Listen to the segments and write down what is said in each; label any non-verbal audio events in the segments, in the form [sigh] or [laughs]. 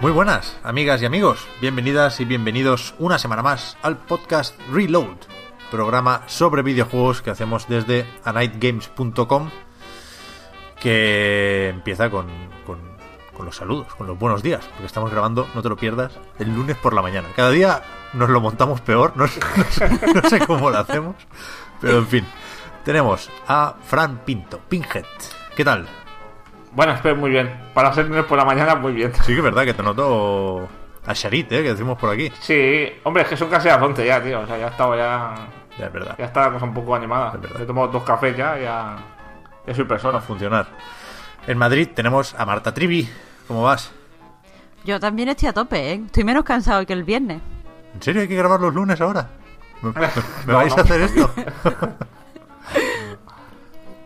Muy buenas, amigas y amigos. Bienvenidas y bienvenidos una semana más al podcast Reload, programa sobre videojuegos que hacemos desde anightgames.com, que empieza con, con, con los saludos, con los buenos días, porque estamos grabando, no te lo pierdas, el lunes por la mañana. Cada día nos lo montamos peor, no sé, cómo lo hacemos, pero en fin. Tenemos a Fran Pinto, Pinhead. ¿Qué tal? Bueno, espero muy bien. Para ser lunes por la mañana, muy bien. Sí que es verdad que te noto a Sharit, ¿eh? que decimos por aquí. Sí, hombre, es que son casi las 11 ya, tío. O sea, ya estaba ya. Ya es verdad. Ya está la cosa un poco animada. Es verdad. He tomado dos cafés ya, ya. Ya soy va a persona. funcionar. En Madrid tenemos a Marta Trivi. ¿Cómo vas? Yo también estoy a tope, ¿eh? Estoy menos cansado que el viernes. ¿En serio hay que grabar los lunes ahora? [laughs] ¿Me, me- me No, vais a no. hacer esto? [laughs]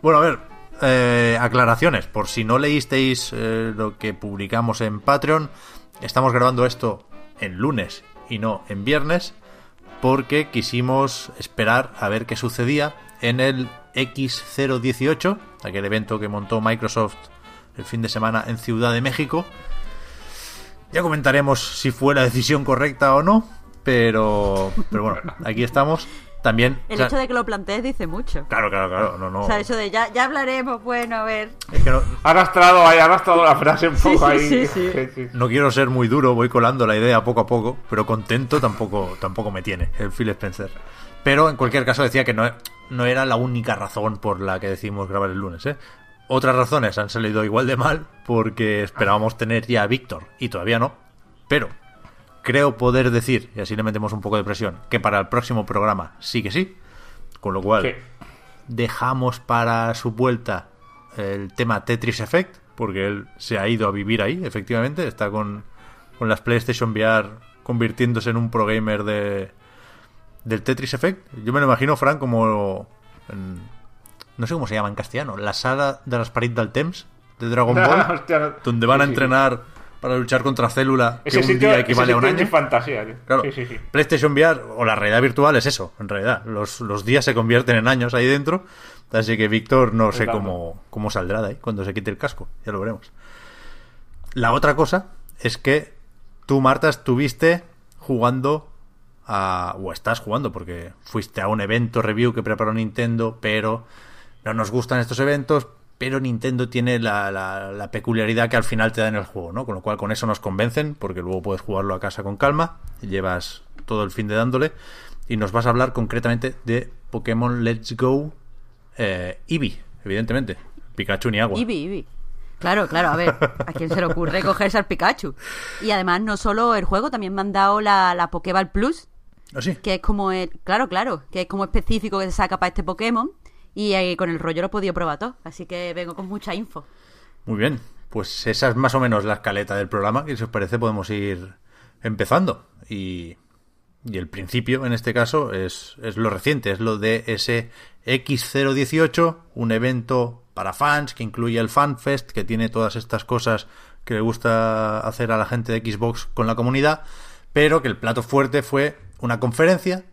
bueno, a ver, eh, aclaraciones. Por si no leísteis eh, lo que publicamos en Patreon, estamos grabando esto en lunes y no en viernes, porque quisimos esperar a ver qué sucedía en el X018, aquel evento que montó Microsoft el fin de semana en Ciudad de México. Ya comentaremos si fue la decisión correcta o no, pero, pero bueno, aquí estamos. También. El o sea, hecho de que lo plantees dice mucho. Claro, claro, claro, no, no. O sea, el hecho de ya, ya hablaremos, bueno, a ver. Es que no, Ha arrastrado ahí, ha arrastrado la frase un poco sí, ahí. sí, sí. sí. no quiero ser muy duro, voy colando la idea poco a poco, pero contento tampoco, tampoco me tiene el Phil Spencer. Pero en cualquier caso decía que no, no era la única razón por la que decidimos grabar el lunes, ¿eh? Otras razones han salido igual de mal porque esperábamos tener ya a Víctor y todavía no. Pero creo poder decir, y así le metemos un poco de presión, que para el próximo programa sí que sí. Con lo cual dejamos para su vuelta el tema Tetris Effect, porque él se ha ido a vivir ahí, efectivamente, está con, con las PlayStation VR convirtiéndose en un pro gamer de, del Tetris Effect. Yo me lo imagino, Frank, como... en- no sé cómo se llama en castellano, la sala de las paredes del Temps de Dragon [laughs] Ball, Hostia, no- donde van a entrenar para luchar contra Célula, que Ese un sitio, día equivale a un año. fantasía, tío. Claro, Sí, sí, sí. PlayStation VR o la realidad virtual es eso, en realidad. Los, los días se convierten en años ahí dentro. Así que Víctor no sé cómo, cómo saldrá de ahí cuando se quite el casco. Ya lo veremos. La otra cosa es que tú, Marta, estuviste jugando a... o estás jugando porque fuiste a un evento review que preparó Nintendo, pero no nos gustan estos eventos, pero Nintendo tiene la, la- la peculiaridad que al final te da en el juego, ¿no? Con lo cual con eso nos convencen, porque luego puedes jugarlo a casa con calma, llevas todo el fin de dándole, y nos vas a hablar concretamente de Pokémon Let's Go eh, Eevee, evidentemente. Pikachu ni agua. Ibi, Ibi. Claro, claro, a ver, ¿a quién se le ocurre cogerse al Pikachu? Y además, no solo el juego, también me han dado la, la Pokéball Plus, ¿Ah, sí? que es como el. Claro, claro, que es como específico que se saca para este Pokémon. Y eh, con el rollo lo he podido probar todo. Así que vengo con mucha info. Muy bien, pues esa es más o menos la escaleta del programa, que si os parece podemos ir empezando. Y, y el principio, en este caso, es, es lo reciente, es lo de ese X018, un evento para fans que incluye el FanFest, que tiene todas estas cosas que le gusta hacer a la gente de Xbox con la comunidad, pero que el plato fuerte fue una conferencia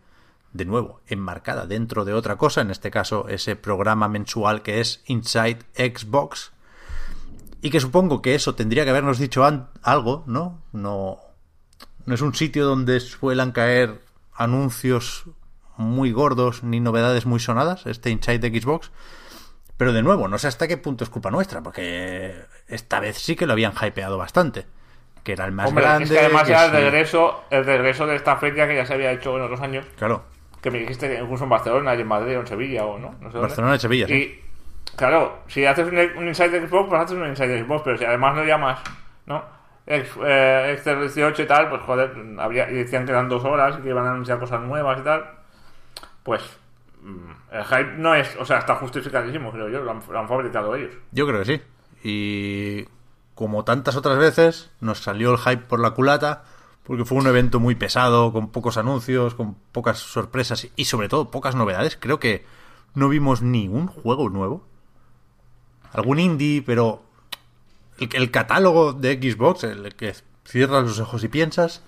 de nuevo, enmarcada dentro de otra cosa, en este caso ese programa mensual que es Inside Xbox, y que supongo que eso tendría que habernos dicho algo, ¿no? No, no es un sitio donde suelan caer anuncios muy gordos ni novedades muy sonadas, este Inside Xbox. Pero de nuevo, no sé hasta qué punto es culpa nuestra, porque esta vez sí que lo habían hypeado bastante. Que era el más Hombre, grande. es que además que era el sí. regreso, el regreso de esta feria que ya se había hecho en otros años. Claro, Que me dijiste que incluso en Barcelona y en Madrid o en Sevilla o no. no sé. Barcelona y Sevilla, sí. Y claro, si haces un, un Inside Xbox, pues haces un Inside Xbox, pero si además lo llamas, ¿no? ex, eh, ex 18 y tal, pues joder, habría, y decían que eran dos horas y que iban a anunciar cosas nuevas y tal. Pues mm, el hype no es, o sea, está justificadísimo, creo yo, lo han, lo han fabricado ellos. Yo creo que sí. Y como tantas otras veces, nos salió el hype por la culata, porque fue un evento muy pesado, con pocos anuncios, con pocas sorpresas y sobre todo pocas novedades. Creo que no vimos ni un juego nuevo. Algún indie, pero el, el catálogo de Xbox, el que cierras los ojos y piensas,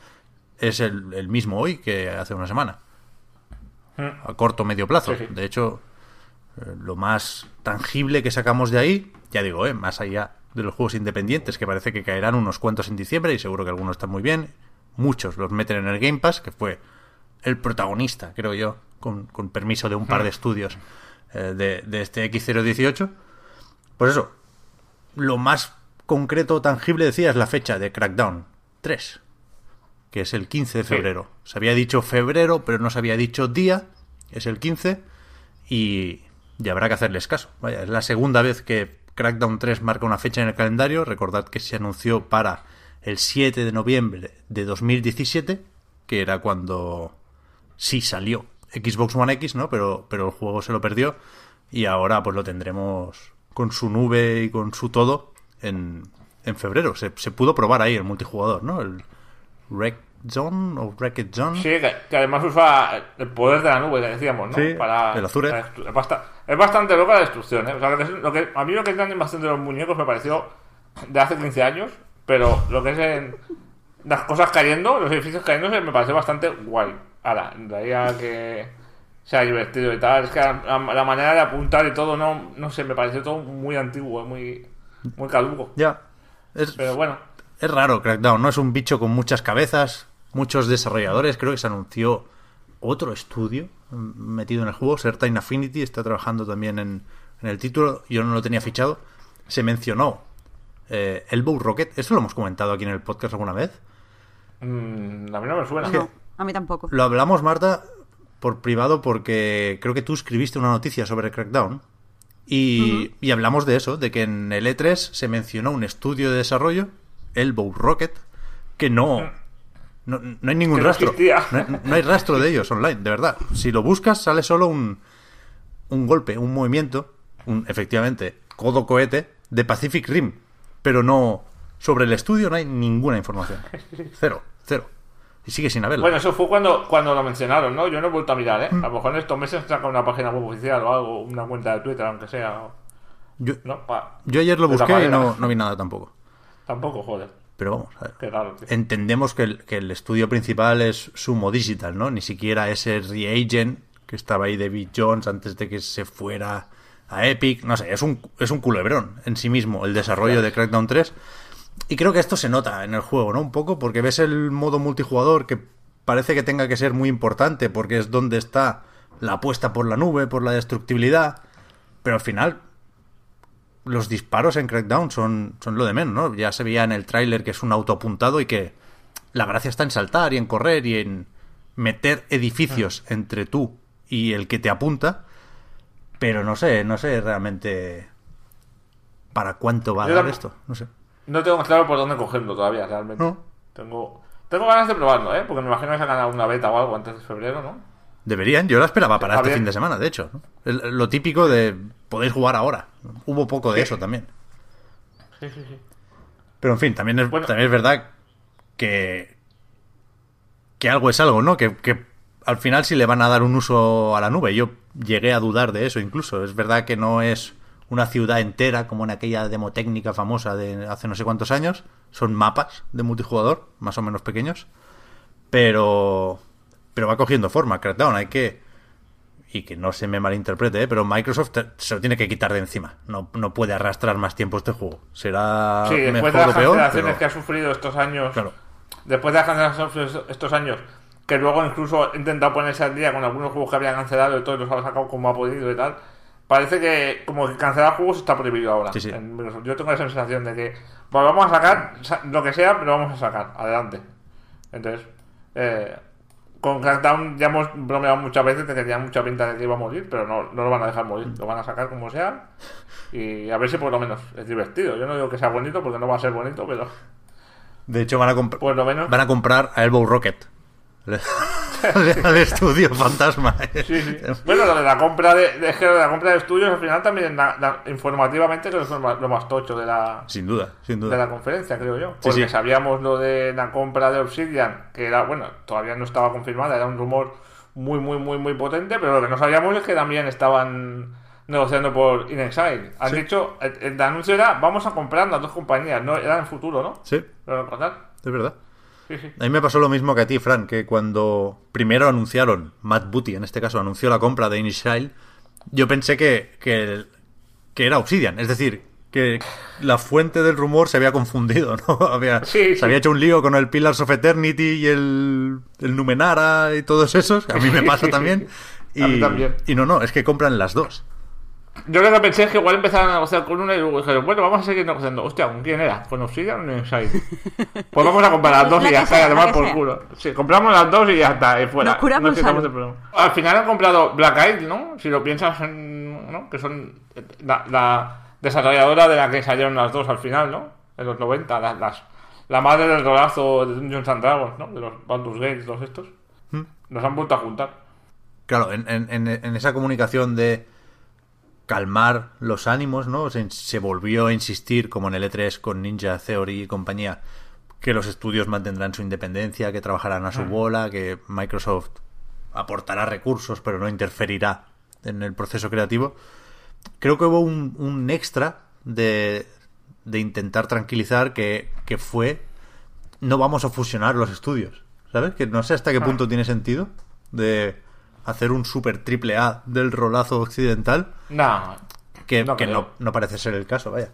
es el, el mismo hoy que hace una semana. A corto o medio plazo. Sí, sí. De hecho, eh, lo más tangible que sacamos de ahí, ya digo, eh, más allá de los juegos independientes, que parece que caerán unos cuantos en diciembre y seguro que algunos están muy bien. Muchos los meten en el Game Pass, que fue el protagonista, creo yo, con, con permiso de un par de estudios eh, de, de este X018. Pues eso, lo más concreto, tangible, decía, es la fecha de Crackdown 3, que es el 15 de Sí. febrero. Se había dicho febrero, pero no se había dicho día, es el 15, y, y habrá que hacerles caso. Vaya, es la segunda vez que Crackdown 3 marca una fecha en el calendario. Recordad que se anunció para el 7 de noviembre de 2017, que era cuando sí salió Xbox One X, ¿no? Pero, pero el juego se lo perdió y ahora pues lo tendremos con su nube y con su todo en, en febrero. Se, se pudo probar ahí el multijugador, ¿no? El Wreck Zone o Wrecked Zone. Sí, que, que además usa el poder de la nube, que decíamos, ¿no? Sí, el Azure. para es, bastante, es bastante loca la destrucción, ¿eh? O sea, lo que, es- lo que- a mí lo que es bastante de los muñecos me pareció de hace 15 años, pero lo que es en las cosas cayendo, los edificios cayendo, me pareció bastante guay. Ahora, de ahí a que sea divertido y tal, es que la, manera de apuntar y todo, no, no sé, me pareció todo muy antiguo, muy, muy caduco. Ya. Es, Pero bueno, es raro Crackdown, ¿no? Es un bicho con muchas cabezas, muchos desarrolladores. Creo que se anunció otro estudio metido en el juego. Certain Affinity está trabajando también en, en el título. Yo no lo tenía fichado. Se mencionó eh, Elbow Rocket. Eso lo hemos comentado aquí en el podcast alguna vez. mm, a mí no me suena. No, a mí tampoco. Lo hablamos, Marta, por privado porque creo que tú escribiste una noticia sobre Crackdown. Y, y hablamos de eso, de que en el E3 se mencionó un estudio de desarrollo, Elbow Rocket, que no, no, no hay ningún rastro. No, hay- no hay rastro de ellos online, de verdad. Si lo buscas, sale solo un, un golpe, un movimiento, un efectivamente codo cohete de Pacific Rim, pero no sobre el estudio no hay ninguna información. [laughs] Cero, cero. Y sigue sin haberlo. Bueno, eso fue cuando, cuando lo mencionaron, ¿no? Yo no he vuelto a mirar, ¿eh? A lo mejor en estos meses saca una página web oficial o algo, una cuenta de Twitter, aunque sea. o- Yo, No, pa- yo ayer lo busqué y no, no vi nada tampoco. Tampoco, joder. Pero vamos, a ver. Qué raro, tío. entendemos que el, que el estudio principal es Sumo Digital, ¿no? Ni siquiera ese Reagent que estaba ahí David Jones antes de que se fuera a Epic. No sé, es un, es un culebrón en sí mismo el desarrollo de Crackdown 3. Y creo que esto se nota en el juego, ¿no? Un poco, porque ves el modo multijugador que parece que tenga que ser muy importante porque es donde está la apuesta por la nube, por la destructibilidad. Pero al final, los disparos en Crackdown son, son lo de menos, ¿no? Ya se veía en el tráiler que es un auto apuntado y que la gracia está en saltar y en correr y en meter edificios entre tú y el que te apunta. Pero no sé, no sé realmente para cuánto va a Yo dar esto. No sé. No tengo claro por dónde cogerlo todavía, realmente. No. Tengo, tengo ganas de probarlo, ¿eh? Porque me imagino que sacan alguna beta o algo antes de febrero, ¿no? Deberían, yo la esperaba para este fin de semana, de hecho. lo típico de podéis jugar ahora. Hubo poco de Sí. eso también. Sí, sí, sí. Pero en fin, también es, Bueno. también es verdad que, que algo es algo, ¿no? Que, que al final sí le van a dar un uso a la nube. Yo llegué a dudar de eso incluso. Es verdad que no es una ciudad entera como en aquella demo técnica famosa de hace no sé cuántos años. Son mapas de multijugador, más o menos pequeños. Pero, pero va cogiendo forma. Crackdown, hay que... Y que no se me malinterprete, ¿eh? pero Microsoft se lo tiene que quitar de encima. No, no puede arrastrar más tiempo este juego. Será Sí, después mejor de las o peor. cancelaciones pero- que ha sufrido estos años, Claro. después de las cancelaciones estos años, que luego incluso ha intentado ponerse al día con algunos juegos que había cancelado y todos los ha sacado como ha podido y tal, parece que como que cancelar juegos está prohibido ahora. Sí. Yo tengo la sensación de que bueno, vamos a sacar sa- lo que sea, pero vamos a sacar, adelante. Entonces, eh, con Crackdown ya hemos bromeado muchas veces que tenía mucha pinta de que iba a morir, pero no, no lo van a dejar morir, lo van a sacar como sea y a ver si por lo menos es divertido. Yo no digo que sea bonito porque no va a ser bonito, pero De hecho, van a, comprar Por lo menos. van a comprar a Elbow Rocket. Al [laughs] estudio fantasma. Sí, sí. Bueno, lo de la compra de, de, es que lo de la compra de estudios al final también da- da- informativamente es lo más, lo más tocho de la, Sin duda, sin de duda. la conferencia, creo yo. Porque sí. sabíamos lo de la compra de Obsidian, que era, bueno, todavía no estaba confirmada, era un rumor muy, muy, muy, muy potente, pero lo que no sabíamos es que también estaban negociando por InXile. Han dicho, el, el anuncio era, vamos a comprar las dos compañías, no era en futuro, ¿no? Sí, Pero es verdad. A mí me pasó lo mismo que a ti, Fran, que cuando primero anunciaron, Matt Booty en este caso, anunció la compra de Initial, yo pensé que, que, que era Obsidian. Es decir, que la fuente del rumor se había confundido, ¿no? [laughs] Había, Sí, sí. Se había hecho un lío con el Pillars of Eternity y el, el Numenara y todos esos. A mí me [laughs] pasa Sí, también. sí. Y, A mí también. y no, no, es que compran las dos. Yo lo que pensé es que igual empezaron a negociar con una y luego dijeron, bueno, vamos a seguir negociando. Hostia, ¿con quién era? ¿Con Obsidian o Inside? [laughs] Pues vamos a comprar las dos La y ya está, y sea, a la tomar que por sea. culo. Sí, compramos las dos y ya está, y fuera. Nos curamos No quitamos el problema. Al final han comprado Black Eyed, ¿no? Si lo piensas, en, ¿no? Que son la, la desarrolladora de la que salieron las dos al final, ¿no? En los 90, las, las- la madre del rolazo de Dungeons and Dragons, ¿no? De los Baldur's Gate y todos estos. Hmm. Nos han vuelto a juntar. Claro, en- en- en esa comunicación de calmar los ánimos, ¿no? Se, se volvió a insistir, como en el E3 con Ninja Theory y compañía, que los estudios mantendrán su independencia, que trabajarán a su bola, que Microsoft aportará recursos, pero no interferirá en el proceso creativo. Creo que hubo un, un extra de, de intentar tranquilizar que, que fue no vamos a fusionar los estudios. ¿Sabes? Que no sé hasta qué punto tiene sentido de hacer un super triple A del rolazo occidental, No, que, No que creo. no, no parece ser el caso, vaya.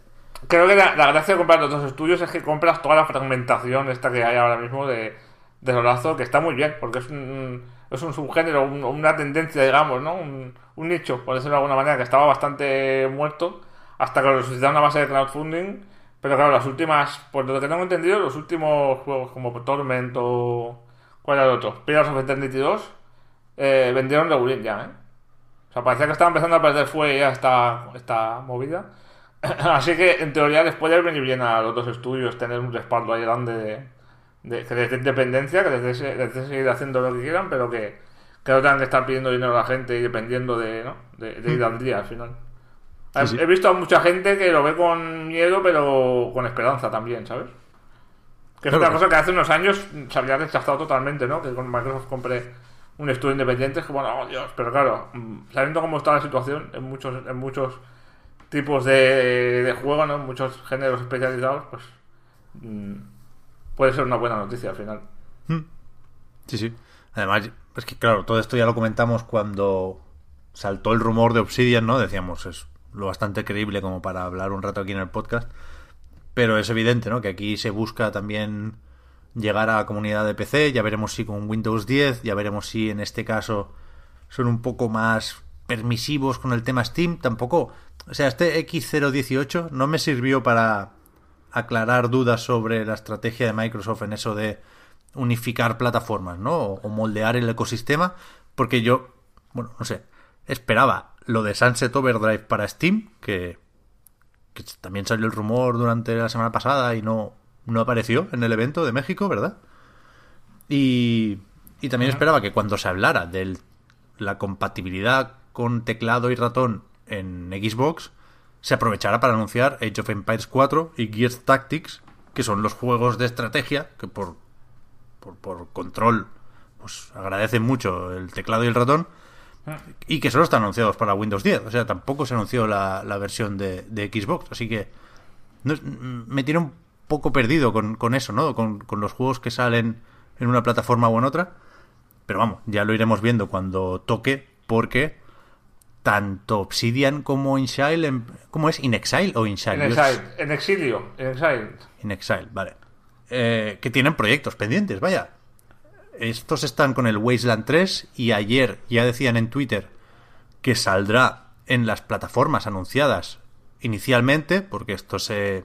Creo que la, la gracia de comprar los dos estudios es que compras toda la fragmentación esta que hay ahora mismo de, de Solazo, que está muy bien, porque es un, es un subgénero, un- una tendencia, digamos, ¿no? Un, un nicho, por decirlo de alguna manera, que estaba bastante muerto hasta que lo resucitaron a base de crowdfunding. Pero claro, las últimas, por lo que tengo entendido, los últimos juegos como Torment o... ¿Cuál era el otro? Pillars of Eternity 2 eh, vendieron regulín ya, ¿eh? O sea, parecía que estaba empezando a perder fuego ya esta, esta movida. [clears throat] Así que, en teoría, les puede venir bien a los dos estudios tener un respaldo ahí grande de, de- que les dé independencia, que les dé, les dé seguir haciendo lo que quieran, pero que, que no tengan que estar pidiendo dinero a la gente y dependiendo de, ¿no? de, de ir al día al final. He- sí. He visto a mucha gente que lo ve con miedo, pero con esperanza también, ¿sabes? Que es Claro. una cosa que hace unos años se había rechazado totalmente, ¿no? Que con Microsoft compre un estudio independiente, es como, oh Dios, pero claro, mm, sabiendo cómo está la situación en muchos, en muchos tipos de, de juego, ¿no? En muchos géneros especializados, pues mm, puede ser una buena noticia al final. Sí, sí. Además, es que claro, todo esto ya lo comentamos cuando saltó el rumor de Obsidian, ¿no? Decíamos, es lo bastante creíble como para hablar un rato aquí en el podcast. Pero es evidente, ¿no? Que aquí se busca también llegar a la comunidad de PC. Ya veremos si con Windows 10, ya veremos si en este caso son un poco más permisivos con el tema Steam. Tampoco, o sea, este X018 no me sirvió para aclarar dudas sobre la estrategia de Microsoft en eso de unificar plataformas, ¿no? O, moldear el ecosistema, porque yo, bueno, no sé, esperaba lo de Sunset Overdrive para Steam, que, que también salió el rumor durante la semana pasada y no, no apareció en el evento de México, ¿verdad? Y, y también esperaba que cuando se hablara de la compatibilidad con teclado y ratón en Xbox, se aprovechara para anunciar Age of Empires 4 y Gears Tactics, que son los juegos de estrategia que por, por, por control pues agradecen mucho el teclado y el ratón y que solo están anunciados para Windows 10. O sea, tampoco se anunció la, la versión de, de Xbox. Así que no me tiene un poco perdido con, con eso, ¿no? Con, con los juegos que salen en una plataforma o en otra. Pero vamos, ya lo iremos viendo cuando toque, porque tanto Obsidian como Inxile, en- ¿cómo es? ¿Inexile o Inxile? En Yo- Exile, en exilio, en Exile. In Exile, vale. Eh, que tienen proyectos pendientes, vaya. Estos están con el Wasteland 3 y ayer ya decían en Twitter que saldrá en las plataformas anunciadas inicialmente, porque esto se,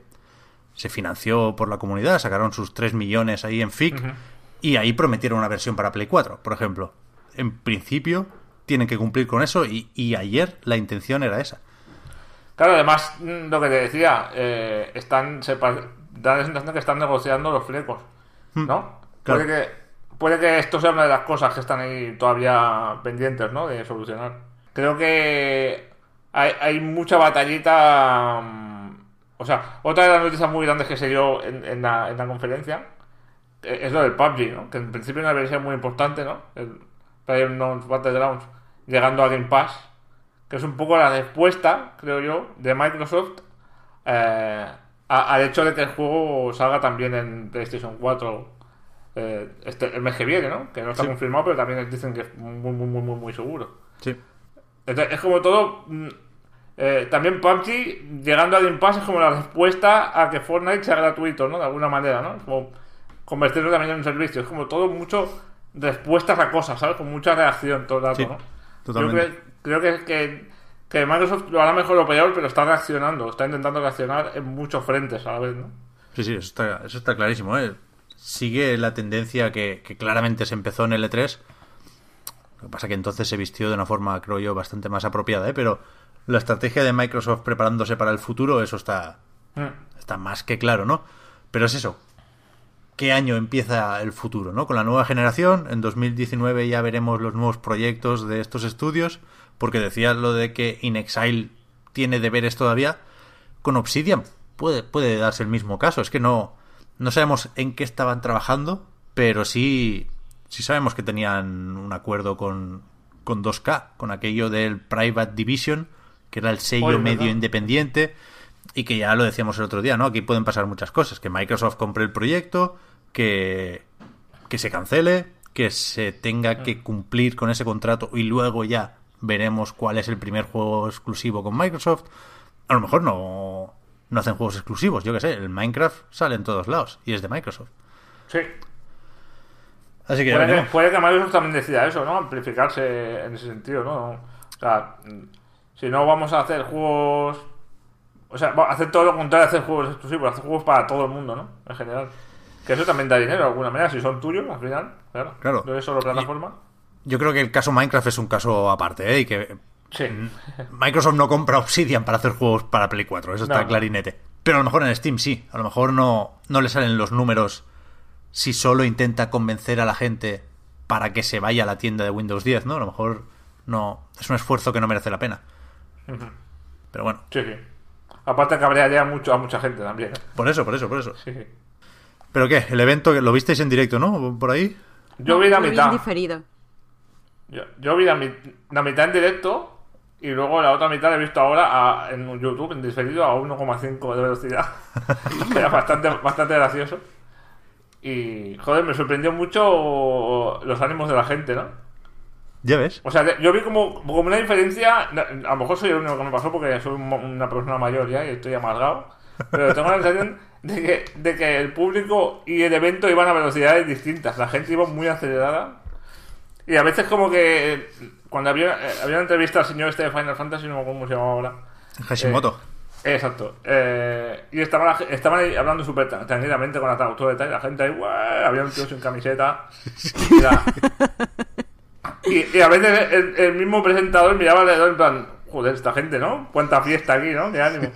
se financió por la comunidad, sacaron sus 3 millones ahí en FIC y ahí prometieron una versión para Play 4, por ejemplo. En principio tienen que cumplir con eso y, y ayer la intención era esa. Claro, además, mm, lo que te decía, eh, están, se da la sensación que están negociando los flecos, ¿no? claro. Puede, que, puede que esto sea una de las cosas que están ahí todavía pendientes, ¿no? De solucionar. Creo que hay, hay mucha batallita. Mm, O sea, otra de las noticias muy grandes que se dio en, en la, en la conferencia eh, es lo del PUBG, ¿no? Que en principio es una versión muy importante, ¿no? El PlayerUnknown's Battlegrounds llegando a Game Pass, que es un poco la respuesta, creo yo, de Microsoft eh, al hecho de que el juego salga también en PlayStation 4 eh, este, el mes que viene, ¿no? Que no está Sí. confirmado, pero también dicen que es muy, muy, muy, muy, muy seguro. Sí. Entonces, es como todo. Eh, también PUBG, llegando a Game Pass, es como la respuesta a que Fortnite sea gratuito, ¿no? De alguna manera, ¿no? Es como convertirlo también en un servicio. Es como todo mucho respuestas a cosas, ¿sabes? Con mucha reacción todo el rato, Sí, ¿no? totalmente. Yo creo, creo que, que, que Microsoft lo hará mejor o peor, pero está reaccionando, está intentando reaccionar en muchos frentes a la vez, ¿no? Sí, sí, eso está, eso está clarísimo. ¿eh? Sigue la tendencia que, que claramente se empezó en el E3. Lo que pasa que entonces se vistió de una forma, creo yo, bastante más apropiada. ¿eh? Pero la estrategia de Microsoft preparándose para el futuro, eso está, Mm. está más que claro, ¿no? Pero es eso. ¿Qué año empieza el futuro, no? Con la nueva generación, en 2019 ya veremos los nuevos proyectos de estos estudios, porque decías lo de que In Exile tiene deberes todavía. Con Obsidian puede, puede darse el mismo caso. Es que no, no sabemos en qué estaban trabajando, pero sí, sí sabemos que tenían un acuerdo con, con 2K, con aquello del Private Division, que era el sello Oye, medio independiente, y que ya lo decíamos el otro día, ¿no? Aquí pueden pasar muchas cosas. Que Microsoft compre el proyecto, que, que se cancele, que se tenga que cumplir con ese contrato y luego ya veremos cuál es el primer juego exclusivo con Microsoft. A lo mejor no, no hacen juegos exclusivos, yo qué sé, el Minecraft sale en todos lados y es de Microsoft. Sí. Así que Puede que, puede que Microsoft también decida eso, ¿no? Amplificarse en ese sentido, ¿no? O sea, si no vamos a hacer juegos... O sea, hacer todo lo contrario, hacer juegos exclusivos, hacer juegos para todo el mundo, ¿no? En general. Que eso también da dinero de alguna manera, si son tuyos, al final, claro. Claro. No es solo plataforma. Yo creo que el caso Minecraft es un caso aparte, ¿eh? Y que Sí. [laughs] Microsoft no compra Obsidian para hacer juegos para Play 4, eso está No. clarinete. Pero a lo mejor en Steam sí, a lo mejor no, no le salen los números si solo intenta convencer a la gente para que se vaya a la tienda de Windows 10, ¿no? A lo mejor no es un esfuerzo que no merece la pena. Pero bueno, Sí, sí. Aparte cabrearía mucho a mucha gente también. por eso, por eso, por eso. Sí, sí. ¿Pero qué? El evento, lo visteis en directo, ¿no? Por ahí. Yo vi la Lo vi en mitad. diferido. Yo, yo vi la, mi- la mitad en directo y luego la otra mitad la he visto ahora a- en YouTube, en diferido, a 1,5 de velocidad. Que [laughs] Era bastante, bastante gracioso. Y, joder, me sorprendió mucho los ánimos de la gente, ¿no? ¿Ya ves? O sea, yo vi como, como una diferencia. A lo mejor soy el único que me pasó porque soy un- una persona mayor ya y estoy amargado. Pero tengo la sensación de que, de que el público y el evento iban a velocidades distintas. La gente iba muy acelerada. Y a veces, como que eh, cuando había, eh, había una entrevista al señor este de Final Fantasy, no me acuerdo cómo se llamaba ahora. Hashimoto. Exacto. Eh, y estaban, estaban ahí hablando súper tra- tranquilamente con la traductora y tal. La gente ahí, "Guau", había un tío sin camiseta. [laughs] Y, la- y- y a veces el, el mismo presentador miraba alrededor en plan, joder, esta gente, ¿no? Cuánta fiesta aquí, ¿no? De ánimo.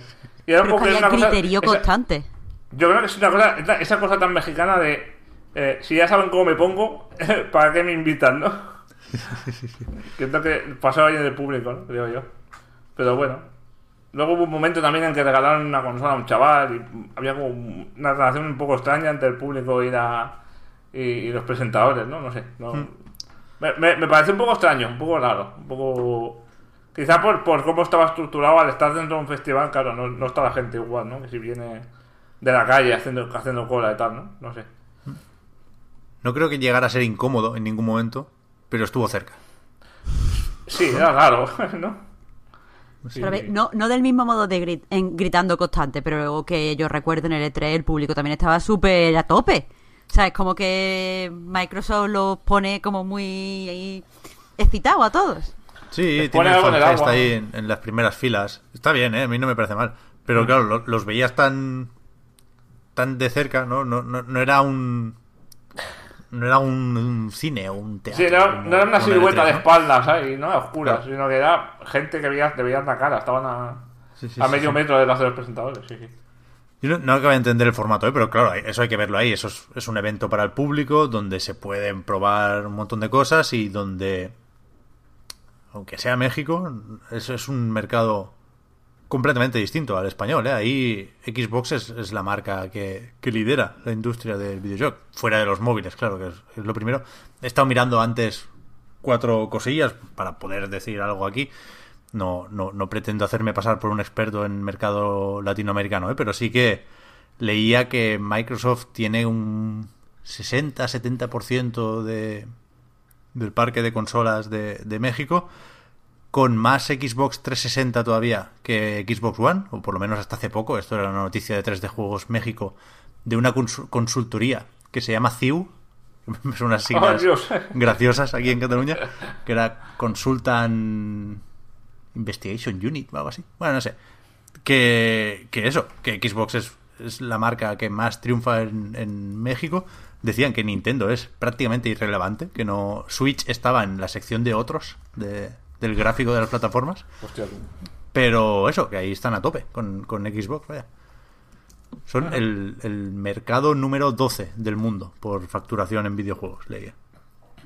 Y era un poco una cosa- criterio esa- constante. yo creo que es una cosa, esa- cosa tan mexicana de eh, si ya saben cómo me pongo, [laughs] ¿para qué me invitan, no? [laughs] que es lo que pasó ahí en el público, ¿no? Creo yo. Pero bueno. Luego hubo un momento también en que regalaron una consola a un chaval y había como una relación un poco extraña entre el público y, la, y, y los presentadores, ¿no? No sé. no- me, me, me parece un poco extraño, un poco raro, un poco... Quizá por, por cómo estaba estructurado al estar dentro de un festival, claro, no, no está la gente igual, ¿no? Que si viene de la calle haciendo, haciendo cola y tal, ¿no? No sé. No creo que llegara a ser incómodo en ningún momento, pero estuvo cerca. Sí, era raro, [laughs] ¿no? Pero no, no del mismo modo de grit- en- gritando constante, pero luego que yo recuerdo en el E3 el público también estaba súper a tope. O sea, es como que Microsoft los pone como muy excitado a todos. Sí, tiene el agua, ahí en, en las primeras filas. Está bien, ¿eh? A mí no me parece mal. Mm. Pero claro, lo- los veías tan tan de cerca, ¿no? No, no, no era un no era un, un cine o un teatro. Sí, no, como- no era una silueta E3, de espaldas ahí, ¿no? Oscuras, Claro. sino que era gente que veías, te veías la cara, estaban a, Sí, sí, a sí, medio sí. metro detrás de los presentadores, sí, sí. Yo no, no acabo de entender el formato, ¿eh? pero claro, eso hay que verlo ahí. Eso es, es un evento para el público donde se pueden probar un montón de cosas y donde, aunque sea México, eso es un mercado completamente distinto al español. ¿eh? Ahí Xbox es, la marca que, que, lidera la industria del videojuego. Fuera de los móviles, claro, que es, es, lo primero. He estado mirando antes cuatro cosillas para poder decir algo aquí. No, no, no pretendo hacerme pasar por un experto en mercado latinoamericano, ¿eh? pero sí que leía que Microsoft tiene un 60-70% de, del parque de consolas de, de México con más Xbox 360 todavía que Xbox One, o por lo menos hasta hace poco. Esto era una noticia de 3D Juegos México, de una consultoría que se llama CIU, [laughs] son unas siglas oh, graciosas aquí en Cataluña, que era Consultan Investigation Unit o algo así. Bueno, no sé. Que, que eso, que Xbox es, es, la marca que más triunfa en, en México. Decían que Nintendo es prácticamente irrelevante, que no Switch estaba en la sección de otros de, del gráfico de las plataformas. Hostia. Pero eso, que ahí están a tope con, con Xbox, vaya. Son el, el, mercado número 12 del mundo por facturación en videojuegos, leía.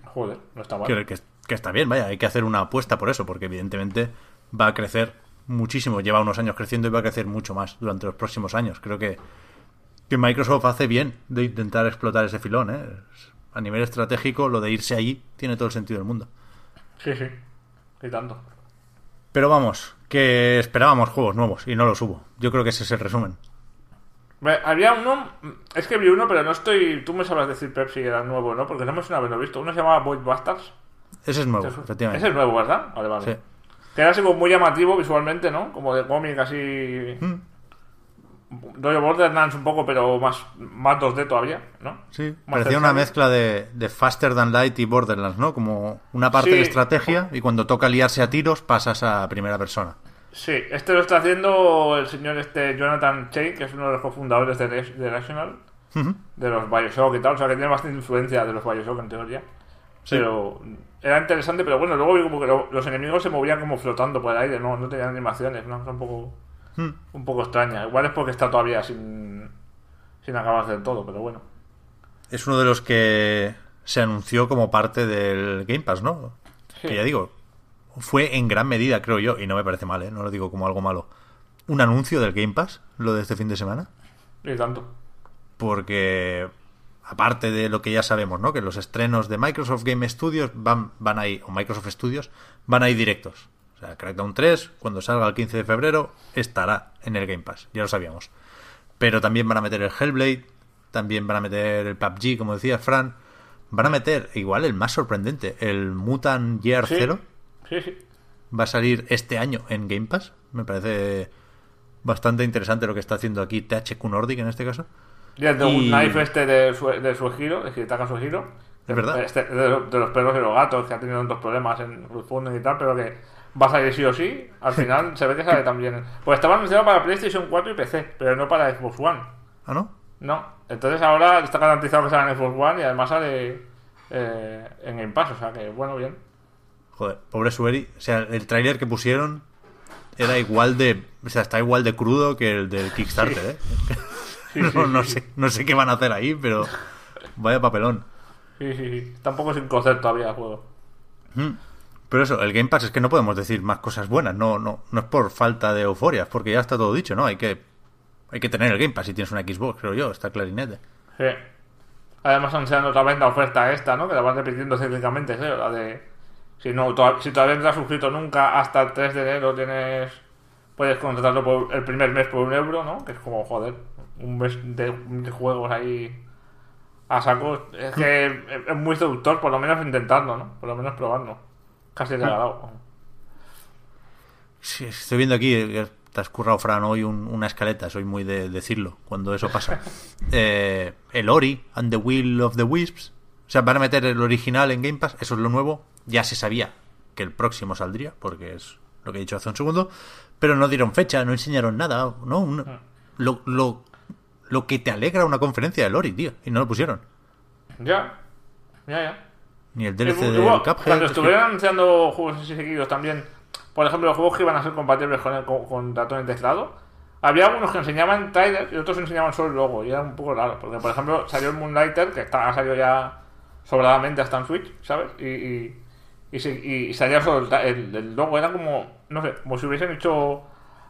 Joder, no está mal. Que, que, que, está bien, vaya, hay que hacer una apuesta por eso, porque evidentemente va a crecer muchísimo. Lleva unos años creciendo y va a crecer mucho más durante los próximos años. Creo que, que Microsoft hace bien de intentar explotar ese filón. ¿eh? A nivel estratégico, lo de irse allí tiene todo el sentido del mundo. Sí, sí. Y tanto. Pero vamos, que esperábamos juegos nuevos y no los hubo. Yo creo que ese es el resumen. Había uno, es que vi uno, pero no estoy. Tú me sabrás decir Pepsi era nuevo, ¿no? Porque no hemos una vez lo visto. Uno se llamaba Void Bastards. Ese es nuevo, efectivamente. Ese es nuevo, ¿verdad? Vale, vale. Sí. Que era así como muy llamativo visualmente, ¿no? Como de cómic así. Mm. Rollo Borderlands un poco, pero más, más 2D todavía, ¿no? Sí, Más parecía una mezcla de, de Faster Than Light y Borderlands, ¿no? Como una parte Sí. de estrategia y cuando toca liarse a tiros pasas a primera persona. Sí, este lo está haciendo el señor este Jonathan Che, que es uno de los cofundadores de, Ujú. de los Bioshock y tal, o sea que tiene bastante influencia de los Bioshock en teoría. Sí. Pero era interesante, pero bueno, luego vi como que lo- los enemigos se movían como flotando por el aire, no, no tenían animaciones, ¿no? Un poco, Hmm. un poco extraña. Igual es porque está todavía sin, sin acabarse del todo, pero bueno. Es uno de los que se anunció como parte del Game Pass, ¿no? Sí. Que ya digo, fue en gran medida, creo yo, y no me parece mal, ¿eh? No lo digo como algo malo. Un anuncio del Game Pass, lo de este fin de semana. Y tanto. porque aparte de lo que ya sabemos, ¿no? Que los estrenos de Microsoft Game Studios van, van ahí, o Microsoft Studios, van ahí directos. O sea, Crackdown 3, cuando salga el 15 de febrero, estará en el Game Pass, ya lo sabíamos. Pero también van a meter el Hellblade, también van a meter el PUBG, como decía Fran, van a meter, igual el más sorprendente, el Mutant Year Sí. 0, Sí, sí. va a salir este año en Game Pass. Me parece bastante interesante lo que está haciendo aquí THQ Nordic en este caso. Y el de Y- un knife este de su, de su giro, es que ataca su giro. Es verdad. Este, de, los- de los perros y los gatos, que ha tenido tantos problemas en crowdfunding y tal, pero que va a salir sí o sí. Al final [laughs] se ve que sale también. Pues estaba anunciado para PlayStation 4 y PC, pero no para Xbox One. ¿Ah, no? No. Entonces ahora está garantizado que sale en Xbox One y además sale eh, en Game Pass, o sea que bueno, bien. Joder, pobre Sueri. O sea, el tráiler que pusieron era igual de. O sea, está igual de crudo que el del Kickstarter, ¿eh? Sí, no, sí, no sí, sé, no sé qué van a hacer ahí, pero. Vaya papelón. Sí, sí, sí. Tampoco sin cocer todavía el juego. Pero eso, el Game Pass es que no podemos decir más cosas buenas. No, no, no es por falta de euforia, porque ya está todo dicho, ¿no? Hay que. Hay que tener el Game Pass si tienes una Xbox, creo yo, está clarinete. Sí. Además anunciando otra vez la oferta esta, ¿no? Que la van repitiendo cíclicamente, creo, la de... Si, no, to- si todavía no te has suscrito nunca, hasta el 3 de enero tienes... Puedes contratarlo por el primer mes por un euro, ¿no? Que es como, joder, un mes de, de juegos ahí a saco. Es que [laughs] es, muy seductor, por lo menos intentarlo, ¿no? Por lo menos probarlo. Casi regalado. Sí, estoy viendo aquí, eh, te has currado, Fran, hoy un- una escaleta, soy muy de decirlo cuando eso pasa. [laughs] Eh, el Ori and the Will of the Wisps, o sea, van a meter el original en Game Pass, eso es lo nuevo, ya se sabía que el próximo saldría, porque es lo que he dicho hace un segundo, pero no dieron fecha, no enseñaron nada, ¿no? Un- lo, lo, lo que te alegra una conferencia del Ori, tío, y no lo pusieron. Ya, ya, ya. Ni el DLC del hubo- Cuphead. Cuando es que- estuvieron anunciando juegos así seguidos también, por ejemplo, los juegos que iban a ser compatibles con, el- con, con ratón y teclado, había algunos que enseñaban trailers y otros enseñaban solo el logo y era un poco raro. Porque, por ejemplo, salió el Moonlighter, que está, ha salido ya sobradamente hasta en Switch, ¿sabes? Y, y, y, salía solo el- el logo. Era como, no sé, como si hubiesen hecho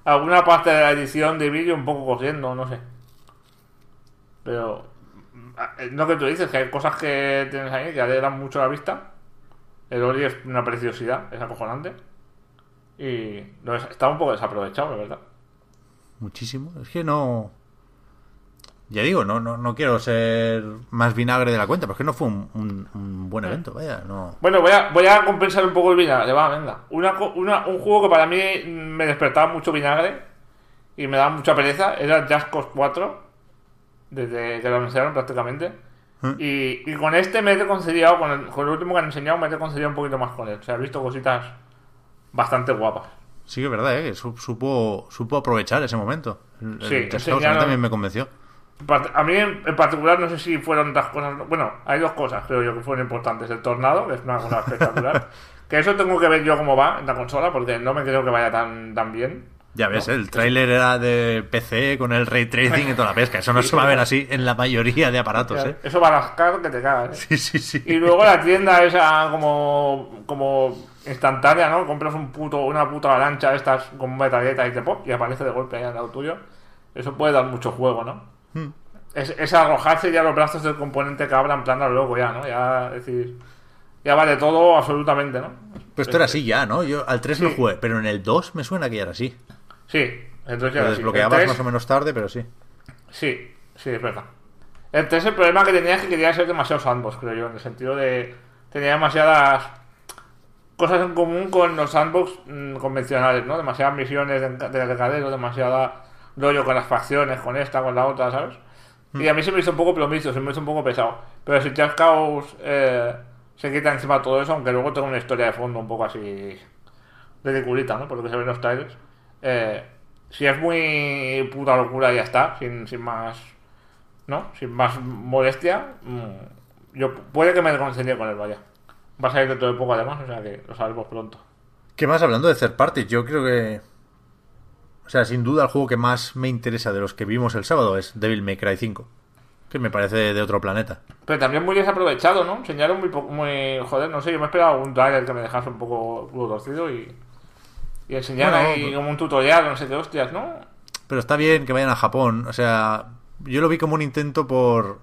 alguna parte de la edición de vídeo un poco corriendo, no sé. Pero, eh, lo que tú dices, que hay cosas que tienes ahí que alegran mucho la vista. El Ori es una preciosidad, es acojonante. Y no, es- está un poco desaprovechado, la verdad. Muchísimo. Es que no. Ya digo, no, no, no quiero ser más vinagre de la cuenta, pero es que no fue un, un- un buen evento, vaya, no. Bueno, voy a, voy a compensar un poco el vinagre, va, venga. Una, una- un juego que para mí me despertaba mucho vinagre y me daba mucha pereza era Just Cause 4, desde que lo anunciaron prácticamente. Y, y con este me he reconciliado, con el, con el último que han enseñado, me he reconciliado un poquito más con él. O sea, he visto cositas bastante guapas. Sí que es verdad, ¿eh? supo, supo aprovechar ese momento. El, el Sí, a mí enseñaron- también me convenció. A mí en particular no sé si fueron otras cosas. Bueno, hay dos cosas creo yo que fueron importantes. El tornado, que es una cosa espectacular. [laughs] que eso tengo que ver yo cómo va en la consola, porque no me creo que vaya tan, tan bien. Ya ves, el tráiler era de PC con el ray tracing y toda la pesca. Eso no [laughs] se va a ver así en la mayoría de aparatos, ¿eh? Eso va a rascar que te cagas. ¿eh? Sí, sí, sí. Y luego la tienda esa como, como instantánea, ¿no? Compras un puto, una puta avalancha de estas con metalleta y te pop y aparece de golpe ahí al lado tuyo. Eso puede dar mucho juego, ¿no? Hmm. Es, es arrojarse ya los brazos del componente que abra en plan al loco ya, ¿no? Ya decir, ya vale todo absolutamente, ¿no? Pues esto era así ya, ¿no? Yo al 3 lo Sí. jugué, pero en el 2 me suena que ya era así. Sí, entonces ya Lo sí. desbloqueabas El más 3 o menos tarde, pero sí. Sí, sí, es verdad. El 3 el problema que tenía es que quería ser demasiado sandbox, creo yo, en el sentido de tenía demasiadas cosas en común con los sandbox mm, convencionales, ¿no? Demasiadas misiones de, de recadero, demasiada rollo con las facciones, con esta, con la otra, ¿sabes? Y a mí se me hizo un poco plomizo, se me hizo un poco pesado. Pero si Just Cause eh, se quita encima todo eso, aunque luego tenga una historia de fondo un poco así ridiculita, ¿no? Por lo que se ve en los trailers. Eh, si es muy puta locura ya está, sin, sin más, ¿no? Sin más molestia, mm, yo puede que me reconcilie con él, vaya. Va a salir dentro de poco además, o sea que lo sabremos pronto. ¿Qué más hablando de third parties? Yo creo que. O sea, sin duda el juego que más me interesa de los que vimos el sábado es Devil May Cry 5. Que me parece de otro planeta. Pero también muy desaprovechado, ¿no? Enseñaron muy poco, muy... Joder, no sé, yo me esperaba un trailer que me dejase un poco culo torcido y... Y enseñar Bueno, ahí pues- como un tutorial, no sé qué hostias, ¿no? Pero está bien que vayan a Japón. O sea, yo lo vi como un intento por,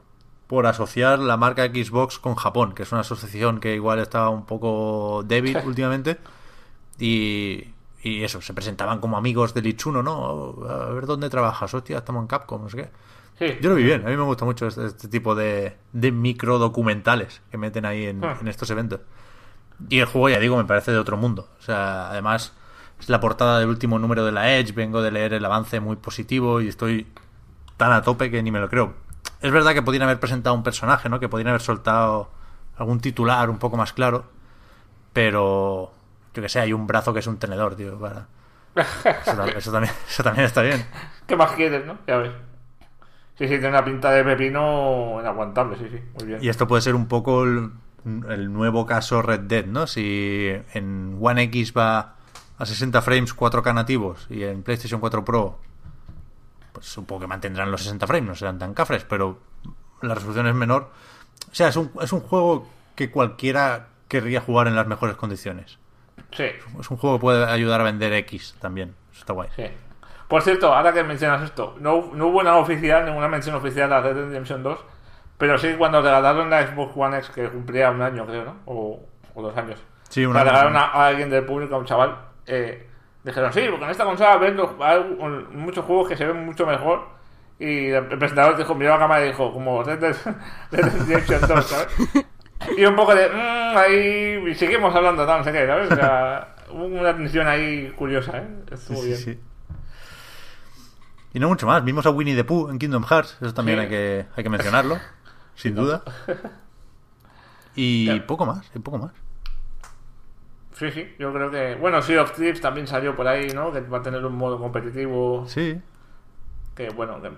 por asociar la marca Xbox con Japón, que es una asociación que igual está un poco débil [laughs] últimamente. Y, y eso, se presentaban como amigos del Ichuno, ¿no? A ver dónde trabajas, hostia, estamos en Capcom, no sé qué. Sí. Yo lo vi bien, a mí me gusta mucho este, este tipo de, de micro documentales que meten ahí en, Ah. en estos eventos. Y el juego, ya digo, me parece de otro mundo. O sea, además, es la portada del último número de la Edge. Vengo de leer el avance muy positivo y estoy tan a tope que ni me lo creo. Es verdad que podrían haber presentado un personaje, ¿no? Que podrían haber soltado algún titular un poco más claro. Pero, yo que sé, hay un brazo que es un tenedor, tío. Para... Eso, ta- eso también, [laughs] eso también está bien. ¿Qué más quieres, no? Ya ves. Sí, sí, tiene una pinta de pepino inaguantable, sí, sí, muy bien. Y esto puede ser un poco el, el nuevo caso Red Dead, ¿no? Si en One X va a 60 frames 4K nativos y en PlayStation 4 Pro, pues supongo que mantendrán los 60 frames, no serán tan cafres, pero la resolución es menor. O sea, es un, es un juego que cualquiera querría jugar en las mejores condiciones. Sí, Es un juego que puede ayudar a vender X también. Eso está guay. sí. Por cierto, ahora que mencionas esto, no, no hubo nada oficial, ninguna mención oficial a Red Dead Redemption 2, pero sí cuando regalaron la Xbox One X, que cumplía un año, creo, ¿no? O, o dos años. Sí, un la regalaron a, a alguien del público, a un chaval. Eh, dijeron, sí, porque en esta consola ven los- hay un- muchos juegos que se ven mucho mejor. Y el presentador dijo, miró a la cámara y dijo, como Red Dead, [laughs] Red Dead Redemption 2, ¿sabes? [laughs] Y un poco de, "Mm, ahí, y seguimos hablando, tal, no sé qué, ¿sabes? O sea, hubo una tensión ahí curiosa, ¿eh? Estuvo Sí, bien. sí. Y no mucho más. Vimos a Winnie the Pooh en Kingdom Hearts. Eso también Sí. hay, que, hay que mencionarlo. [laughs] sin duda. Y poco más. Y poco más. Sí, sí, yo creo que. Bueno, Sea of Thieves también salió por ahí, ¿no? Que va a tener un modo competitivo. Sí. Que bueno, que,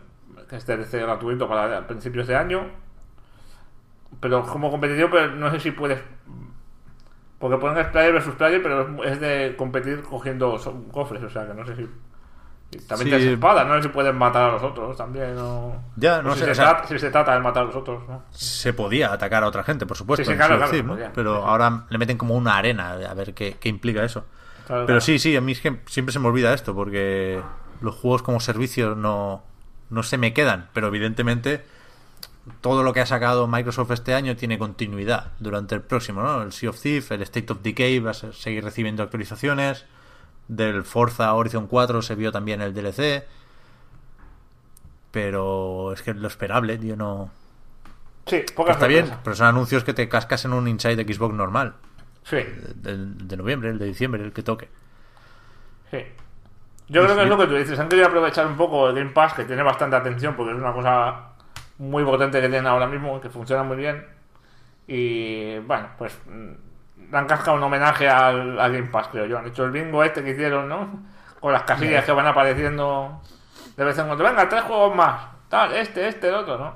que es DLC gratuito para principios de año. Pero como competitivo, pero no sé si puedes. Porque ponen player versus player, pero es- es de competir cogiendo cofres, o sea que no sé si. También Sí. tienes espada, no sé si pueden matar a los otros también. O... Ya, o no si sé, Se o sea- trata, si se trata de matar a los otros, ¿no? Se podía atacar a otra gente, por supuesto, Sí, sí, claro, claro, ¿no? pero ahora le meten como una arena a ver qué, qué implica eso. Claro, Pero sí, sí, a mí es que siempre se me olvida esto, porque los juegos como servicio no, no se me quedan, pero evidentemente todo lo que ha sacado Microsoft este año tiene continuidad durante el próximo, ¿no? El Sea of Thieves, el State of Decay va a seguir recibiendo actualizaciones, del Forza Horizon 4 se vio también el DLC, pero es que lo esperable, yo no... Sí, pocas Está bien, pero son anuncios que te cascas en un Inside Xbox normal, Sí, del- de noviembre, el de diciembre, el que toque. sí. Yo creo que es lo que tú dices. Han querido aprovechar un poco el Game Pass, que tiene bastante atención, porque es una cosa muy potente que tienen ahora mismo, que funciona muy bien. Y bueno, pues mm, le han cascado un homenaje al, al Game Pass, creo yo. Han hecho el bingo este que hicieron, ¿no? Con las casillas que van apareciendo de vez en cuando. Venga, tres juegos más. Tal, este, este, el otro, ¿no?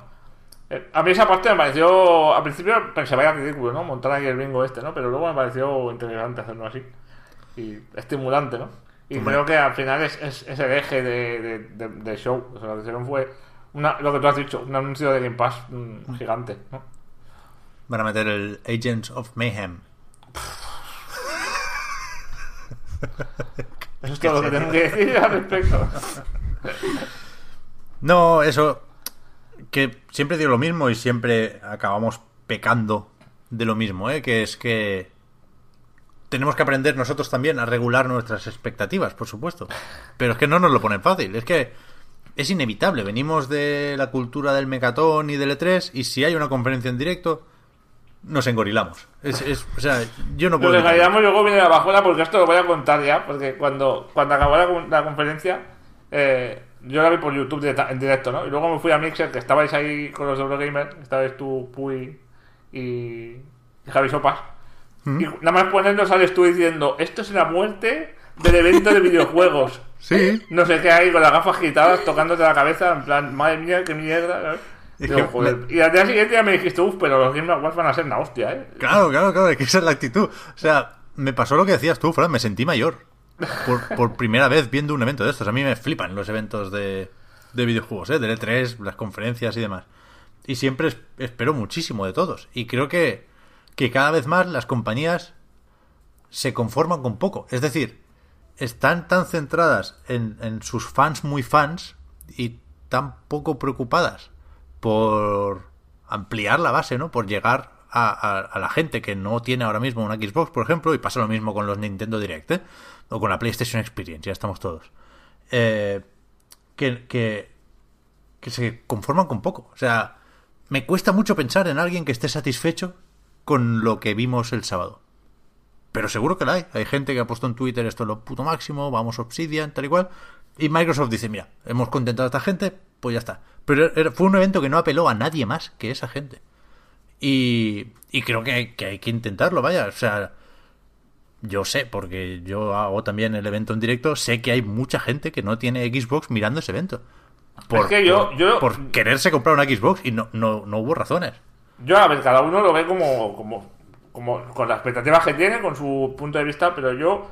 Eh, A mí esa parte me pareció. Al principio pensé, vaya ridículo, ¿no? Montar ahí el bingo este, ¿no? Pero luego me pareció interesante hacerlo así. Y estimulante, ¿no? Y Hombre. creo que al final es, es, es el eje de, de, de- de show. O sea, lo que hicieron fue una, lo que tú has dicho, un anuncio de Game Pass mm, gigante, ¿no? Van a meter el Agents of Mayhem. Es todo lo que tengo que decir al respecto. No, eso. Que siempre digo lo mismo y siempre acabamos pecando de lo mismo, ¿eh? Que es que. Tenemos que aprender nosotros también a regular nuestras expectativas, por supuesto. Pero es que no nos lo ponen fácil. Es que es inevitable. Venimos de la cultura del mecatón y del E3 y si hay una conferencia en directo, nos engorilamos. Es, es- o sea, yo no puedo. que evitarlo. callamos luego viene la bajuela porque esto lo voy a contar ya, porque cuando, cuando acabó la, con- la conferencia, eh, yo la vi por YouTube directa- en directo, ¿no? Y luego me fui a Mixer, que estabais ahí con los de Eurogamer, estabais tú, Puy y, y Javi Sopas. Y nada más ponerlo sales tú diciendo, esto es la muerte del evento de videojuegos. [laughs] Sí. No sé qué hay con las gafas quitadas, tocándote la cabeza, en plan, madre mía, qué mierda. ¿sabes? Es Digo, que joder. me- Y al día siguiente ya me dijiste, uff, pero los Game Awards van a ser una hostia, ¿eh? Claro, claro, claro, es que esa es la actitud. O sea, me pasó lo que decías tú, Fran, me sentí mayor. Por, [laughs] por primera vez viendo un evento de estos. A mí me flipan los eventos de, de videojuegos, ¿eh? Del E3, las conferencias y demás. Y siempre es- espero muchísimo de todos. Y creo que, que cada vez más las compañías se conforman con poco. Es decir, están tan centradas en, en sus fans muy fans y tan poco preocupadas por ampliar la base, ¿no? Por llegar a, a- la gente que no tiene ahora mismo una Xbox, por ejemplo, y pasa lo mismo con los Nintendo Direct, ¿eh? O con la PlayStation Experience, ya estamos todos. Eh, que, que, que se conforman con poco. O sea, me cuesta mucho pensar en alguien que esté satisfecho con lo que vimos el sábado. Pero seguro que la hay. Hay gente que ha puesto en Twitter esto es lo puto máximo, vamos Obsidian, tal y cual. Y Microsoft dice, mira, hemos contentado a esta gente, pues ya está. Pero era- fue un evento que no apeló a nadie más que esa gente. Y, y creo que hay, que hay que intentarlo, vaya. O sea, yo sé, porque yo hago también el evento en directo, sé que hay mucha gente que no tiene Xbox mirando ese evento. Por, Es que yo- por- yo- por quererse comprar una Xbox y no, no, no hubo razones. Yo, a ver, cada uno lo ve como, como, como con las expectativas que tiene, con su punto de vista, pero yo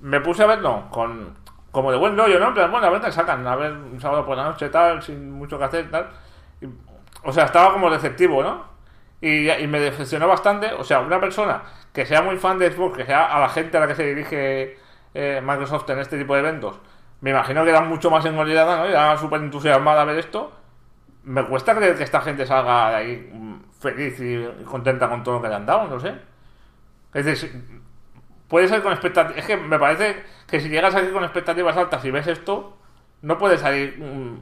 me puse a verlo con, como de buen rollo, ¿no? Plan, bueno, a ver qué sacan, a ver, un sábado por la noche, tal, sin mucho que hacer, tal. Y, o sea, estaba como receptivo, ¿no? Y, y me decepcionó bastante. O sea, una persona que sea muy fan de Xbox, que sea a la gente a la que se dirige eh, Microsoft en este tipo de eventos, me imagino que era mucho más engolidada, ¿no? Era súper entusiasmada a ver esto. Me cuesta creer que esta gente salga de ahí mm, feliz y contenta con todo lo que le han dado, no sé. Es decir, puede ser con expectativas. Es que me parece que si llegas aquí con expectativas altas y ves esto, no puedes salir mm,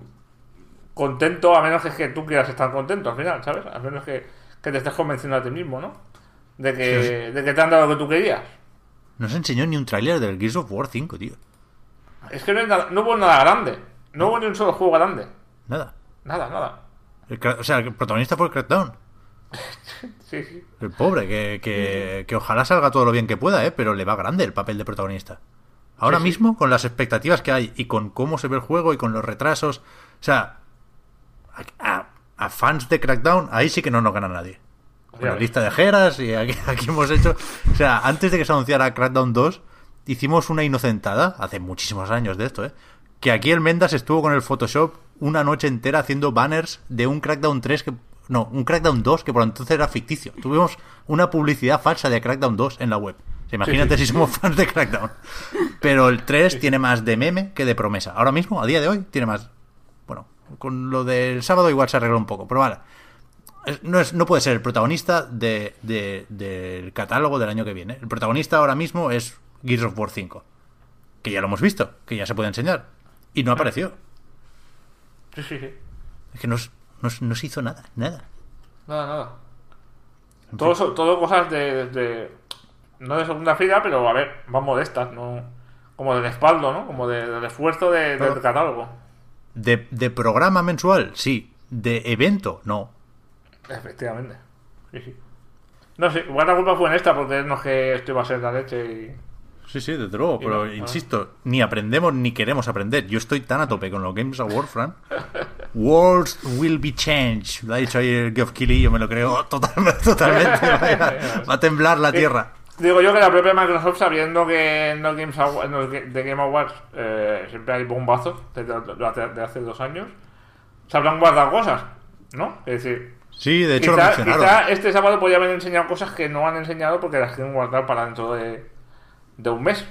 contento a menos que, que tú quieras estar contento al final, ¿sabes? A menos que, que te estés convenciendo a ti mismo, ¿no? De que, de que te han dado lo que tú querías. No se enseñó ni un tráiler del Gears of War 5, tío. Es que no, nada- no hubo nada grande. No hubo ni un solo juego grande. Nada. Nada, nada. El o sea, el protagonista fue el Crackdown. [laughs] Sí, sí. El pobre, que, que, que ojalá salga todo lo bien que pueda, ¿eh? Pero le va grande el papel de protagonista. Ahora Sí, mismo, con las expectativas que hay y con cómo se ve el juego y con los retrasos, o sea, a, fans de Crackdown, ahí sí que no nos gana nadie. Con la lista de jeras y aquí, [laughs] aquí hemos hecho... O sea, antes de que se anunciara Crackdown 2, hicimos una inocentada, hace muchísimos años de esto, ¿eh? que aquí el Mendas estuvo con el Photoshop una noche entera haciendo banners de un Crackdown 3 que... No, un Crackdown 2 que por entonces era ficticio. Tuvimos una publicidad falsa de Crackdown 2 en la web. Imagínate si somos fans de Crackdown. Pero el 3 tiene más de meme que de promesa. Ahora mismo, a día de hoy, tiene más... Bueno, con lo del sábado igual se arregla un poco, pero vale. Es- No, es, no puede ser el protagonista de, de- del catálogo del año que viene. El protagonista ahora mismo es Gears of War 5. Que ya lo hemos visto, que ya se puede enseñar. Y no apareció. Sí, sí, sí. Es que no, s- no no se hizo nada, nada. Nada, nada. Todo, so- todo cosas de, de- No de segunda fila, pero a ver, más modestas, ¿no? Como de respaldo, ¿no? Como de, del esfuerzo de- del catálogo. De, de programa mensual, sí. De evento, no. Efectivamente. Sí, sí. No sé, igual la culpa fue en esta, porque no es que esto iba a ser la leche y. Sí, sí, desde luego. Pero no, insisto, ni aprendemos ni queremos aprender. Yo estoy tan a tope con los Games Awards, Fran. [laughs] Worlds will be changed. Lo ha dicho ahí el Geoff Keighley, yo me lo creo [laughs] totalmente. totalmente. [laughs] Va, va a temblar la tierra. Digo yo que la propia Microsoft, sabiendo que en los Games de Game Awards eh, siempre hay bombazos desde, de hace dos años, se habrán guardado cosas, ¿no? Es decir, Sí, de hecho lo quizá, mencionaron. quizá este sábado podría haber enseñado cosas que no han enseñado porque las quieren guardar para dentro de, de un mes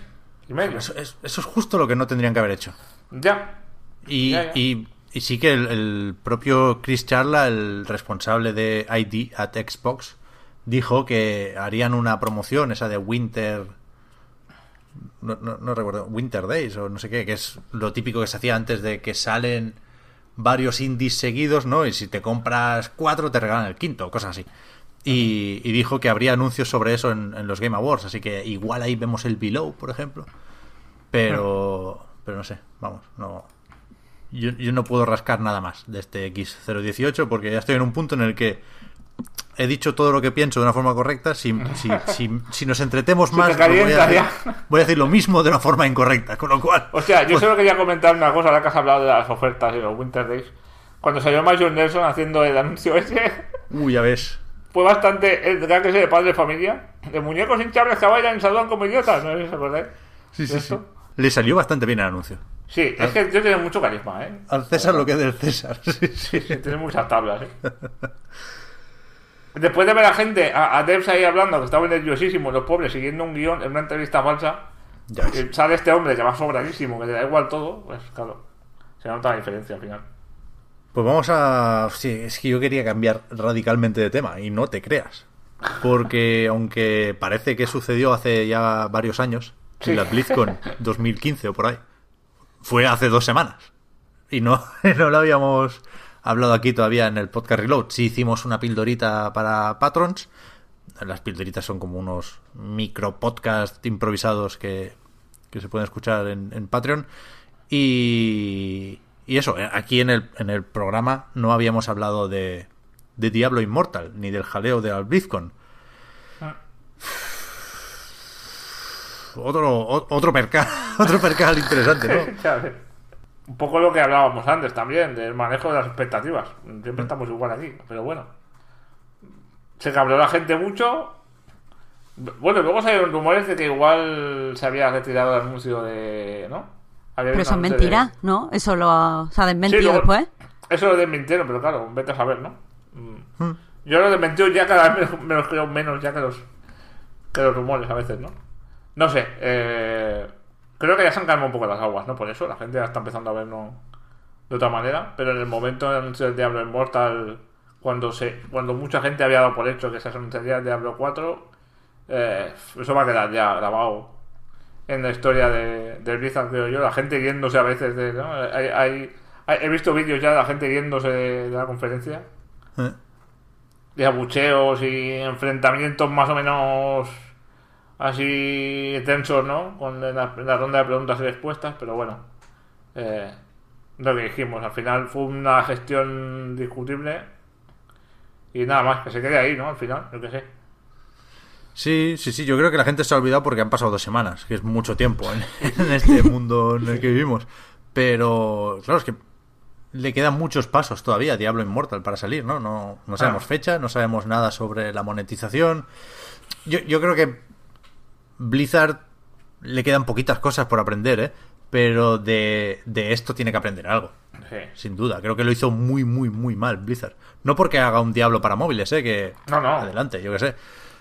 y medio. Eso es, eso es justo lo que no tendrían que haber hecho. Ya. Y, Ya, ya. y- y sí que el, el propio Chris Charla, el responsable de ID at Xbox, dijo que harían una promoción, esa de Winter. No, no- no recuerdo, Winter Days o no sé qué, que es lo típico que se hacía antes de que salen varios indies seguidos, ¿no? Y si te compras cuatro, te regalan el quinto, cosas así. Y, y dijo que habría anuncios sobre eso en, en los Game Awards, así que igual ahí vemos el Below, por ejemplo. Pero, pero no sé, vamos, no. Yo, yo no puedo rascar nada más de este X018 porque ya estoy en un punto en el que he dicho todo lo que pienso de una forma correcta. Si, si, si, si nos entretemos [laughs] Se más, voy, a decir, [laughs] voy a decir lo mismo de una forma incorrecta. Con lo cual, Hostia, yo pues, solo quería comentar una cosa, ahora que has hablado de las ofertas y los Winter Days. Cuando salió Major Nelson haciendo el anuncio ese, [laughs] uy, ya ves. fue bastante el drag ese de padre de familia. De muñecos hinchables que bailan y saludan como idiotas, ¿no sé si os acordáis? Sí, sí, sí. Le salió bastante bien el anuncio. Sí, es que yo tiene mucho carisma, ¿eh? Al César lo que es del César. Sí, sí. Sí, tiene muchas tablas, ¿eh? Después de ver a gente, a, a devs ahí hablando, que estaban nerviosísimos, los pobres, siguiendo un guion en una entrevista falsa, Ya sale este hombre que va sobradísimo, que le da igual todo, pues claro, se nota la diferencia al final. Pues vamos a... Sí, es que yo quería cambiar radicalmente de tema y no te creas. Porque [laughs] aunque parece que sucedió hace ya varios años, Sí. en la BlizzCon 2015 o por ahí, fue hace dos semanas. Y no, [laughs] no lo habíamos hablado aquí todavía en el podcast Reload. Sí hicimos una pildorita para patrons. Las pildoritas son como unos micro podcast improvisados que, que se pueden escuchar en, en Patreon. Y, y eso, eh, aquí en el, en el programa no habíamos hablado de, de Diablo Immortal, ni del jaleo de BlizzCon. Ah. Otro, otro percal, [laughs] otro percal interesante, ¿no? [laughs] Un poco lo que hablábamos antes también, del manejo de las expectativas. Siempre estamos igual aquí, pero bueno. Se cabreó la gente mucho. Bueno, luego salieron rumores de que igual se había retirado el anuncio de. ¿No? Había Pero eso es mentira, de- ¿no? Eso lo se ha desmentido Sí, luego- después. Eso lo desmintieron, pero claro, vete a saber, ¿no? Mm. Yo lo desmentido ya cada vez me, me los creo menos ya que los, que los rumores a veces, ¿no? No sé, eh, creo que ya se han calmado un poco las aguas, ¿no? Por eso la gente ya está empezando a verlo de otra manera, pero en el momento del anuncio del Diablo Immortal, cuando se cuando mucha gente había dado por hecho que se anunciaría el Diablo 4, eh, eso va a quedar ya grabado en la historia de, del Blizzard, creo yo. La gente yéndose a veces de. ¿no? Hay, hay- hay- he visto vídeos ya de la gente yéndose de, de la conferencia. Eh, De abucheos y enfrentamientos más o menos así tensos, ¿no? Con la, la ronda de preguntas y respuestas, pero bueno. Eh, lo que dijimos, al final fue una gestión discutible. Y nada más, que se quede ahí, ¿no? Al final, yo que sé. Sí, sí, sí, yo creo que la gente se ha olvidado porque han pasado dos semanas, que es mucho tiempo en, [laughs] en este mundo en el que vivimos. Pero, claro, es que le quedan muchos pasos todavía a Diablo Immortal para salir, ¿no? No, no sabemos Ah. fecha, no sabemos nada sobre la monetización. Yo, yo creo que Blizzard le quedan poquitas cosas por aprender, ¿eh? pero de, de esto tiene que aprender algo. Sí. Sin duda, creo que lo hizo muy, muy, muy mal Blizzard. No porque haga un Diablo para móviles, ¿eh? Que No, no. adelante, yo qué sé.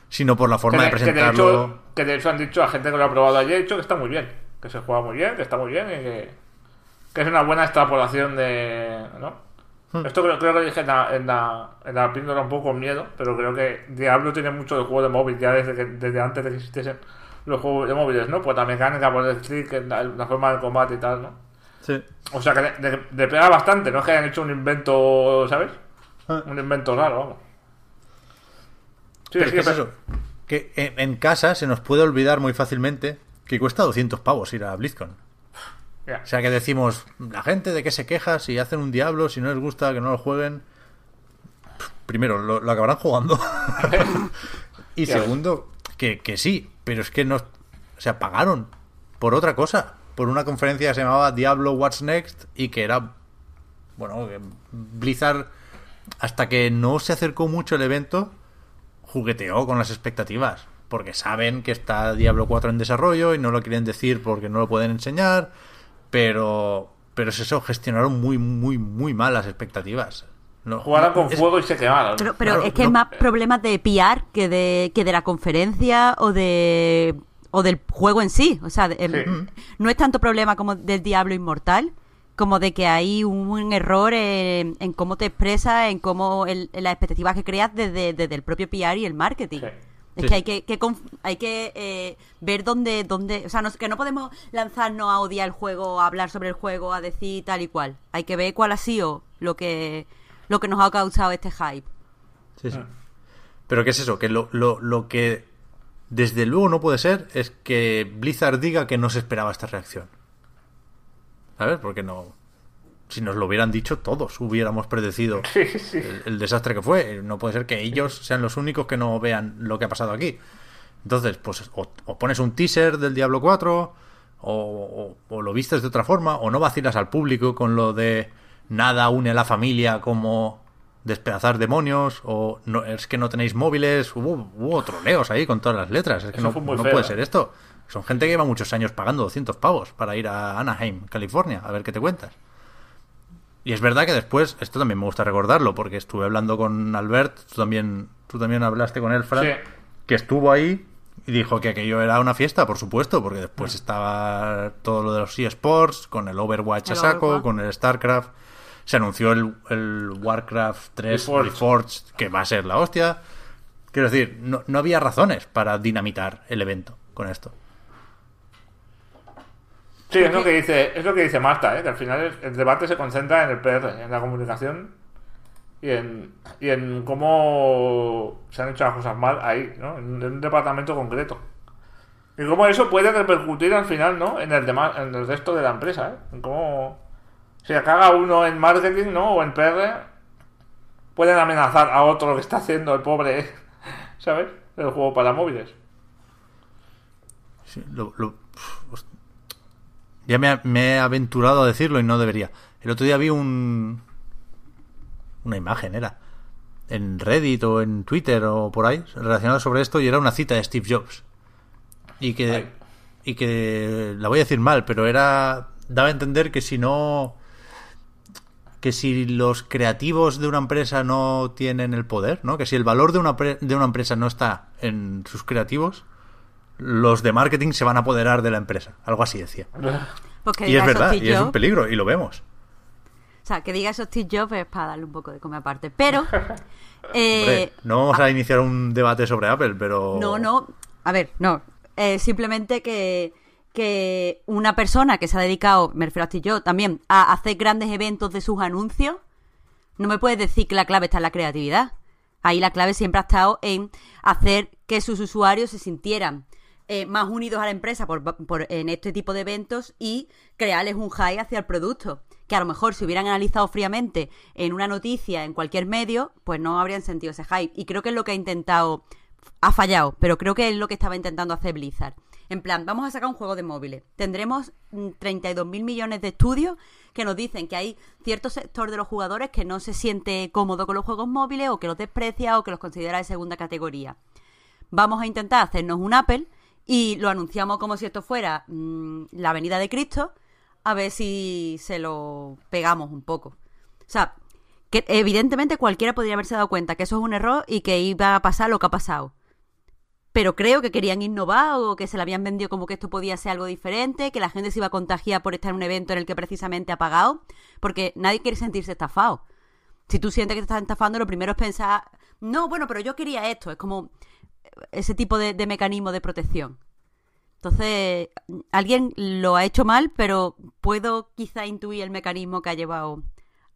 Sino por la Que forma de, de que de presentarlo. hecho, que de hecho han dicho a gente que lo ha probado ayer, dicho que está muy bien, que se juega muy bien, que está muy bien y que, que es una buena extrapolación de... ¿no? Hmm. Esto creo, creo que lo dije en la, en, la, en la píldora un poco con miedo, pero creo que Diablo tiene mucho de juego de móvil ya desde, que, desde antes de que existiesen los juegos de móviles, ¿no? Pues la mecánica, por el click, la, la forma de combate y tal, ¿no? Sí. O sea que de, de- de pega bastante, no es que hayan hecho un invento, ¿sabes? Ah. Un invento raro, vamos. Sí, Pero sí, es que eso, que en, en casa se nos puede olvidar muy fácilmente que cuesta 200 pavos ir a BlizzCon. O sea que decimos, la gente de qué se queja si hacen un diablo, si no les gusta que no lo jueguen. Primero, lo, lo acabarán jugando. [laughs] y segundo, que, que sí, pero es que no. O sea, pagaron por otra cosa. Por una conferencia que se llamaba Diablo What's Next y que era. Bueno, Blizzard, hasta que no se acercó mucho el evento, jugueteó con las expectativas. Porque saben que está Diablo 4 en desarrollo y no lo quieren decir porque no lo pueden enseñar. Pero, pero es eso, gestionaron muy, muy, muy mal las expectativas. No, Jugaron con es- fuego y se quemaron. Pero, pero Claro, es que no- es más problemas de PR que de, que de la conferencia o de o del juego en sí. O sea, de- em, Sí. no es tanto problema como del Diablo Inmortal, como de que hay un error en, en cómo te expresas, en cómo el- en las expectativas que creas desde, desde el propio PR y el marketing. Sí. Es Sí. que hay que, que conf- hay que eh, ver dónde, dónde, o sea, no- que no podemos lanzarnos a odiar el juego, a hablar sobre el juego, a decir tal y cual. Hay que ver cuál ha sido lo que, lo que nos ha causado este hype. Sí, sí. Pero ¿qué es eso? Que lo, lo, lo que desde luego no puede ser es que Blizzard diga que no se esperaba esta reacción. ¿Sabes? Porque no. Si nos lo hubieran dicho, todos hubiéramos predecido [laughs] Sí, sí. el, el desastre que fue. No puede ser que ellos sean los únicos que no vean lo que ha pasado aquí. Entonces, pues o, o pones un teaser del Diablo 4, o, o- o lo vistes de otra forma, o no vacilas al público con lo de nada une a la familia como despedazar demonios, o no, es que no tenéis móviles, hubo, hubo troleos ahí con todas las letras. Es que Eso no, no puede ¿eh? ser esto. Son gente que lleva muchos años pagando 200 pavos para ir a Anaheim, California, a ver qué te cuentas. Y es verdad que después, esto también me gusta recordarlo, porque estuve hablando con Albert, tú también, tú también hablaste con él, Fran, Sí. que estuvo ahí y dijo que aquello era una fiesta, por supuesto, porque después Mm. estaba todo lo de los eSports, con el Overwatch a El saco, Overwatch. con el StarCraft, se anunció el, el Warcraft 3 Reforged. Reforged, que va a ser la hostia. Quiero decir, no, no había razones para dinamitar el evento con esto. Sí, es lo que dice, es lo que dice Marta, ¿eh? que al final el, el debate se concentra en el PR, en la comunicación y en, y en cómo se han hecho las cosas mal ahí, ¿no? En, en un departamento concreto. Y cómo eso puede repercutir al final, ¿no? En el demás, en el resto de la empresa, ¿eh? En cómo si caga uno en marketing, ¿no? O en PR, pueden amenazar a otro que está haciendo el pobre, [laughs] ¿sabes? El juego para móviles. Sí, lo- ya me, he aventurado a decirlo y no debería. El otro día vi un una imagen, era en Reddit o en Twitter o por ahí, relacionado sobre esto, y era una cita de Steve Jobs. Y que, Ay. y que la voy a decir mal, pero era daba a entender que si no que si los creativos de una empresa no tienen el poder, ¿no? Que si el valor de una, de una empresa no está en sus creativos, los de marketing se van a apoderar de la empresa. Algo así decía. Pues Y es verdad, y es un peligro, y lo vemos. O sea, que diga eso Steve Jobs es para darle un poco de come aparte. Pero, [laughs] eh, Hombre, no vamos a iniciar un debate sobre Apple, pero... no, no. A ver, no. Eh, simplemente que, que una persona que se ha dedicado, me refiero a Steve Jobs también, a hacer grandes eventos de sus anuncios, no me puedes decir que la clave está en la creatividad. Ahí la clave siempre ha estado en hacer que sus usuarios se sintieran eh, más unidos a la empresa por, por- en este tipo de eventos y crearles un high hacia el producto. Que a lo mejor si hubieran analizado fríamente en una noticia, en cualquier medio, pues no habrían sentido ese hype. Y creo que es lo que ha intentado, ha fallado, pero creo que es lo que estaba intentando hacer Blizzard. En plan, vamos a sacar un juego de móviles. Tendremos mm, 32 mil millones de estudios que nos dicen que hay cierto sector de los jugadores que no se siente cómodo con los juegos móviles o que los desprecia o que los considera de segunda categoría. Vamos a intentar hacernos un Apple y lo anunciamos como si esto fuera mm, la venida de Cristo a ver si se lo pegamos un poco. O sea, que evidentemente cualquiera podría haberse dado cuenta que eso es un error y que iba a pasar lo que ha pasado. Pero creo que querían innovar o que se le habían vendido como que esto podía ser algo diferente, que la gente se iba a contagiar por estar en un evento en el que precisamente ha pagado, porque nadie quiere sentirse estafado. Si tú sientes que te estás estafando, lo primero es pensar, no, bueno, pero yo quería esto. Es como ese tipo de, de mecanismo de protección. Entonces, alguien lo ha hecho mal, pero puedo quizá intuir el mecanismo que ha llevado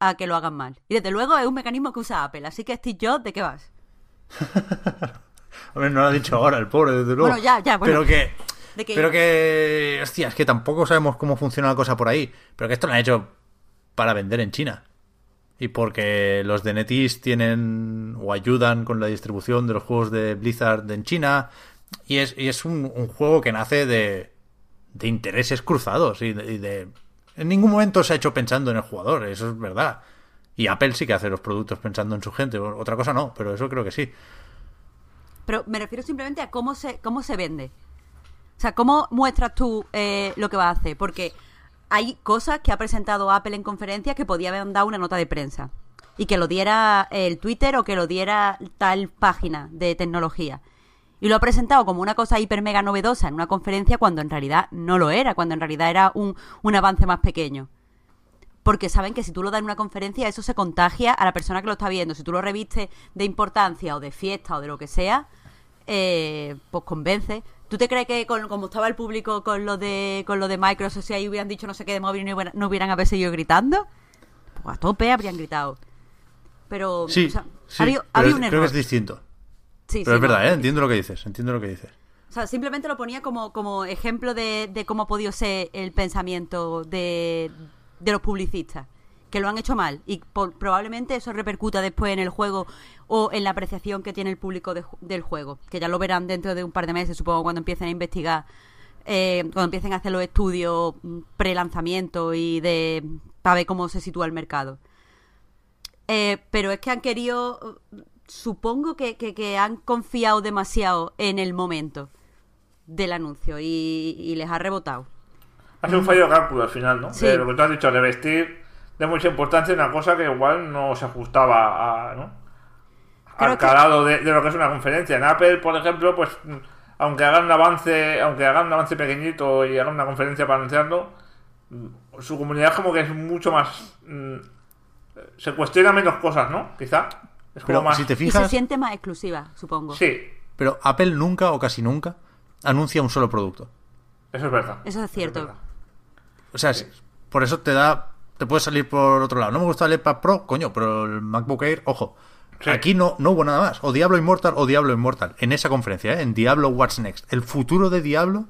a que lo hagan mal. Y desde luego es un mecanismo que usa Apple. Así que, Steve Jobs, ¿de qué vas? [laughs] A ver, no lo ha dicho ahora el pobre, desde luego. Bueno, ya, ya, bueno. Pero que... ¿De qué Pero que... Hostia, es que tampoco sabemos cómo funciona la cosa por ahí. Pero que esto lo han hecho para vender en China. Y porque los de NetEase tienen o ayudan con la distribución de los juegos de Blizzard en China. Y es, y es un, un juego que nace de, de intereses cruzados y de, y de- En ningún momento se ha hecho pensando en el jugador, eso es verdad. Y Apple sí que hace los productos pensando en su gente. Otra cosa no, pero eso creo que sí. Pero me refiero simplemente a cómo se, cómo se vende. O sea, cómo muestras tú eh, lo que vas a hacer. Porque hay cosas que ha presentado Apple en conferencias que podía haber dado una nota de prensa. Y que lo diera el Twitter o que lo diera tal página de tecnología. Y lo ha presentado como una cosa hiper mega novedosa en una conferencia cuando en realidad no lo era, cuando en realidad era un, un avance más pequeño. Porque saben que si tú lo das en una conferencia, eso se contagia a la persona que lo está viendo. Si tú lo revistes de importancia o de fiesta o de lo que sea, eh, pues convence. ¿Tú te crees que con, como estaba el público con lo de con lo de Microsoft, si ahí hubieran dicho no sé qué de móvil no hubieran, no hubieran haber seguido gritando? Pues a tope habrían gritado. Pero Sí, o sea, sí, ha habido, ha pero un creo que es distinto. Sí, Pero es no. verdad, ¿eh? entiendo lo que dices, entiendo lo que dices. O sea, simplemente lo ponía como, como ejemplo de, de cómo ha podido ser el pensamiento de, de los publicistas, que lo han hecho mal y por- probablemente eso repercuta después en el juego o en la apreciación que tiene el público de del juego, que ya lo verán dentro de un par de meses, supongo, cuando empiecen a investigar, eh, cuando empiecen a hacer los estudios mm, pre-lanzamiento y de para ver cómo se sitúa el mercado. Eh, pero es que han querido, supongo que, que- que han confiado demasiado en el momento del anuncio y, y les ha rebotado. Ha sido un fallo de cálculo al final, ¿no? Sí. De lo que tú has dicho, de vestir de mucha importancia en una cosa que igual no se ajustaba a, ¿no? Creo al que- calado de, de lo que es una conferencia. En Apple, por ejemplo, pues aunque hagan un avance, aunque hagan un avance pequeñito y hagan una conferencia para anunciarlo, su comunidad como que es mucho más mm, se cuestiona menos cosas, ¿no? Quizá. Es como Pero más si te Y se fijas, siente más exclusiva, supongo. Sí, pero Apple nunca o casi nunca anuncia un solo producto. eso es verdad. Eso es cierto. verdad. O sea, por eso te da. Te puedes salir por otro lado. No me gusta el iPad Pro, coño, pero el MacBook Air, ojo. Sí. Aquí no, no hubo nada más. O Diablo Immortal o Diablo Immortal. En esa conferencia, ¿eh? en Diablo What's Next. El futuro de Diablo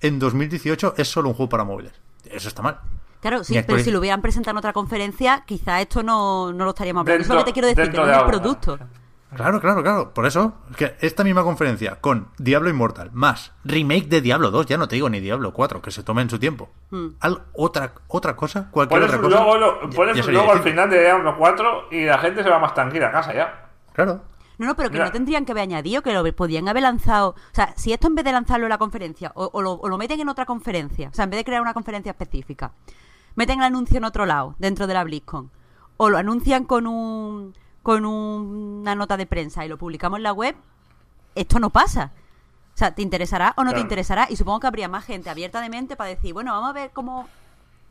en 2018 es solo un juego para móviles. Eso está mal. Claro, sí, pero si lo hubieran presentado en otra conferencia, quizá esto no, no lo estaríamos hablando. Eso es lo que te quiero decir, que no de es producto. Claro, claro, claro. Por eso, es que esta misma conferencia con Diablo Immortal más remake de Diablo 2, ya no te digo ni Diablo 4, que se tome en su tiempo. Hmm. Al- otra, otra cosa, cualquier otra cosa. logo, lo- ya- pones ya un sería logo al final de Diablo 4 y la gente se va más tranquila a casa ya. Claro. No, no, pero que Mira. no tendrían que haber añadido, que lo podían haber lanzado. O sea, si esto en vez de lanzarlo en la conferencia, o, o lo, o lo meten en otra conferencia, o sea, en vez de crear una conferencia específica, meten el anuncio en otro lado, dentro de la BlizzCon, o lo anuncian con un con un- una nota de prensa y lo publicamos en la web, esto no pasa. O sea, ¿te interesará o no te Claro. interesará? Y supongo que habría más gente abierta de mente para decir, bueno, vamos a ver cómo,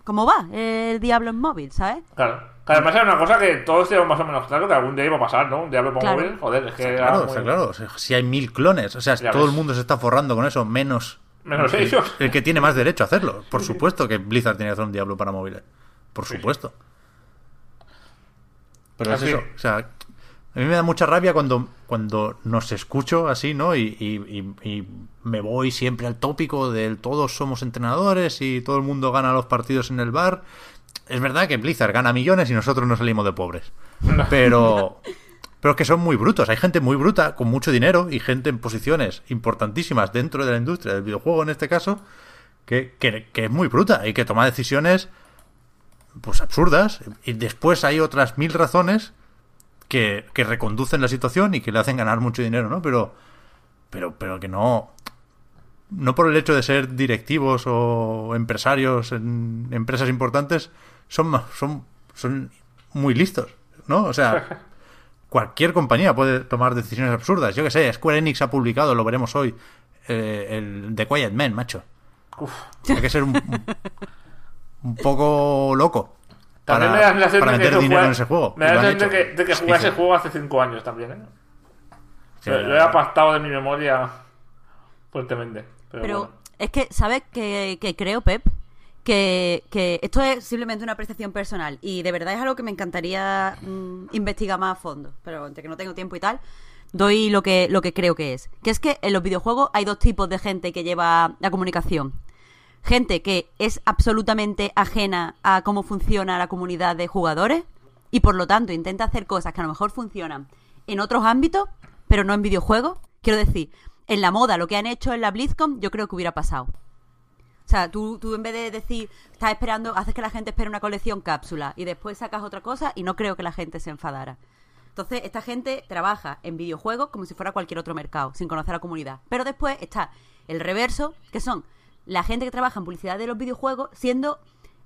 cómo va el Diablo en móvil, ¿sabes? Claro. Que además era una cosa que todos teníamos más o menos claro que algún día iba a pasar, ¿no? Un Diablo por Claro. móvil, joder, es que era Claro, muy- claro. O sea, Si hay mil clones, o sea, Ya todo ves. el mundo se está forrando con eso, menos, Menos el, ellos. el que tiene más derecho a hacerlo. Por [laughs] supuesto que Blizzard tiene que hacer un Diablo para móviles. Por supuesto. Pero es eso. O sea, a mí me da mucha rabia cuando, cuando nos escucho así, ¿no? Y, y- y- y me voy siempre al tópico del todos somos entrenadores y todo el mundo gana los partidos en el bar. Es verdad que Blizzard gana millones y nosotros no salimos de pobres. Pero, pero es que son muy brutos. Hay gente muy bruta, con mucho dinero y gente en posiciones importantísimas dentro de la industria del videojuego, en este caso, que, que- que es muy bruta y que toma decisiones pues absurdas. Y después hay otras mil razones que, que reconducen la situación y que le hacen ganar mucho dinero, ¿no? Pero, pero, pero que no. no por el hecho de ser directivos o empresarios en empresas importantes, son, son, son muy listos, ¿no? O sea, [laughs] cualquier compañía puede tomar decisiones absurdas. Yo que sé, Square Enix ha publicado, lo veremos hoy, eh, el The Quiet Man, macho. Uf. Hay que ser un, [laughs] un poco loco También para, me da la sensación para meter que dinero juega- en ese juego. Me da la sensación de que, de que jugué ese sí. juego hace 5 años también, ¿eh? Sí, lo, lo he apartado de mi memoria fuertemente. Pero, Pero bueno. es que, ¿sabes que, que creo, Pep? Que, que esto es simplemente una apreciación personal y de verdad es algo que me encantaría mm, investigar más a fondo, pero entre que no tengo tiempo y tal, doy lo que, lo que creo que es. Que es que en los videojuegos hay dos tipos de gente que lleva la comunicación. Gente que es absolutamente ajena a cómo funciona la comunidad de jugadores y por lo tanto intenta hacer cosas que a lo mejor funcionan en otros ámbitos, pero no en videojuegos. Quiero decir, en la moda, lo que han hecho en la BlizzCon, yo creo que hubiera pasado. O sea, tú, tú en vez de decir, estás esperando, haces que la gente espere una colección cápsula y después sacas otra cosa y no creo que la gente se enfadara. Entonces, esta gente trabaja en videojuegos como si fuera cualquier otro mercado, sin conocer a la comunidad. Pero después está el reverso, que son la gente que trabaja en publicidad de los videojuegos siendo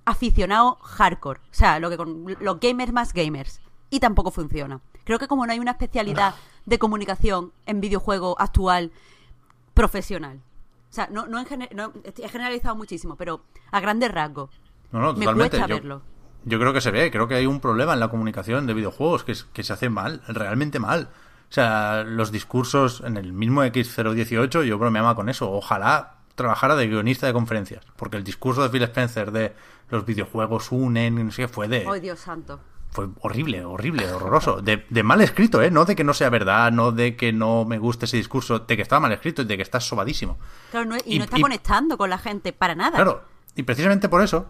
aficionado hardcore. O sea, lo que con los gamers más gamers. Y tampoco funciona. Creo que como no hay una especialidad [laughs] de comunicación en videojuego actual profesional. O sea, no, no, en gener- no- he generalizado muchísimo, pero a grandes rasgos. No, no, Me totalmente. Yo creo que se ve, creo que hay un problema en la comunicación de videojuegos que, es- que se hace mal, realmente mal. O sea, los discursos en el mismo X018, yo bromeaba con eso. Ojalá trabajara de guionista de conferencias, porque el discurso de Phil Spencer de los videojuegos unen, no sé qué, fue de... ¡Ay, Dios santo! Fue horrible, horrible, horroroso. De, de mal escrito, ¿eh? No de que no sea verdad, no de que no me guste ese discurso, de que está mal escrito y de que está sobadísimo. Claro, no- y, Y- no está y- conectando con la gente para nada. Claro, y precisamente por eso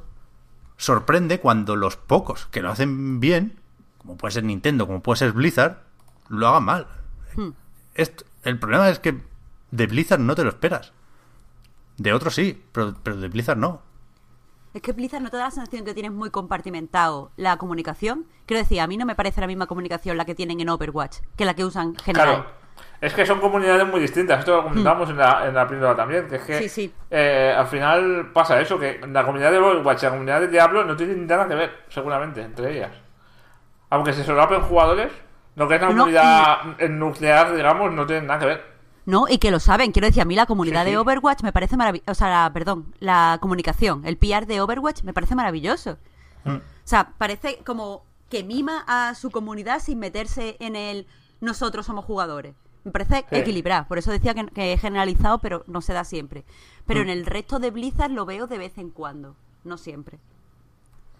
sorprende cuando los pocos que lo hacen bien, como puede ser Nintendo, como puede ser Blizzard, lo hagan mal. Hmm. Esto- el problema es que de Blizzard no te lo esperas. De otros sí, pero, pero de Blizzard no. Es que Blizzard no te da la sensación que tienes muy compartimentado la comunicación. Quiero decir, a mí no me parece la misma comunicación la que tienen en Overwatch que la que usan general. Claro. Es que son comunidades muy distintas. Esto lo comentamos en, la, en la píldora también. Que es que Hmm. Sí, sí. eh, al final pasa eso: que la comunidad de Overwatch y la comunidad de Diablo no tienen nada que ver, seguramente, entre ellas. Aunque se solapen jugadores, lo que es la No, comunidad en nuclear, digamos, no tienen nada que ver. No, y que lo saben. Quiero decir, a mí la comunidad Sí, sí. de Overwatch me parece maravilloso. O sea, la- perdón, la comunicación, el PR de Overwatch me parece maravilloso. Mm. O sea, parece como que mima a su comunidad sin meterse en el nosotros somos jugadores. Me parece Sí. equilibrado. Por eso decía que, que he generalizado, pero no se da siempre. Pero Mm. en el resto de Blizzard lo veo de vez en cuando, no siempre.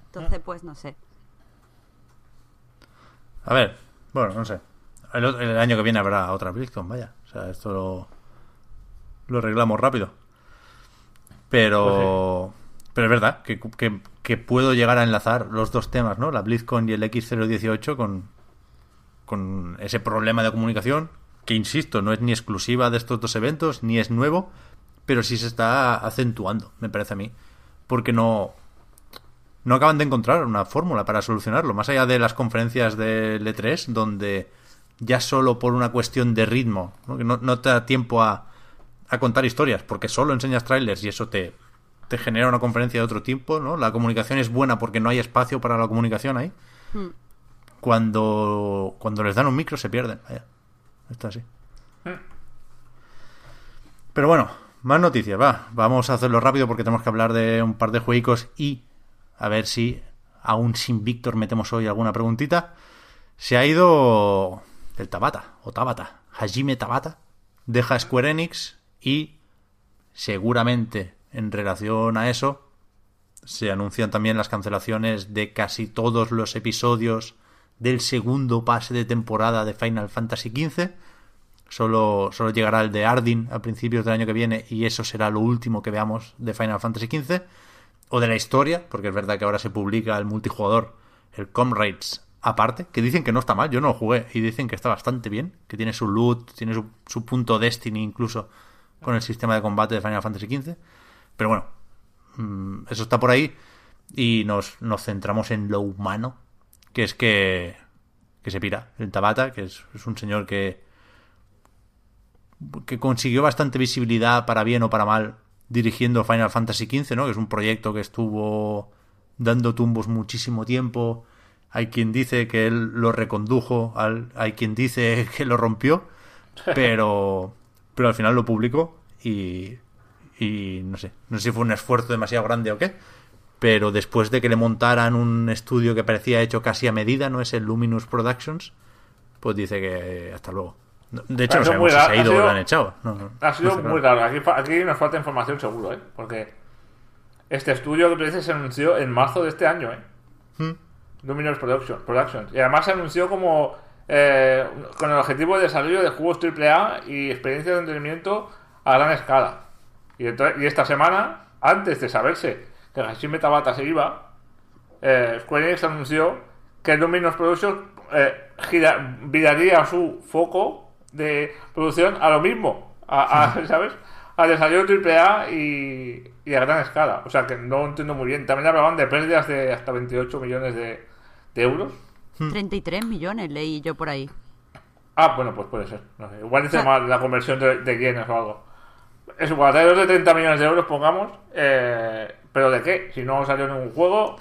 Entonces, pues no sé. A ver, bueno, no sé. El año que viene habrá otra BlizzCon, vaya. Sea, esto lo, lo arreglamos rápido. Pero, pero es verdad que, que- que puedo llegar a enlazar los dos temas, ¿no? La BlizzCon y el X018 con, con ese problema de comunicación que, insisto, no es ni exclusiva de estos dos eventos, ni es nuevo, pero sí se está acentuando, me parece a mí. Porque no, no acaban de encontrar una fórmula para solucionarlo. Más allá de las conferencias de E3, donde ya solo por una cuestión de ritmo, ¿no? que no, no te da tiempo a, a contar historias, porque solo enseñas trailers y eso te, te genera una conferencia de otro tipo, ¿no? La comunicación es buena porque no hay espacio para la comunicación ahí. Hmm. Cuando, cuando les dan un micro se pierden. Vaya. Está así. Pero bueno, más noticias, va. Vamos a hacerlo rápido porque tenemos que hablar de un par de juegos y a ver si, aún sin Víctor, metemos hoy alguna preguntita. Se ha ido el Tabata, o Tabata, Hajime Tabata, deja Square Enix y seguramente en relación a eso se anuncian también las cancelaciones de casi todos los episodios del segundo pase de temporada de Final Fantasy XV. Solo, solo llegará el de Ardyn a principios del año que viene y eso será lo último que veamos de Final Fantasy XV. O de la historia, porque es verdad que ahora se publica el multijugador, el Comrades aparte, que dicen que no está mal, yo no lo jugué y dicen que está bastante bien, que tiene su loot, tiene su, su punto Destiny incluso con el sistema de combate de Final Fantasy XV. Pero bueno, mm, eso está por ahí y nos, nos centramos en lo humano, que es que, que se pira el Tabata, que es, un señor que que consiguió bastante visibilidad para bien o para mal dirigiendo Final Fantasy XV, ¿no? Que es un proyecto que estuvo dando tumbos muchísimo tiempo. Hay quien dice que él lo recondujo, hay quien dice [laughs] que lo rompió, pero, [laughs] pero al final lo publicó y, y no sé, no sé si fue un esfuerzo demasiado grande o qué, pero después de que le montaran un estudio que parecía hecho casi a medida, no es el Luminous Productions, pues dice que hasta luego. De hecho, no sabemos si se ha ido o lo han echado. ha sido muy raro. Aquí, aquí, nos falta información seguro, ¿eh? Porque este estudio que tú dices se anunció en marzo de este año, ¿eh? Hmm. Luminous Production, Productions. Y además se anunció como eh, con el objetivo de desarrollo de juegos AAA y experiencias de entretenimiento a gran escala. Y, y esta semana, antes de saberse que Hashime Tabata se iba, eh, Square Enix anunció que Luminous Productions eh, gira, viraría su foco de producción a lo mismo, a, [laughs] ¿sabes? A desarrollo AAA y, y a gran escala. O sea que no entiendo muy bien. También hablaban de pérdidas de hasta 28 millones de, euros. 33 millones leí yo por ahí. Ah, bueno, pues puede ser. Igual dice mal la conversión de, de yenes o algo. Es igual, de 30 millones de euros, pongamos. Eh, ¿Pero de qué? Si no salió ningún juego.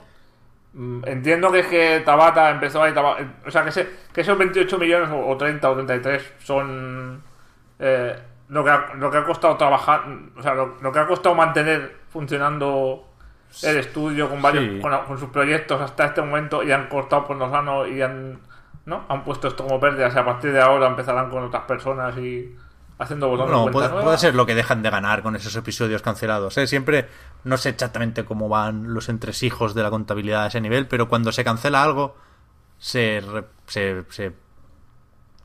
Mm, entiendo que es que Tabata empezó ahí. o sea, que, que esos 28 millones o, 30 o 33 son. Eh, lo, que ha, lo que ha costado trabajar. O sea, lo, que ha costado mantener funcionando el estudio con varios con, sus proyectos hasta este momento y han cortado por los años y han ¿no? han puesto esto como pérdidas y a partir de ahora empezarán con otras personas y haciendo botones no, puede, puede, ser lo que dejan de ganar con esos episodios cancelados ¿eh? siempre no sé exactamente cómo van los entresijos de la contabilidad a ese nivel, pero cuando se cancela algo, se, se,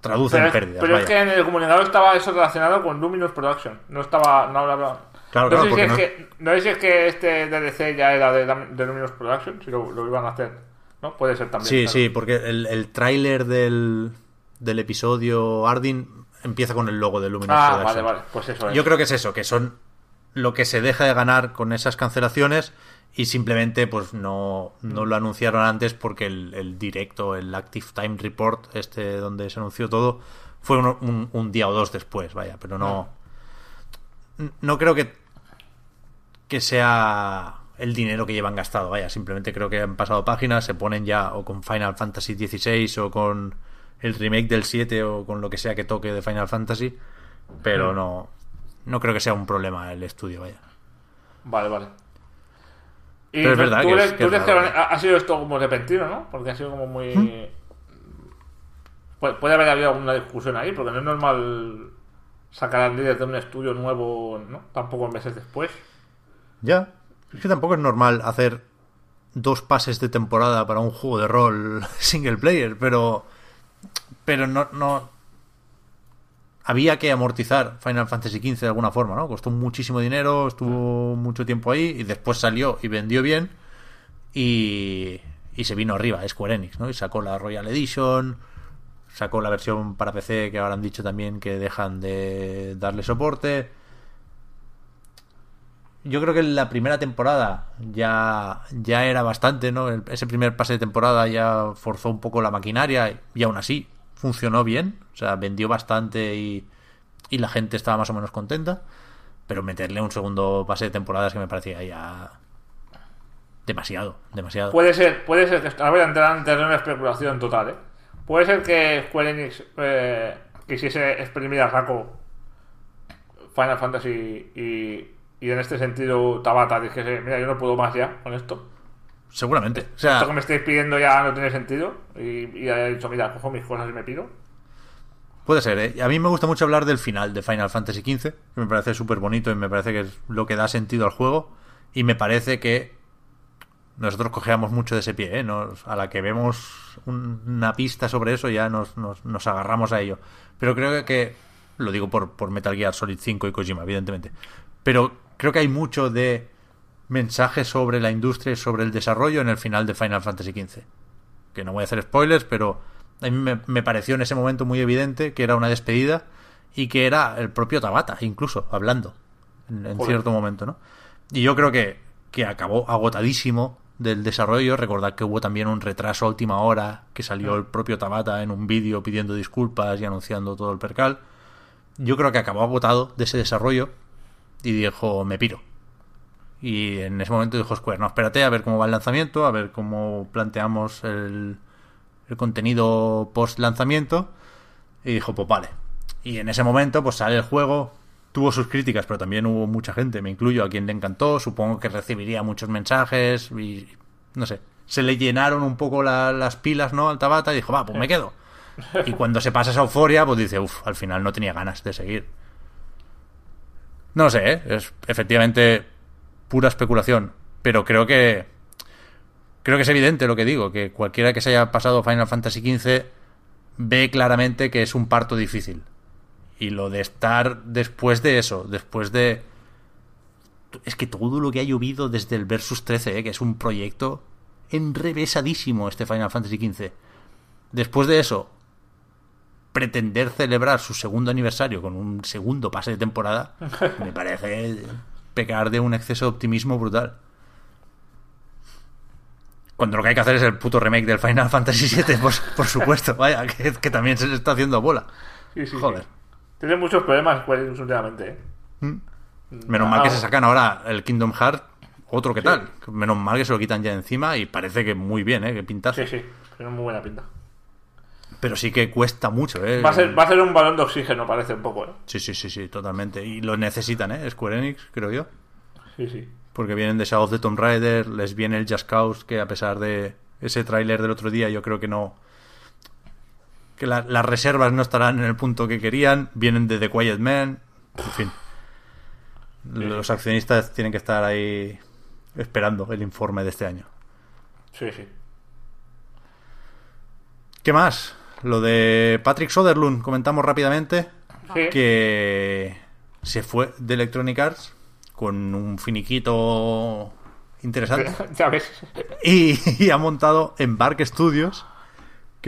traduce en pérdidas. Pero es que en el comunicado estaba eso relacionado con Luminous Production. No estaba. No hablaba. Claro, no, sé si es que, no sé si es que este DLC ya era de, de Luminous Production, si lo, iban a hacer. ¿No? Puede ser también. Sí, sí, porque el, el tráiler del, del episodio Ardin empieza con el logo de Luminous ah, vale, vale. Pues eso es. Yo creo que es eso, que son lo que se deja de ganar con esas cancelaciones y simplemente pues no, no lo anunciaron antes porque el, directo, el Active Time Report, este donde se anunció todo, fue un, un, día o dos después, vaya, pero no... No creo que, que sea el dinero que llevan gastado, vaya, simplemente creo que han pasado páginas, se ponen ya o con Final Fantasy XVI o con el remake del 7 o con lo que sea que toque de Final Fantasy, pero no, no creo que sea un problema el estudio, vaya. Vale, vale. Y Pero es verdad tú, que, tú que ha, sido esto como repentino, ¿no? Porque ha sido como muy... ¿Mm? Puede, haber habido alguna discusión ahí, porque no es normal sacar a líderes de un estudio nuevo, ¿no? Tampoco meses después. Ya. Es que tampoco es normal hacer dos pases de temporada para un juego de rol [laughs] single player, pero... Pero no, no, había que amortizar Final Fantasy XV de alguna forma, ¿no? Costó muchísimo dinero, estuvo mucho tiempo ahí y después salió y vendió bien y, y se vino arriba Square Enix, ¿no? Y sacó la Royal Edition, sacó la versión para PC que ahora han dicho también que dejan de darle soporte. Yo creo que la primera temporada ya, ya era bastante, ¿no? ese primer pase de temporada ya forzó un poco la maquinaria y aún así funcionó bien, o sea, vendió bastante y, y la gente estaba más o menos contenta, pero meterle un segundo pase de temporadas que me parecía ya demasiado, demasiado. Puede ser, puede ser que a ver, entrar en terreno especulación total, ¿eh? Puede ser que Square Enix eh, quisiese exprimir a Rako Final Fantasy y, y en este sentido Tabata dijese, mira, yo no puedo más ya con esto. Seguramente. O sea, Esto que me estáis pidiendo ya no tiene sentido. Y, y he dicho, mira, cojo mis cosas y me pido. Puede ser, ¿eh? A mí me gusta mucho hablar del final de Final Fantasy XV, que me parece súper bonito y me parece que es lo que da sentido al juego. Y me parece que nosotros cojeamos mucho de ese pie, ¿eh? a la que vemos una pista sobre eso ya nos, nos, nos, agarramos a ello. Pero creo que, lo digo por, por Metal Gear Solid 5 y Kojima, evidentemente. Pero creo que hay mucho de mensaje sobre la industria y sobre el desarrollo en el final de Final Fantasy XV. Que no voy a hacer spoilers, pero a mí me, pareció en ese momento muy evidente que era una despedida y que era el propio Tabata, incluso, hablando en, cierto momento, ¿no? Y yo creo que, que acabó agotadísimo del desarrollo. Recordad que hubo también un retraso a última hora, que salió el propio Tabata en un vídeo pidiendo disculpas y anunciando todo el percal. yo creo que acabó agotado de ese desarrollo y dijo, me piro. Y en ese momento dijo Square, no, espérate a ver cómo va el lanzamiento, a ver cómo planteamos el, el contenido post lanzamiento. Y dijo, pues vale. Y en ese momento, pues sale el juego, tuvo sus críticas, pero también hubo mucha gente, me incluyo, a quien le encantó. Supongo que recibiría muchos mensajes y no sé. Se le llenaron un poco la- las pilas, ¿no? Al Tabata y dijo, va, pues me quedo. Y cuando se pasa esa euforia, pues dice, uff, al final no tenía ganas de seguir. No sé, ¿eh? es efectivamente pura especulación, pero creo que creo que es evidente lo que digo, que cualquiera que se haya pasado Final Fantasy XV ve claramente que es un parto difícil. Y lo de estar después de eso, después de... Es que todo lo que ha llovido desde el Versus 13, ¿eh? que es un proyecto enrevesadísimo este Final Fantasy XV. Después de eso, pretender celebrar su segundo aniversario con un segundo pase de temporada, [laughs] me parece pecar de un exceso de optimismo brutal. Cuando lo que hay que hacer es el puto remake del Final Fantasy VII, pues, por supuesto, vaya, que, que también se le está haciendo bola. Sí, sí, sí. Tiene muchos problemas Square últimamente, ¿eh? Menos mal que Ah, se sacan ahora el Kingdom Hearts, otro que tal. Menos mal que se lo quitan ya encima y parece que muy bien, ¿eh? Que pintazo. Sí, sí. Tiene muy buena pinta. Pero sí que cuesta mucho, ¿eh? Va a ser, va a ser un balón de oxígeno, parece un poco, ¿eh? Sí, sí, sí, sí, totalmente. Y lo necesitan, ¿eh? Square Enix, creo yo. Sí, sí. Porque vienen de Shadow of the Tomb Raider, les viene el Just Cause, que a pesar de ese tráiler del otro día, yo creo que no... Que la- las reservas no estarán en el punto que querían. Vienen de The Quiet Man. En fin. Los accionistas tienen que estar ahí esperando el informe de este año. Sí, sí. ¿Qué más? Lo de Patrick Soderlund, comentamos rápidamente Sí. que se fue de Electronic Arts con un finiquito interesante [laughs] ya ves. y, y ha montado Embark Studios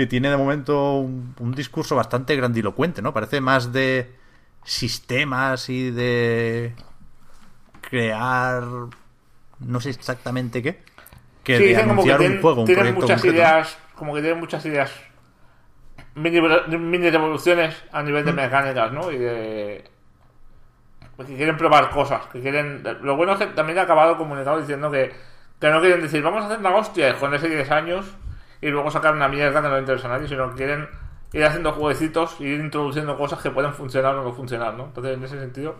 que tiene de momento un, un discurso bastante grandilocuente, ¿no? Parece más de sistemas y de crear no sé exactamente qué que Sí, de que anunciar un juego, un proyecto muchas ideas, como que tienen muchas ideas, mini, mini revoluciones a nivel Mm. de mecánicas, ¿no? Y de... Que quieren probar cosas, que quieren... Lo bueno es que también ha acabado comunicado diciendo que, que no quieren decir, vamos a hacer la hostia con ese 10 años y luego sacar una mierda que no le interesa a nadie, sino que quieren ir haciendo jueguecitos y ir introduciendo cosas que pueden funcionar o no funcionar, ¿no? Entonces, en ese sentido,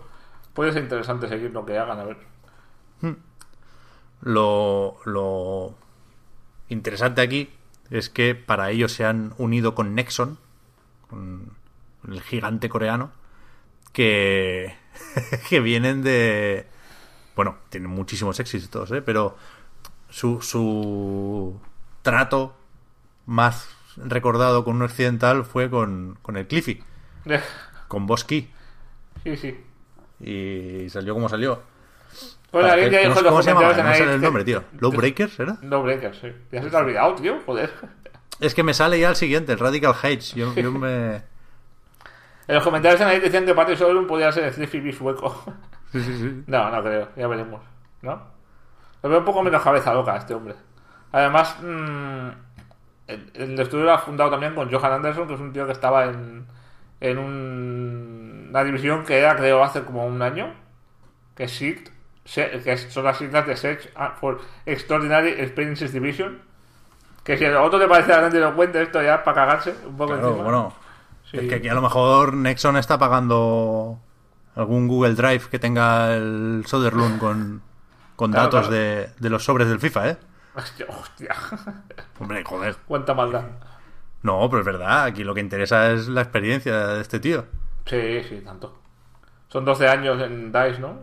puede ser interesante seguir lo que hagan, a ver. Lo, lo interesante aquí es que para ellos se han unido con Nexon, con el gigante coreano, que, [laughs] que vienen de... Bueno, tienen muchísimos éxitos, ¿eh? pero su, su trato más recordado con un occidental fue con, con el Cliffy, [laughs] con Bosky, Sí, sí. y salió como salió. Bueno, Para alguien que- ya dijo ¿Cómo, los cómo se comentarios No sale el nombre, tío. ¿Low Breakers era? No breakers, sí. Ya se te ha olvidado, tío, joder. Es que me sale ya el siguiente, el Radical Heights. Yo, yo [laughs] me. En los comentarios en ahí decían que Patrick Soderlund podía ser el Sliffy B sueco. Sí, sí, sí. [laughs] No, no creo, ya veremos. ¿No? Lo veo un poco menos cabeza loca este hombre. Además, mm, el, el estudio lo ha fundado también con Johan Anderson, que es un tío que estaba en, en un- una división que era, creo, hace como un año, que es SIGT, se- que son las siglas de Search for Extraordinary Experiences Division. Que si a otro te parece grandilocuente esto ya para cagarse un poco Claro, encima. bueno. Sí. Es que aquí a lo mejor Nexon está pagando algún Google Drive que tenga el Soderlund con, con Claro, datos claro. De, de los sobres del FIFA, ¿eh? Hostia. [laughs] Hombre, joder. Cuánta maldad. No, pero es verdad, aquí lo que interesa es la experiencia de este tío. Sí, sí, tanto. Son 12 años en DICE, ¿no?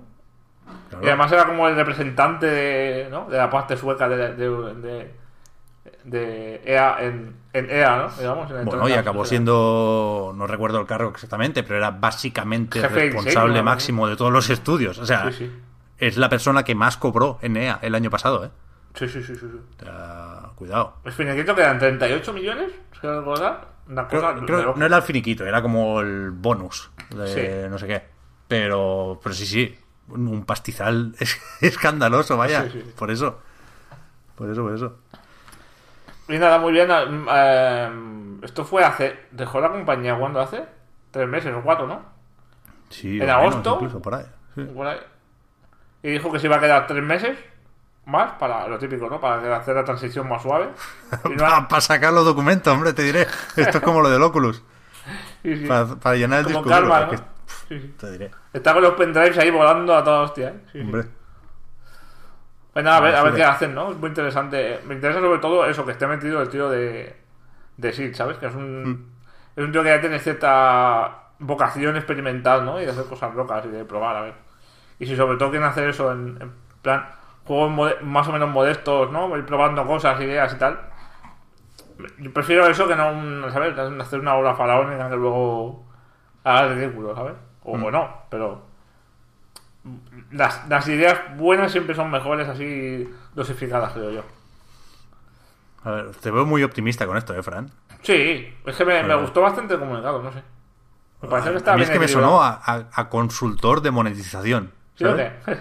Claro. Y además era como el representante de, ¿no? de la parte sueca de, de, de, de EA en, en EA, ¿no? Digamos, en Bueno, y acabó siendo, no recuerdo el cargo exactamente, pero era básicamente Jefe responsable máximo de todos los estudios. O sea, Sí, sí. es la persona que más cobró en EA el año pasado, ¿eh? Sí, sí, sí, sí. sí. O sea, cuidado. El finiquito quedan 38 millones, ¿se recordar? Una cosa Creo, creo- no era el finiquito, era como el bonus de Sí. no sé qué. Pero, pero sí, sí, un pastizal [laughs] es- escandaloso, vaya. Sí, sí. Por eso. Por eso, por eso. Y nada, muy bien. eh, esto fue hace... ¿Dejó la compañía cuando hace? Tres meses o cuatro, ¿no? Sí, en agosto. incluso, por ahí. Sí. por ahí. Y dijo que se iba a quedar tres meses más para lo típico, ¿no? Para hacer la transición más suave. [laughs] Para sacar los documentos, hombre, te diré. Esto es como lo del Oculus. [laughs] sí, sí. Para, para llenar el Como disco duro, calma, es ¿no? que- Sí, sí. Te diré. Está con los pendrives ahí volando a toda hostia, ¿eh? Hombre. Pues nada, a ver, a ver qué hacen, ¿no? Es muy interesante. Me interesa sobre todo eso, que esté metido el tío de, de Sid, ¿sabes? Que es un, Mm. es un tío que ya tiene cierta vocación experimental, ¿no? Y de hacer cosas locas y de probar, a ver. Y si sobre todo quieren hacer eso en, en plan juegos más o menos modestos, ¿no? Ir probando cosas, ideas y tal. Yo prefiero eso que no, ¿sabes? Hacer una obra faraónica que luego haga ridículo, ¿sabes? O, Mm. o no, pero las, las ideas buenas siempre son mejores así dosificadas, creo yo. A ver, te veo muy optimista con esto, ¿eh, Fran? Sí, es que me, gustó bastante el comunicado, no sé. Me parece que a está mí bien es que me sonó a, a- a consultor de monetización. ¿Sí o ¿sabes? qué?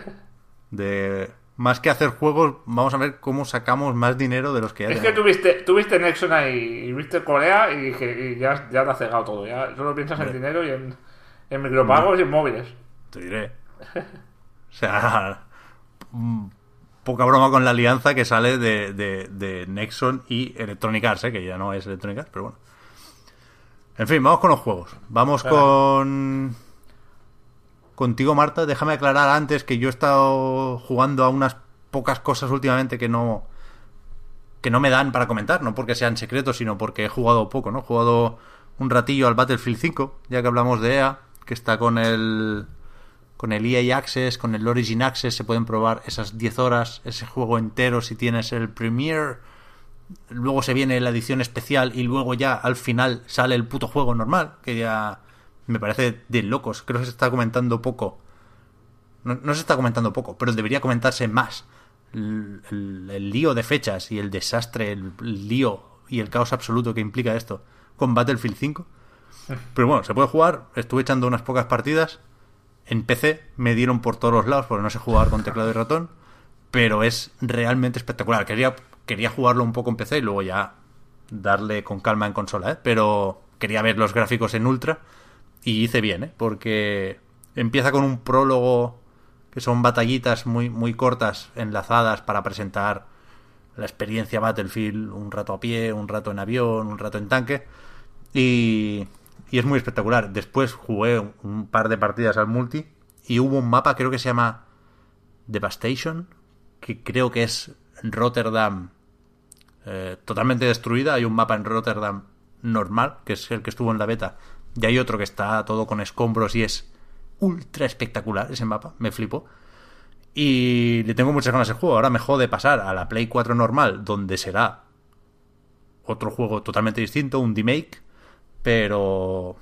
De más que hacer juegos, vamos a ver cómo sacamos más dinero de los que ya Es que tuviste, tuviste Nexon ahí y viste Corea y, y ya, ya te has cegado todo. Ya solo piensas en dinero y en, en micropagos y en móviles. Te diré. O sea, mm, poca broma con la alianza que sale de, de, de Nexon y Electronic Arts, ¿eh? que ya no es Electronic Arts, pero bueno. En fin, vamos con los juegos. Vamos con... Contigo, Marta, déjame aclarar antes que yo he estado jugando a unas pocas cosas últimamente que no que no me dan para comentar, no porque sean secretos, sino porque he jugado poco, ¿no? He jugado un ratillo al Battlefield 5, ya que hablamos de EA, que está con el con el EA Access, con el Origin Access, se pueden probar esas 10 horas, ese juego entero si tienes el Premiere. Luego se viene la edición especial y luego ya al final sale el puto juego normal, que ya me parece de locos. Creo que se está comentando poco. No, no se está comentando poco, pero debería comentarse más. El, lío de fechas y el desastre, el, lío y el caos absoluto que implica esto con Battlefield 5. Pero bueno, se puede jugar. Estuve echando unas pocas partidas. En PC me dieron por todos los lados porque no sé jugar con teclado y ratón. Pero es realmente espectacular. Quería, quería jugarlo un poco en PC y luego ya darle con calma en consola, ¿eh? Pero quería ver los gráficos en ultra y hice bien, ¿eh? Porque empieza con un prólogo que son batallitas muy, muy cortas, enlazadas para presentar la experiencia Battlefield, un rato a pie, un rato en avión, un rato en tanque. Y, y es muy espectacular. Después jugué un par de partidas al multi y hubo un mapa, creo que se llama Devastation, que creo que es Rotterdam eh, totalmente destruida. Hay un mapa en Rotterdam normal, que es el que estuvo en la beta, y hay otro que está todo con escombros y es ultra espectacular ese mapa, me flipo. Y le tengo muchas ganas al juego. Ahora me jode pasar a la Play 4 normal, donde será otro juego totalmente distinto, un remake, pero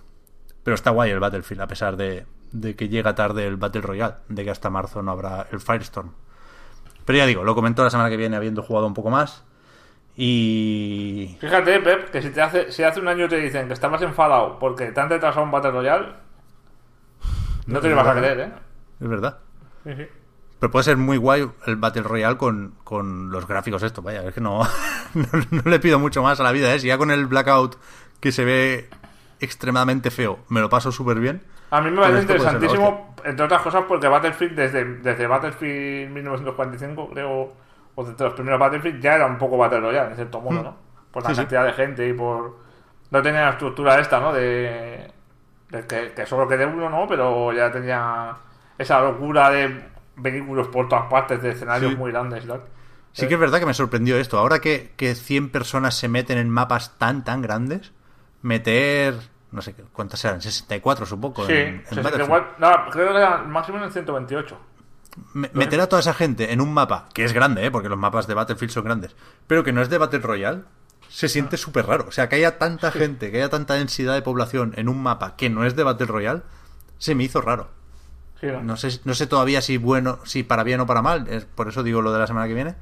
pero está guay el Battlefield, a pesar de, de que llega tarde el Battle Royale, de que hasta marzo no habrá el Firestorm. Pero ya digo, lo comento la semana que viene habiendo jugado un poco más. Y. Fíjate, Pep, que si te hace, si hace un año te dicen que estabas enfadado porque te han retrasado un Battle Royale, no te lo vas a creer, ¿eh? Es verdad. Sí, sí. Pero puede ser muy guay el Battle Royale con, con los gráficos esto, vaya, es que no, [laughs] no, no le pido mucho más a la vida, ¿eh? Si ya con el Blackout que se ve extremadamente feo, me lo paso súper bien. A mí me parece interesantísimo, entre otras cosas, porque Battlefield, desde, desde Battlefield 1945, creo, o desde los primeros Battlefield, ya era un poco Battle Royale, en cierto modo, ¿no? Por la sí. cantidad de gente y por. No tenía la estructura esta, ¿no? De. de que, que solo quede uno, ¿no? Pero ya tenía esa locura de vehículos por todas partes, de escenarios Sí. muy grandes y tal. Sí que es verdad que me sorprendió esto. Ahora que, que 100 personas se meten en mapas tan, tan grandes, meter, no sé cuántas eran, 64 supongo. Sí, en- en 60 Battlefield. igual. No, creo que era máximo en el 128. Me- meter a toda esa gente en un mapa, que es grande, ¿eh? porque los mapas de Battlefield son grandes, pero que no es de Battle Royale, se siente súper raro. O sea, que haya tanta gente, que haya tanta densidad de población en un mapa que no es de Battle Royale, se me hizo raro. No sé, no sé todavía si bueno, si para bien o para mal, es por eso digo lo de la semana que viene,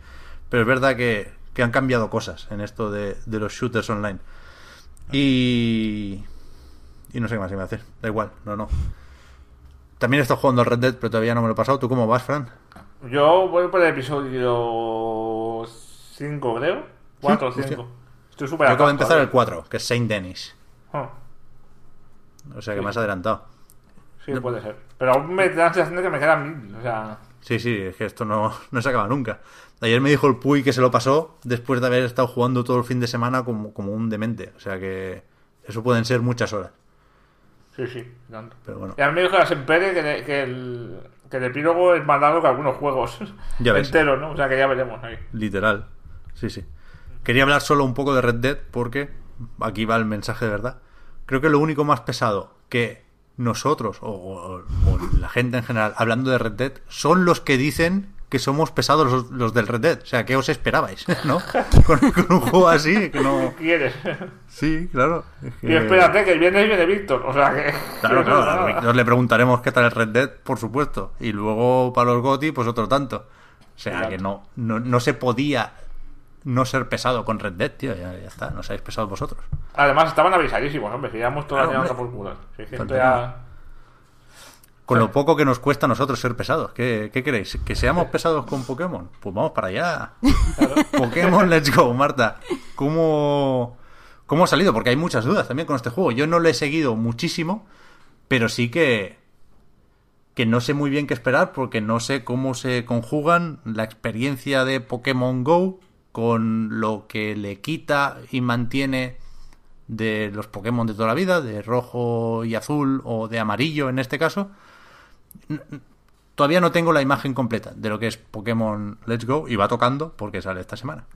pero es verdad que, que han cambiado cosas en esto de, de los shooters online. Y... Y no sé qué más iba a hacer, da igual, no, no. También estado jugando al Red Dead, pero todavía no me lo he pasado. ¿Tú cómo vas, Fran? Yo voy por el episodio 5, creo. 4 o hostia. 5. Estoy súper Yo acabo de empezar el todavía. 4, que es Saint Denis. Ah. O sea que me has adelantado. Sí, puede ser. Pero aún me da la sensación de que me quedan mil. O sea. Sí, sí, es que esto no, no se acaba nunca. Ayer me dijo el Puy que se lo pasó después de haber estado jugando todo el fin de semana como, como un demente. O sea que eso pueden ser muchas horas. Sí, sí, tanto. Pero bueno. Y a mí me dijo la Sempere que, de- que el, que el epílogo es más largo que algunos juegos Ya ves. enteros, ¿no? O sea que ya veremos ahí. Literal. Sí, sí. Quería hablar solo un poco de Red Dead porque aquí va el mensaje de verdad. Creo que lo único más pesado que nosotros o, o- o la gente en general hablando de Red Dead son los que dicen que somos pesados los, los del Red Dead. O sea, ¿qué os esperabais? [laughs] ¿No? Con, con un juego así que no... ¿Qué quieres? Sí, claro. Es que- Y espérate, que el viernes viene Víctor. O sea que. Claro, [laughs] claro. Víctor le preguntaremos qué tal el Red Dead, por supuesto. Y luego para los GOTI, pues otro tanto. O sea Exacto. que no, no, no se podía no ser pesado con Red Dead, tío. Ya, ya está, no seáis pesados vosotros. Además, estaban avisadísimos, hombre. Que llevamos toda Claro, la por culo que Falta esto ya- Con lo poco que nos cuesta a nosotros ser pesados. ¿Qué, qué queréis? ¿Que seamos pesados con Pokémon? Pues vamos para allá. [laughs] Pokémon, let's go, Marta. ¿Cómo, ¿Cómo ha salido? Porque hay muchas dudas también con este juego. Yo no lo he seguido muchísimo, pero sí que, que no sé muy bien qué esperar porque no sé cómo se conjugan la experiencia de Pokémon Go con lo que le quita y mantiene de los Pokémon de toda la vida, de rojo y azul o de amarillo en este caso. Todavía no tengo la imagen completa de lo que es Pokémon Let's Go y va tocando porque sale esta semana.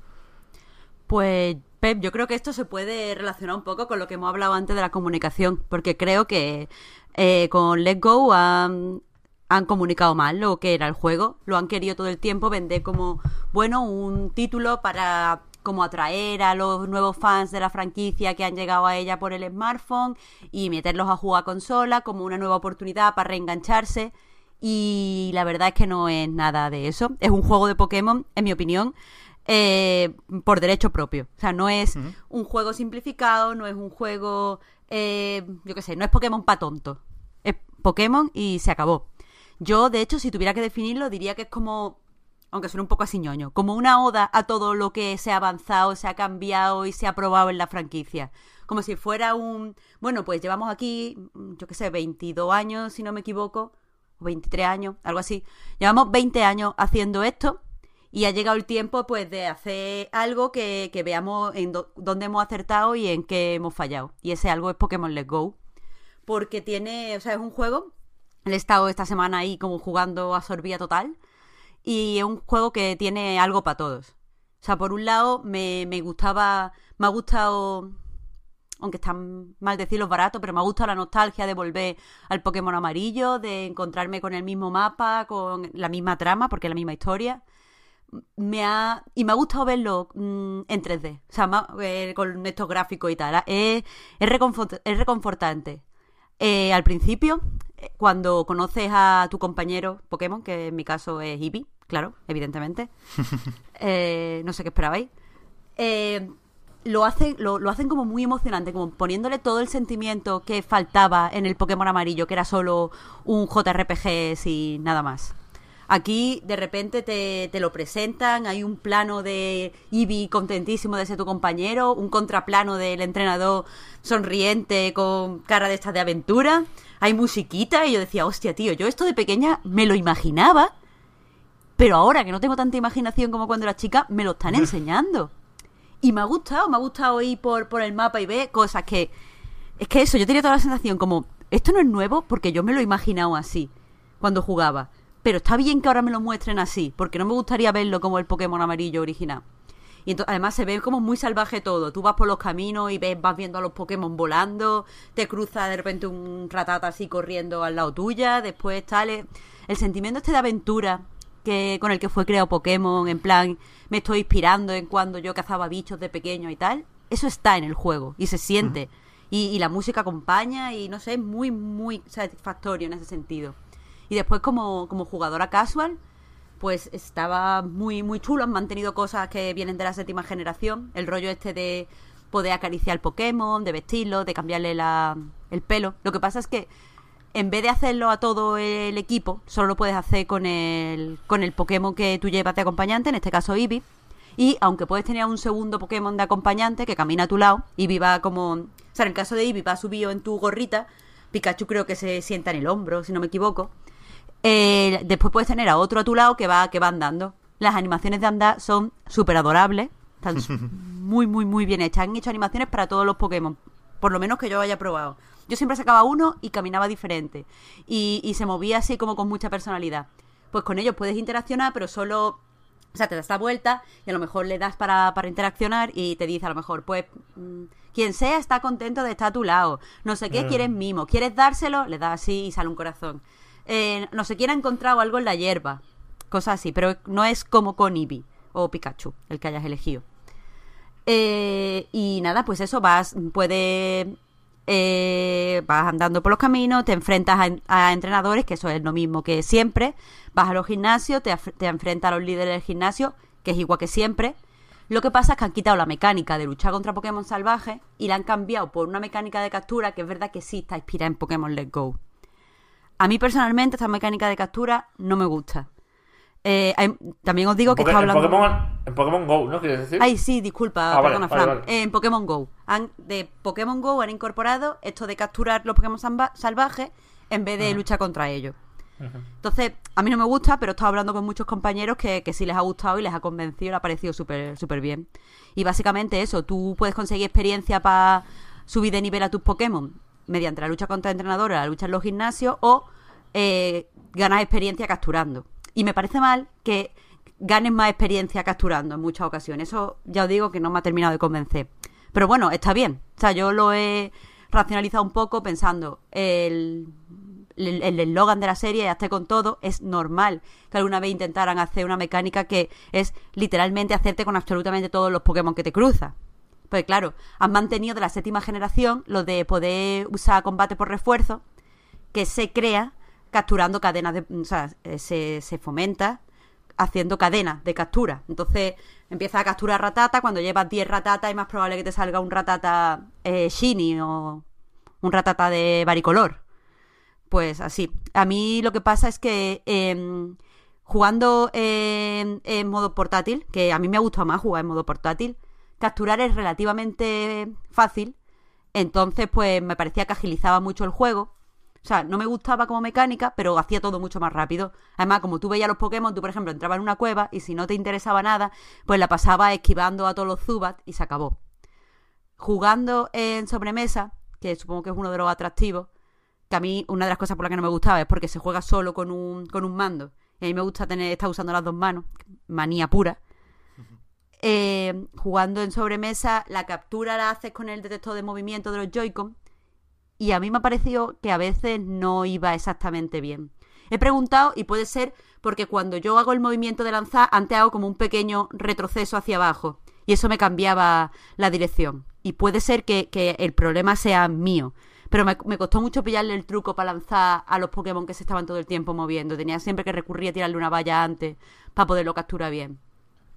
Pues, Pep, yo creo que esto se puede relacionar un poco con lo que hemos hablado antes de la comunicación, porque creo que eh, con Let Go han, han comunicado mal lo que era el juego, lo han querido todo el tiempo vender como, bueno, un título para como atraer a los nuevos fans de la franquicia que han llegado a ella por el smartphone y meterlos a jugar a consola como una nueva oportunidad para reengancharse. Y la verdad es que no es nada de eso. Es un juego de Pokémon, en mi opinión, eh, por derecho propio. O sea, no es un juego simplificado, no es un juego, eh, yo qué sé, no es Pokémon pa' tonto. Es Pokémon y se acabó. Yo, de hecho, si tuviera que definirlo, diría que es como, aunque suene un poco así ñoño, como una oda a todo lo que se ha avanzado, se ha cambiado y se ha probado en la franquicia. Como si fuera un, bueno, pues llevamos aquí, yo qué sé, 22 años, si no me equivoco, o 23 años, algo así. Llevamos 20 años haciendo esto y ha llegado el tiempo pues de hacer algo que, que veamos en dónde hemos acertado y en qué hemos fallado. Y ese algo es Pokémon Let's Go. Porque tiene, o sea, es un juego. He estado esta semana ahí como jugando a sorbía total. Y es un juego que tiene algo para todos. O sea, por un lado me, me gustaba, me ha gustado aunque está mal decirlo barato, pero me ha gustado la nostalgia de volver al Pokémon amarillo, de encontrarme con el mismo mapa, con la misma trama, porque es la misma historia. Me ha, y me ha gustado verlo mm, en 3D, o sea, ma- eh, con estos gráficos y tal. Es, es, reconfort- es reconfortante. Eh, al principio, eh, cuando conoces a tu compañero Pokémon, que en mi caso es Eevee, claro, evidentemente, [laughs] eh, no sé qué esperabais, eh, lo hacen, lo, lo hacen como muy emocionante, como poniéndole todo el sentimiento que faltaba en el Pokémon amarillo, que era solo un JRPG sin nada más. Aquí de repente te, te lo presentan, hay un plano de Eevee contentísimo de ser tu compañero, un contraplano del entrenador sonriente con cara de estas de aventura, hay musiquita y yo decía, hostia tío, yo esto de pequeña me lo imaginaba, pero ahora que no tengo tanta imaginación como cuando era chica, me lo están enseñando. Y me ha gustado, me ha gustado ir por, por el mapa y ver cosas que... Es que eso, yo tenía toda la sensación como, esto no es nuevo porque yo me lo he imaginado así cuando jugaba. Pero está bien que ahora me lo muestren así, porque no me gustaría verlo como el Pokémon amarillo original. Y entonces, además se ve como muy salvaje todo. Tú vas por los caminos y ves, vas viendo a los Pokémon volando, te cruza de repente un ratata así corriendo al lado tuya, después tal. El sentimiento este de aventura que con el que fue creado Pokémon, en plan, me estoy inspirando en cuando yo cazaba bichos de pequeño y tal, eso está en el juego y se siente. y, y la música acompaña y no sé, es muy, muy satisfactorio en ese sentido. Y después como, como jugadora casual, pues estaba muy, muy chulo. Han mantenido cosas que vienen de la séptima generación. El rollo este de poder acariciar Pokémon, de vestirlo, de cambiarle la, el pelo. Lo que pasa es que en vez de hacerlo a todo el equipo, solo lo puedes hacer con el, con el Pokémon que tú llevas de acompañante, en este caso Eevee. Y aunque puedes tener un segundo Pokémon de acompañante que camina a tu lado, Eevee va como... O sea, en el caso de Eevee va subido en tu gorrita, Pikachu creo que se sienta en el hombro, si no me equivoco. Eh, después puedes tener a otro a tu lado que va, que va andando. Las animaciones de andar son súper adorables. Están [laughs] muy, muy, muy bien hechas. Han hecho animaciones para todos los Pokémon. Por lo menos que yo haya probado. Yo siempre sacaba uno y caminaba diferente. Y, y se movía así como con mucha personalidad. Pues con ellos puedes interaccionar, pero solo o sea, te das la vuelta y a lo mejor le das para, para interaccionar y te dice a lo mejor, pues, mm, quien sea está contento de estar a tu lado. No sé qué, Mm. quieres mimo. ¿Quieres dárselo? Le das así y sale un corazón. Eh, no sé quién ha encontrado algo en la hierba. Cosas así, pero no es como con Eevee o Pikachu, el que hayas elegido. Eh, y nada, pues eso, vas, puedes, eh, vas andando por los caminos, te enfrentas a, entrenadores, que eso es lo mismo que siempre, vas a los gimnasios, te, te enfrentas a los líderes del gimnasio, que es igual que siempre. Lo que pasa es que han quitado la mecánica de luchar contra Pokémon salvajes y la han cambiado por una mecánica de captura que es verdad que sí está inspirada en Pokémon Let's Go. A mí personalmente esta mecánica de captura no me gusta. Eh, hay- también os digo que está en, hablando... Pokémon, en Pokémon Go, ¿no? ¿Quieres decir? Ay, sí, disculpa, Ah, perdona, vale, Fran. vale. En Pokémon Go. Han, de Pokémon Go han incorporado esto de capturar los Pokémon salvajes en vez de luchar contra ellos. Entonces, a mí no me gusta, pero he estado hablando con muchos compañeros que, que sí les ha gustado y les ha convencido, les ha parecido súper súper bien. Y básicamente eso, tú puedes conseguir experiencia para subir de nivel a tus Pokémon mediante la lucha contra entrenadores, la lucha en los gimnasios o eh, ganas experiencia capturando. Y me parece mal que ganes más experiencia capturando en muchas ocasiones. Eso ya os digo que no me ha terminado de convencer. Pero bueno, está bien. O sea, yo lo he racionalizado un poco pensando, el el eslogan de la serie, hazte con todo, es normal que alguna vez intentaran hacer una mecánica que es literalmente hacerte con absolutamente todos los Pokémon que te cruzas. Pues claro, han mantenido de la séptima generación lo de poder usar combate por refuerzo, que se crea capturando cadenas de. O sea, eh, se, se fomenta haciendo cadenas de captura. Entonces empiezas a capturar ratata, cuando llevas 10 ratatas es más probable que te salga un ratata eh, shiny o un ratata de varicolor. Pues así. A mí lo que pasa es que em, jugando en, en modo portátil, que a mí me ha gustado más jugar en modo portátil, capturar es relativamente fácil. Entonces, pues me parecía que agilizaba mucho el juego. O sea, no me gustaba como mecánica, pero hacía todo mucho más rápido. Además, como tú veías los Pokémon, tú, por ejemplo, entrabas en una cueva y si no te interesaba nada, pues la pasaba esquivando a todos los Zubat y se acabó. Jugando en sobremesa, que supongo que es uno de los atractivos, que a mí una de las cosas por las que no me gustaba es porque se juega solo con un, con un mando. Y a mí me gusta tener estar usando las dos manos, manía pura. Eh, jugando en sobremesa, la captura la haces con el detector de movimiento de los Joy-Con. Y a mí me ha parecido que a veces no iba exactamente bien. He preguntado y puede ser porque cuando yo hago el movimiento de lanzar, antes hago como un pequeño retroceso hacia abajo. Y eso me cambiaba la dirección. Y puede ser que, el problema sea mío. Pero me, me costó mucho pillarle el truco para lanzar a los Pokémon que se estaban todo el tiempo moviendo. Tenía siempre que recurrir a tirarle una valla antes para poderlo capturar bien.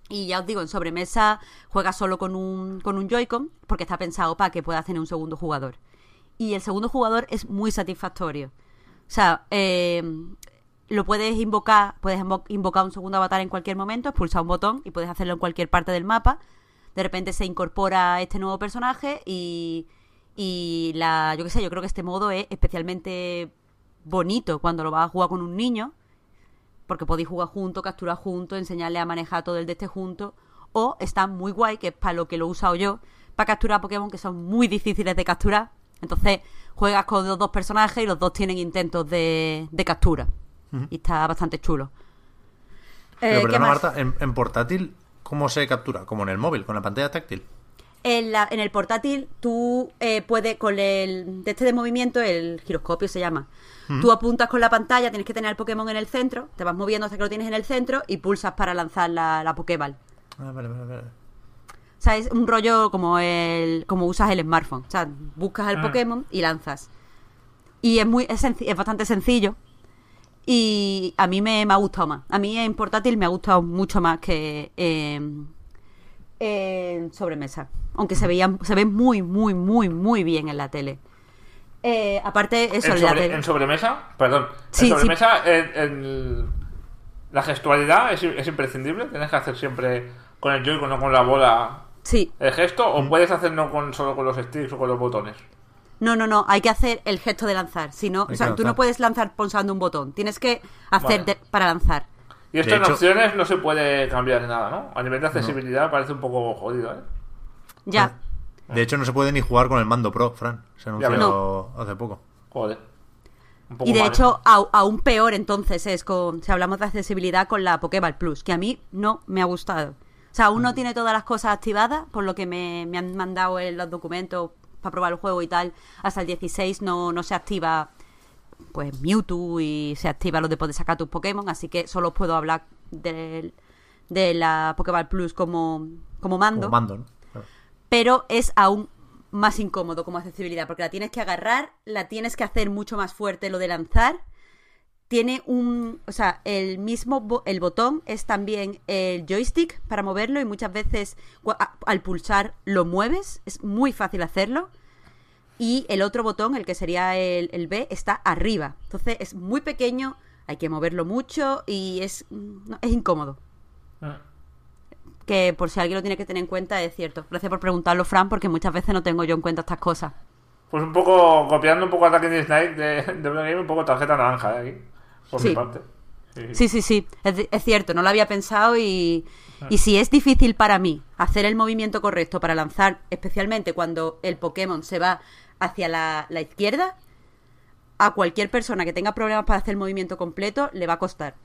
Y ya os digo, en sobremesa juega solo con un, con un Joy-Con porque está pensado para que pueda tener un segundo jugador. Y el segundo jugador es muy satisfactorio. O sea, eh, lo puedes invocar, puedes invo- invocar un segundo avatar en cualquier momento, expulsar un botón y puedes hacerlo en cualquier parte del mapa. De repente se incorpora este nuevo personaje y, y la, yo qué sé, yo creo que este modo es especialmente bonito cuando lo vas a jugar con un niño, porque podéis jugar juntos, capturar juntos, enseñarle a manejar todo el de este junto, o está muy guay, que es para lo que lo he usado yo, para capturar Pokémon que son muy difíciles de capturar. Entonces juegas con los dos personajes y los dos tienen intentos de, de captura. Y está bastante chulo. Pero Eh, ¿qué perdona? Marta, en, en portátil, ¿cómo se captura? Como en el móvil, con la pantalla táctil. En, la- en el portátil tú eh, puedes con el de este de movimiento, el giroscopio se llama. Tú apuntas con la pantalla, tienes que tener el Pokémon en el centro, te vas moviendo hasta que lo tienes en el centro y pulsas para lanzar la, la Pokéball. Ah, vale, vale, vale. O sea, es un rollo como el como usas el smartphone. O sea, buscas el Ah. Pokémon y lanzas. Y es muy es, es bastante sencillo. Y a mí me, me ha gustado más. A mí en portátil me ha gustado mucho más que en, en sobremesa. Aunque se veía, se ve muy, muy, muy, muy bien en la tele. Eh, aparte, eso, en, en la sobre- tele- en sobremesa, perdón. Sí, sí. en sobremesa, en- en la gestualidad es, es imprescindible. Tienes que hacer siempre con el Joy-Con o con la bola Sí, el gesto, o puedes hacerlo con, solo con los sticks o con los botones. No, no, no, hay que hacer el gesto de lanzar. Si no, o sea, tú no puedes lanzar pulsando un botón. Tienes que hacer Vale. de- para lanzar. Y esto De en hecho- opciones no se puede cambiar nada, ¿no? A nivel de accesibilidad parece un poco jodido, ¿eh? Ya. De hecho, no se puede ni jugar con el mando Pro, Fran. Se anunció No. hace poco. Joder. Un poco Y de mal, hecho, au- aún peor entonces es con, si hablamos de accesibilidad con la Pokéball Plus, que a mí no me ha gustado. O sea, Mm. aún no tiene todas las cosas activadas, por lo que me, me han mandado en los documentos para probar el juego y tal. Hasta el 16 no, no se activa pues Mewtwo y se activa lo de poder sacar tus Pokémon, así que solo puedo hablar del- de la Pokéball Plus como, como mando Como mando, ¿no? Claro. pero es aún más incómodo como accesibilidad, porque la tienes que agarrar, la tienes que hacer mucho más fuerte lo de lanzar. Tiene un, o sea, el mismo bo- el botón es también el joystick para moverlo y muchas veces al pulsar lo mueves, es muy fácil hacerlo. Y el otro botón, el que sería el, el B, está arriba. Entonces es muy pequeño, hay que moverlo mucho y es, no, es incómodo Mm. que por si alguien lo tiene que tener en cuenta es cierto. Gracias por preguntarlo, Fran, porque muchas veces no tengo yo en cuenta estas cosas. Pues un poco, copiando un poco Attack in the Night de, de Game, un poco tarjeta naranja ¿eh? aquí. Por Sí. mi parte. Sí, sí. Sí, es, es cierto, no lo había pensado y, y si es difícil para mí hacer el movimiento correcto para lanzar, especialmente cuando el Pokémon se va hacia la, la izquierda, a cualquier persona que tenga problemas para hacer el movimiento completo le va a costar.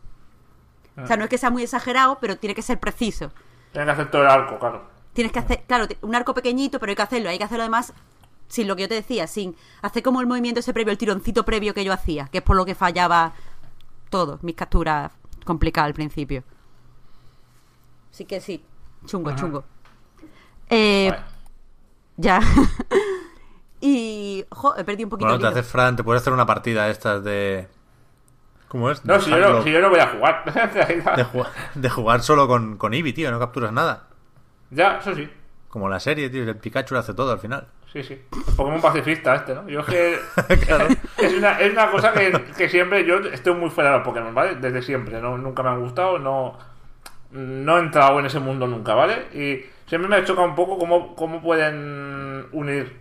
O sea, no es que sea muy exagerado, pero tiene que ser preciso. Tiene que hacer todo el arco, claro. Tienes que hacer, claro, un arco pequeñito, pero hay que hacerlo. Hay que hacerlo además sin lo que yo te decía, sin hacer como el movimiento ese previo, el tironcito previo que yo hacía, que es por lo que fallaba todo, mis capturas complicadas al principio. Así que sí, chungo, Ajá. chungo. Eh, Vale. Ya. [laughs] y, ojo, he perdido un poquito Bueno, te haces Fran, te puedes hacer una partida estas de. ¿Cómo es? No, si yo no, si yo no voy a [laughs] de, jugar, de jugar solo con, con Eevee, tío, no capturas nada. Ya, eso sí. Como la serie, tío, el Pikachu lo hace todo al final. Sí, sí. Pokémon pacifista este, ¿no? Yo es que... [laughs] Claro. es, una, es una cosa que, que siempre... Yo estoy muy fuera de los Pokémon, ¿vale? Desde siempre. ¿no? Nunca me han gustado, no... No he entrado en ese mundo nunca, ¿vale? Y siempre me choca un poco cómo, cómo pueden unir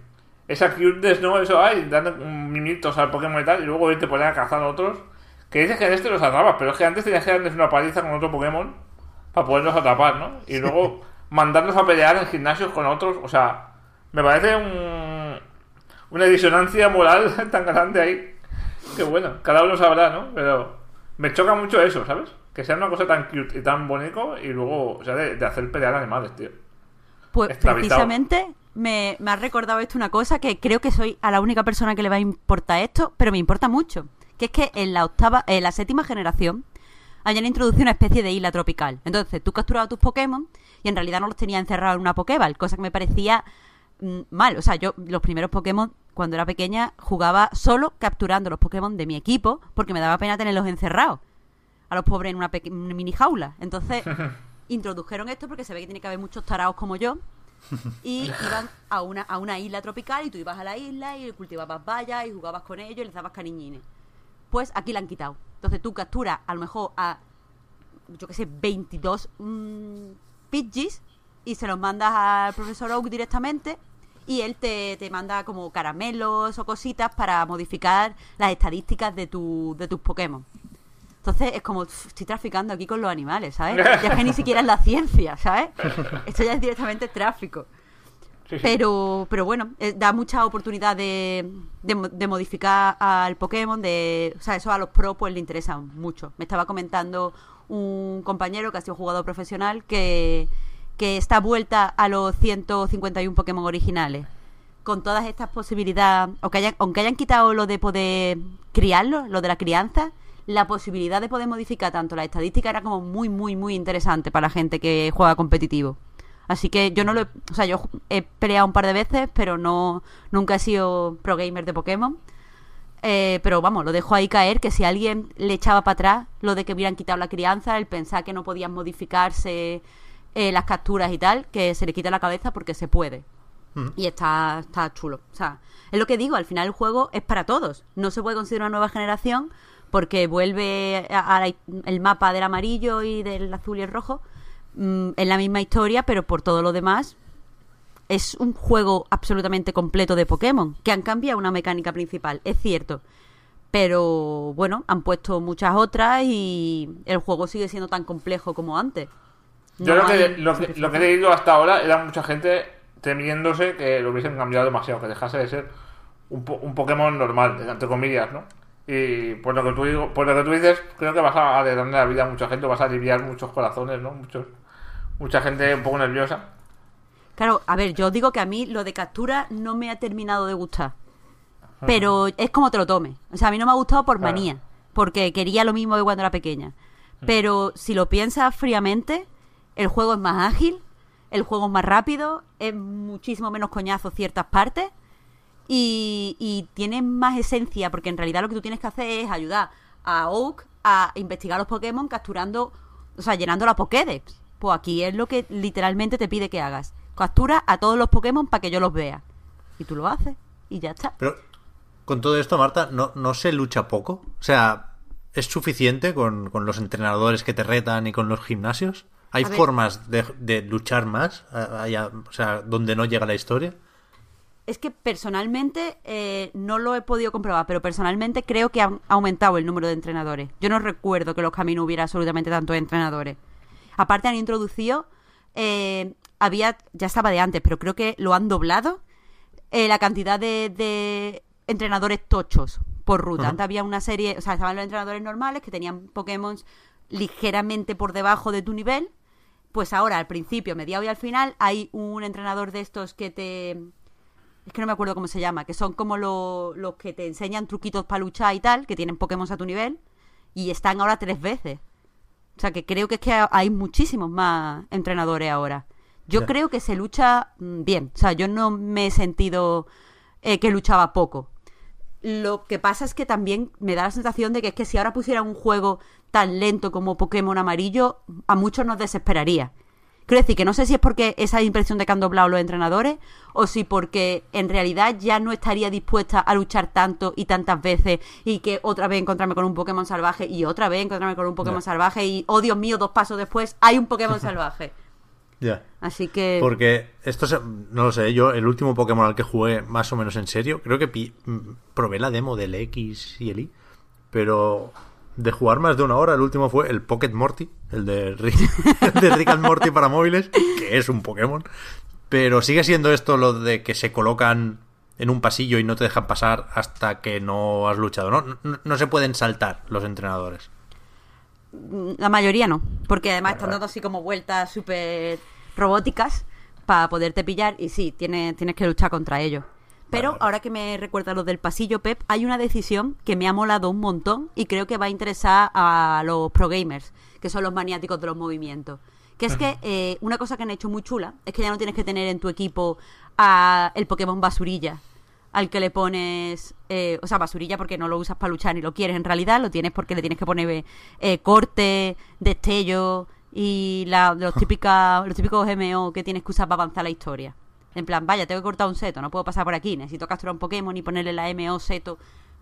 esa cuteness, ¿no? Eso, ay, dando mimitos al Pokémon y tal, y luego irte poner a cazar a otros. Que dices que en este los atrapas, pero es que antes tenías que darles una paliza con otro Pokémon para poderlos atrapar, ¿no? Y luego mandarlos a pelear en gimnasios con otros, o sea, me parece un, una disonancia moral [laughs] tan grande ahí. Que bueno, cada uno sabrá, ¿no? Pero me choca mucho eso, ¿sabes? Que sea una cosa tan cute y tan bonito y luego, o sea, de, de hacer pelear animales, tío. Pues esclavizado. precisamente me, me ha recordado esto una cosa que creo que soy a la única persona que le va a importar esto, pero me importa mucho. Que es que en la octava, en la séptima generación hayan introducido una especie de isla tropical. Entonces, tú capturabas tus Pokémon y en realidad no los tenías encerrados en una Pokéball, cosa que me parecía mm, mal. O sea, yo los primeros Pokémon, cuando era pequeña, jugaba solo capturando los Pokémon de mi equipo porque me daba pena tenerlos encerrados a los pobres en una, una mini jaula. Entonces, [laughs] introdujeron esto porque se ve que tiene que haber muchos taraos como yo. Y [laughs] iban a una, a una isla tropical y tú ibas a la isla y cultivabas bayas y jugabas con ellos y les dabas cariñines. Pues aquí la han quitado. Entonces tú capturas a lo mejor a, yo qué sé, 22 mm, Pidgeys y se los mandas al profesor Oak directamente y él te, te manda como caramelos o cositas para modificar las estadísticas de, tu, de tus Pokémon. Entonces es como, "Uf, estoy traficando aquí con los animales, ¿sabes? [laughs] Ya es que ni siquiera es la ciencia, ¿sabes? Esto ya es directamente tráfico. Sí, sí. Pero, pero bueno, eh, da mucha oportunidad de, de, de modificar al Pokémon, de, o sea, eso a los pros pues le interesa mucho. Me estaba comentando un compañero que ha sido jugador profesional que, que está vuelta a los 151 Pokémon originales. Con todas estas posibilidades, aunque hayan, aunque hayan quitado lo de poder criarlo, lo de la crianza, la posibilidad de poder modificar tanto la estadística era como muy, muy, muy interesante para la gente que juega competitivo. Así que yo no lo he, o sea, yo he peleado un par de veces, pero no nunca he sido pro gamer de Pokémon. Eh, pero vamos, lo dejo ahí caer, que si alguien le echaba para atrás lo de que hubieran quitado la crianza, el pensar que no podían modificarse eh, las capturas y tal, que se le quita la cabeza porque se puede. Y está, está chulo. O sea, es lo que digo, al final el juego es para todos. No se puede considerar una nueva generación porque vuelve a, a la- el mapa del amarillo y del azul y el rojo mm, en la misma historia, pero por todo lo demás es un juego absolutamente completo de Pokémon, que han cambiado una mecánica principal, es cierto. Pero bueno, han puesto muchas otras y el juego sigue siendo tan complejo como antes. Yo No creo que lo, que lo que he leído hasta ahora era mucha gente temiéndose que lo hubiesen cambiado demasiado, que dejase de ser un, po- un Pokémon normal, entre comillas, ¿no? Y por lo que tú digo, por lo que tú dices, creo que vas a alegrarle la vida a mucha gente, vas a aliviar muchos corazones, ¿no? Muchos, mucha gente un poco nerviosa. Claro, a ver, yo digo que a mí lo de captura no me ha terminado de gustar. Pero es como te lo tomes. O sea, a mí no me ha gustado por Claro. manía. Porque quería lo mismo que cuando era pequeña. Pero si lo piensas fríamente, el juego es más ágil, el juego es más rápido, es muchísimo menos coñazo ciertas partes y, y tiene más esencia, porque en realidad lo que tú tienes que hacer es ayudar a Oak a investigar los Pokémon capturando, o sea, llenando la Pokédex. Pues aquí es lo que literalmente te pide que hagas. Captura a todos los Pokémon para que yo los vea. Y tú lo haces. Y ya está. Pero con todo esto, Marta, ¿no, no se lucha poco? O sea, ¿es suficiente con, con los entrenadores que te retan y con los gimnasios? ¿Hay formas de, de luchar más? allá, o sea, donde no llega la historia. Es que personalmente eh, no lo he podido comprobar, pero personalmente creo que han aumentado el número de entrenadores. Yo no recuerdo que los caminos hubiera absolutamente tantos entrenadores. Aparte han introducido, eh, había, ya estaba de antes, pero creo que lo han doblado, eh, la cantidad de, de entrenadores tochos por ruta. Antes había una serie, o sea, estaban los entrenadores normales que tenían Pokémon ligeramente por debajo de tu nivel. Pues ahora, al principio, mediado y al final, hay un entrenador de estos que te es que no me acuerdo cómo se llama, que son como lo- los que te enseñan truquitos para luchar y tal, que tienen Pokémon a tu nivel, y están ahora tres veces. O sea, que creo que es que hay muchísimos más entrenadores ahora. Yo Ya. creo que se lucha mm, bien. O sea, yo no me he sentido eh, que luchaba poco. Lo que pasa es que también me da la sensación de que es que si ahora pusieran un juego tan lento como Pokémon Amarillo, a muchos nos desesperaría. Quiero decir que no sé si es porque esa impresión de que han doblado los entrenadores o si porque en realidad ya no estaría dispuesta a luchar tanto y tantas veces y que otra vez encontrarme con un Pokémon salvaje y otra vez encontrarme con un Pokémon salvaje y, oh Dios mío, dos pasos después hay un Pokémon [laughs] salvaje. Ya. Así que... Porque esto se- no lo sé, yo el último Pokémon al que jugué más o menos en serio, creo que pi- mm, probé la demo del X y el Y, pero de jugar más de una hora, el último fue el Pocket Morty, el de Rick, [laughs] el de Rick and Morty para móviles, que es un Pokémon, pero sigue siendo esto lo de que se colocan en un pasillo y no te dejan pasar hasta que no has luchado, ¿no? No, no se pueden saltar los entrenadores. La mayoría no, porque además están dando así como vueltas súper robóticas para poderte pillar y sí, tienes, tienes que luchar contra ellos. Pero Vale, ahora que me recuerda lo del pasillo, Pep, hay una decisión que me ha molado un montón y creo que va a interesar a los pro gamers, que son los maniáticos de los movimientos. Que es que eh, una cosa que han hecho muy chula es que ya no tienes que tener en tu equipo a el Pokémon basurilla, al que le pones, eh, o sea, basurilla porque no lo usas para luchar ni lo quieres en realidad, lo tienes porque le tienes que poner eh, corte, destello y la, los, [laughs] típica, los típicos MO que tienes que usar para avanzar la historia. En plan, vaya, tengo que cortar un seto, no puedo pasar por aquí, necesito capturar un Pokémon y ponerle la MO seto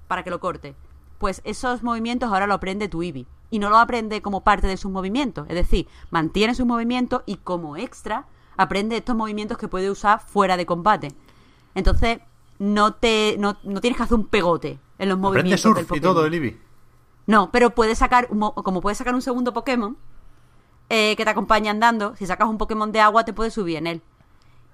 para que lo corte. Pues esos movimientos ahora lo aprende tu Eevee. Y no lo aprende como parte de sus movimientos. Es decir, mantiene sus movimientos y como extra aprende estos movimientos que puede usar fuera de combate. Entonces, no te no, no tienes que hacer un pegote en los Aprende movimientos del surf y Pokémon. todo el Eevee. No, pero puedes sacar, como puedes sacar un segundo Pokémon eh, que te acompaña andando, si sacas un Pokémon de agua te puedes subir en él.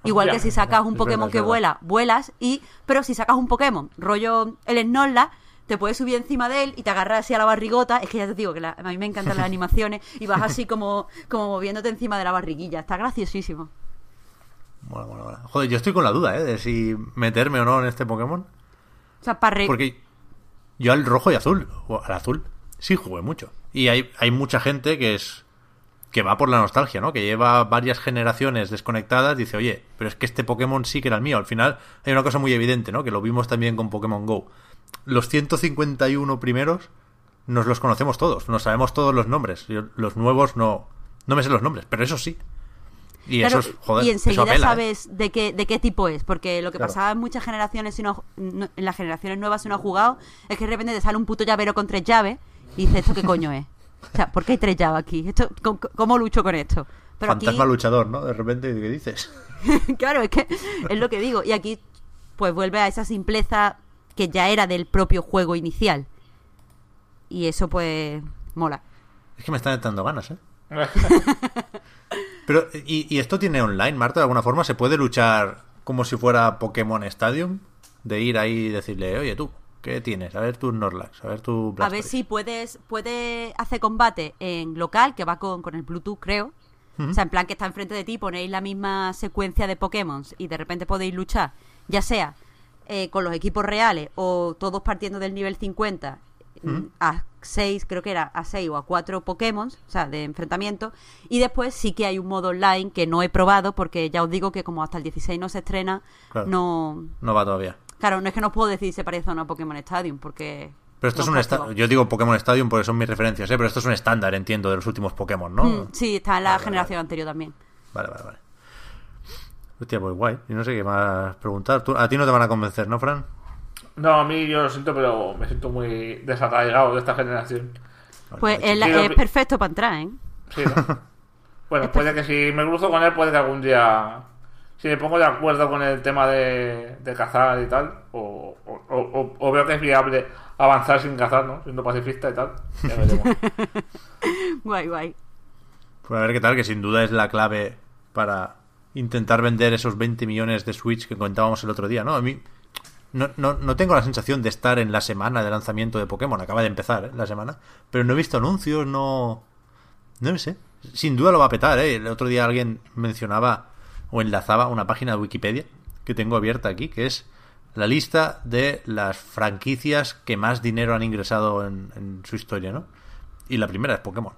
Igual Ya, que si sacas un Pokémon que vuela, vuelas y... Pero si sacas un Pokémon, rollo el Snorlax, te puedes subir encima de él y te agarras así a la barrigota. Es que ya te digo que la- a mí me encantan las [laughs] animaciones y vas así como, como moviéndote encima de la barriguilla. Está graciosísimo. Mola, mola, mola. Joder, yo estoy con la duda, ¿eh? De si meterme o no en este Pokémon. O sea, para re- Porque yo al rojo y azul, o al azul, sí jugué mucho. Y hay, hay mucha gente que es que va por la nostalgia, ¿no? Que lleva varias generaciones desconectadas, dice, oye, pero es que este Pokémon sí que era el mío. Al final hay una cosa muy evidente, ¿no? Que lo vimos también con Pokémon Go. Los 151 primeros nos los conocemos todos, nos sabemos todos los nombres. Yo, los nuevos no, no me sé los nombres, pero eso sí. Y Claro, eso es, joder, y eso enseguida ¿eh? sabes de qué de qué tipo es, porque lo que Claro. pasaba en muchas generaciones si no, en las generaciones nuevas si no has jugado es que de repente te sale un puto llavero con tres llaves y dices esto qué coño es. O sea, ¿por qué hay tres llaves aquí? Esto, ¿cómo, cómo lucho con esto? Pero Fantasma aquí- luchador, ¿no? De repente, ¿qué dices? [laughs] claro, es que es lo que digo. Y aquí, pues vuelve a esa simpleza que ya era del propio juego inicial. Y eso, pues, mola. Es que me están dando ganas, ¿eh? [laughs] Pero, ¿y, y esto tiene online, Marta? ¿De alguna forma se puede luchar como si fuera Pokémon Stadium? De ir ahí y decirle, oye, tú, ¿qué tienes? A ver tu Snorlax, a ver tu A ver Blastoise". si puedes, puedes hacer combate en local, que va con, con el Bluetooth, creo. O sea, en plan que está enfrente de ti, ponéis la misma secuencia de Pokémon y de repente podéis luchar, ya sea eh, con los equipos reales o todos partiendo del nivel 50 mm, a 6, creo que era a 6 o a 4 Pokémon, o sea, de enfrentamiento. Y después sí que hay un modo online que no he probado porque ya os digo que como hasta el 16 no se estrena, Claro. no... No va todavía. Claro, no es que no puedo decir si se parece o no a Pokémon Stadium porque... Pero esto no es un. Yo digo Pokémon Stadium porque son mis referencias, ¿eh? Pero esto es un estándar, entiendo, de los últimos Pokémon, ¿no? Mm, sí, está en la Vale, generación vale. anterior también. Vale, vale, vale. Hostia, pues guay. Y no sé qué más preguntar. Tú- a ti no te van a convencer, ¿no, Fran? No, a mí yo lo siento, pero me siento muy desarraigado de esta generación. Pues Vale, es, perfecto para entrar, ¿eh? Sí, ¿no? [laughs] bueno, puede que si me cruzo con él, puede que algún día. Si me pongo de acuerdo con el tema de, de cazar y tal, o, o- o- o veo que es viable avanzar sin cazar, ¿no? Siendo pacifista y tal, ya veremos. [laughs] Guay, guay. Pues a ver qué tal, que sin duda es la clave para intentar vender esos 20 millones de Switch que comentábamos el otro día, ¿no? A mí no, no, no tengo la sensación de estar en la semana de lanzamiento de Pokémon, acaba de empezar ¿eh? la semana, pero no he visto anuncios, no... No sé. Sin duda lo va a petar, ¿eh? El otro día alguien mencionaba o enlazaba una página de Wikipedia que tengo abierta aquí, que es la lista de las franquicias que más dinero han ingresado en, en su historia, ¿no? Y la primera es Pokémon.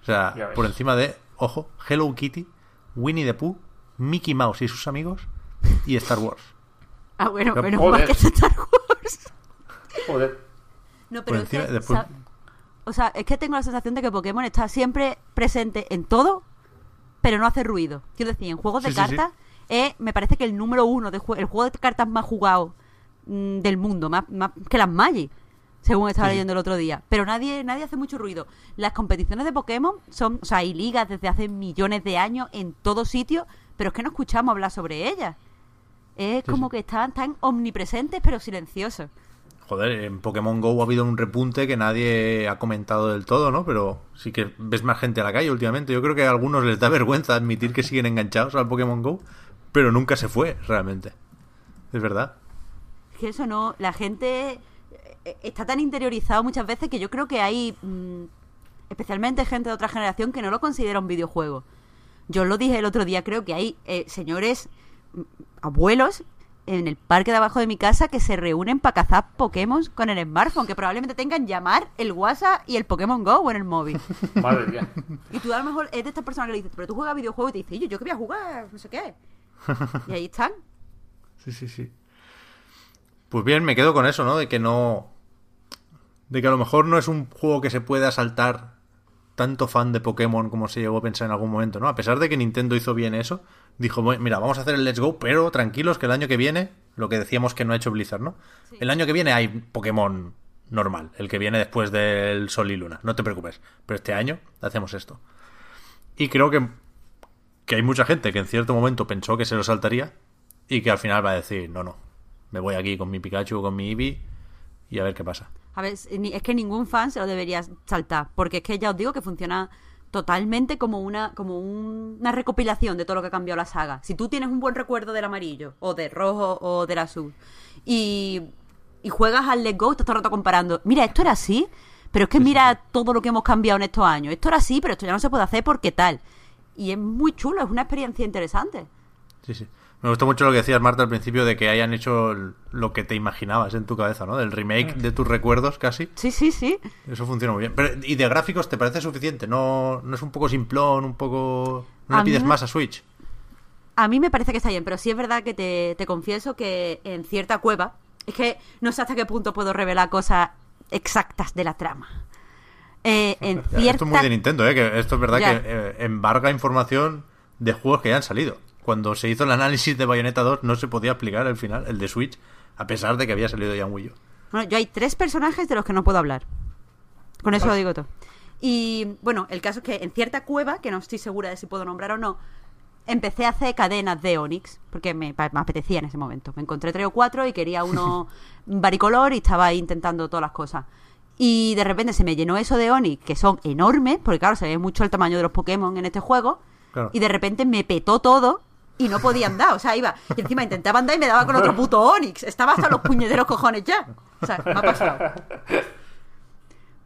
O sea, por encima de, ojo, Hello Kitty, Winnie the Pooh, Mickey Mouse y sus amigos y Star Wars. Ah, bueno, Pero, mal que es Star Wars. Joder. No, Por pero es encima- que, después- O sea, es que tengo la sensación de que Pokémon está siempre presente en todo, pero no hace ruido. Quiero decir, en juegos de Sí, sí, sí. cartas, es, me parece que el número uno, de jue- el juego de cartas más jugado mm, del mundo, más, más que las Magic, según estaba leyendo el otro día. Pero nadie, nadie hace mucho ruido. Las competiciones de Pokémon son, o sea, hay ligas desde hace millones de años en todo sitio, pero es que no escuchamos hablar sobre ellas. Es como que están tan omnipresentes, pero silenciosos. Joder, en Pokémon Go ha habido un repunte que nadie ha comentado del todo, ¿no? Pero sí que ves más gente a la calle últimamente. Yo creo que a algunos les da [laughs] vergüenza admitir que siguen enganchados al Pokémon Go, pero nunca se fue, realmente. Es verdad. Que eso no, la gente eh, está tan interiorizado muchas veces que yo creo que hay, mm, especialmente gente de otra generación, que no lo considera un videojuego. Yo lo dije el otro día, creo que hay eh, señores, mm, abuelos, en el parque de abajo de mi casa que se reúnen para cazar Pokémon con el smartphone, que probablemente tengan llamar el WhatsApp y el Pokémon Go en el móvil. [laughs] Madre mía. Y tú a lo mejor es de estas personas que le dices, pero tú juegas videojuegos y te dices, yo, yo que voy a jugar, no sé qué. Y ahí están. [laughs] Sí, sí, sí. Pues bien, me quedo con eso, ¿no? De que no. De que a lo mejor no es un juego que se pueda saltar tanto fan de Pokémon como se llegó a pensar en algún momento, ¿no? A pesar de que Nintendo hizo bien eso, dijo, "Bueno, mira, vamos a hacer el Let's Go, pero tranquilos que el año que viene, lo que decíamos que no ha hecho Blizzard, ¿no? El año que viene hay Pokémon normal, el que viene después del Sol y Luna, no te preocupes, pero este año hacemos esto. Y creo que, que hay mucha gente que en cierto momento pensó que se lo saltaría y que al final va a decir, no, no, me voy aquí con mi Pikachu con mi Eevee y a ver qué pasa. A ver, es que ningún fan se lo debería saltar, porque es que ya os digo que funciona totalmente como una como un- una recopilación de todo lo que ha cambiado la saga. Si tú tienes un buen recuerdo del amarillo, o del rojo, o del azul, y, y juegas al Let's Go, estás todo el rato comparando, mira, esto era así, pero es que mira todo lo que hemos cambiado en estos años. Esto era así, pero esto ya no se puede hacer porque tal. Y es muy chulo, es una experiencia interesante. Sí, sí. Me gustó mucho lo que decías, Marta, al principio de que hayan hecho lo que te imaginabas en tu cabeza, ¿no? Del remake de tus recuerdos casi. Sí, sí, sí. Eso funciona muy bien. Pero, ¿Y de gráficos te parece suficiente? ¿No, no es un poco simplón, un poco... ¿No le pides me- más a Switch? A mí me parece que está bien, pero sí es verdad que te, te confieso que en cierta cueva, es que no sé hasta qué punto puedo revelar cosas exactas de la trama. Eh, [laughs] en Ya, cierta... Esto es muy de Nintendo, ¿eh? Que esto es verdad Ya. que eh, embarga información de juegos que ya han salido. Cuando se hizo el análisis de Bayonetta 2 no se podía explicar el final, el de Switch, a pesar de que había salido ya un Wii U. Bueno, yo hay tres personajes de los que no puedo hablar. Con eso lo digo todo. Y bueno, el caso es que en cierta cueva, que no estoy segura de si puedo nombrar o no, empecé a hacer cadenas de Onix, porque me, me apetecía en ese momento. Me encontré tres o cuatro y quería uno [laughs] varicolor y estaba ahí intentando todas las cosas. Y de repente se me llenó eso de Onix, que son enormes, porque claro, se ve mucho el tamaño de los Pokémon en este juego. Claro. Y de repente me petó todo y no podía andar. O sea, iba. Y encima intentaba andar y me daba con otro puto Onix. Estaba hasta los puñederos cojones ya. O sea, me ha pasado.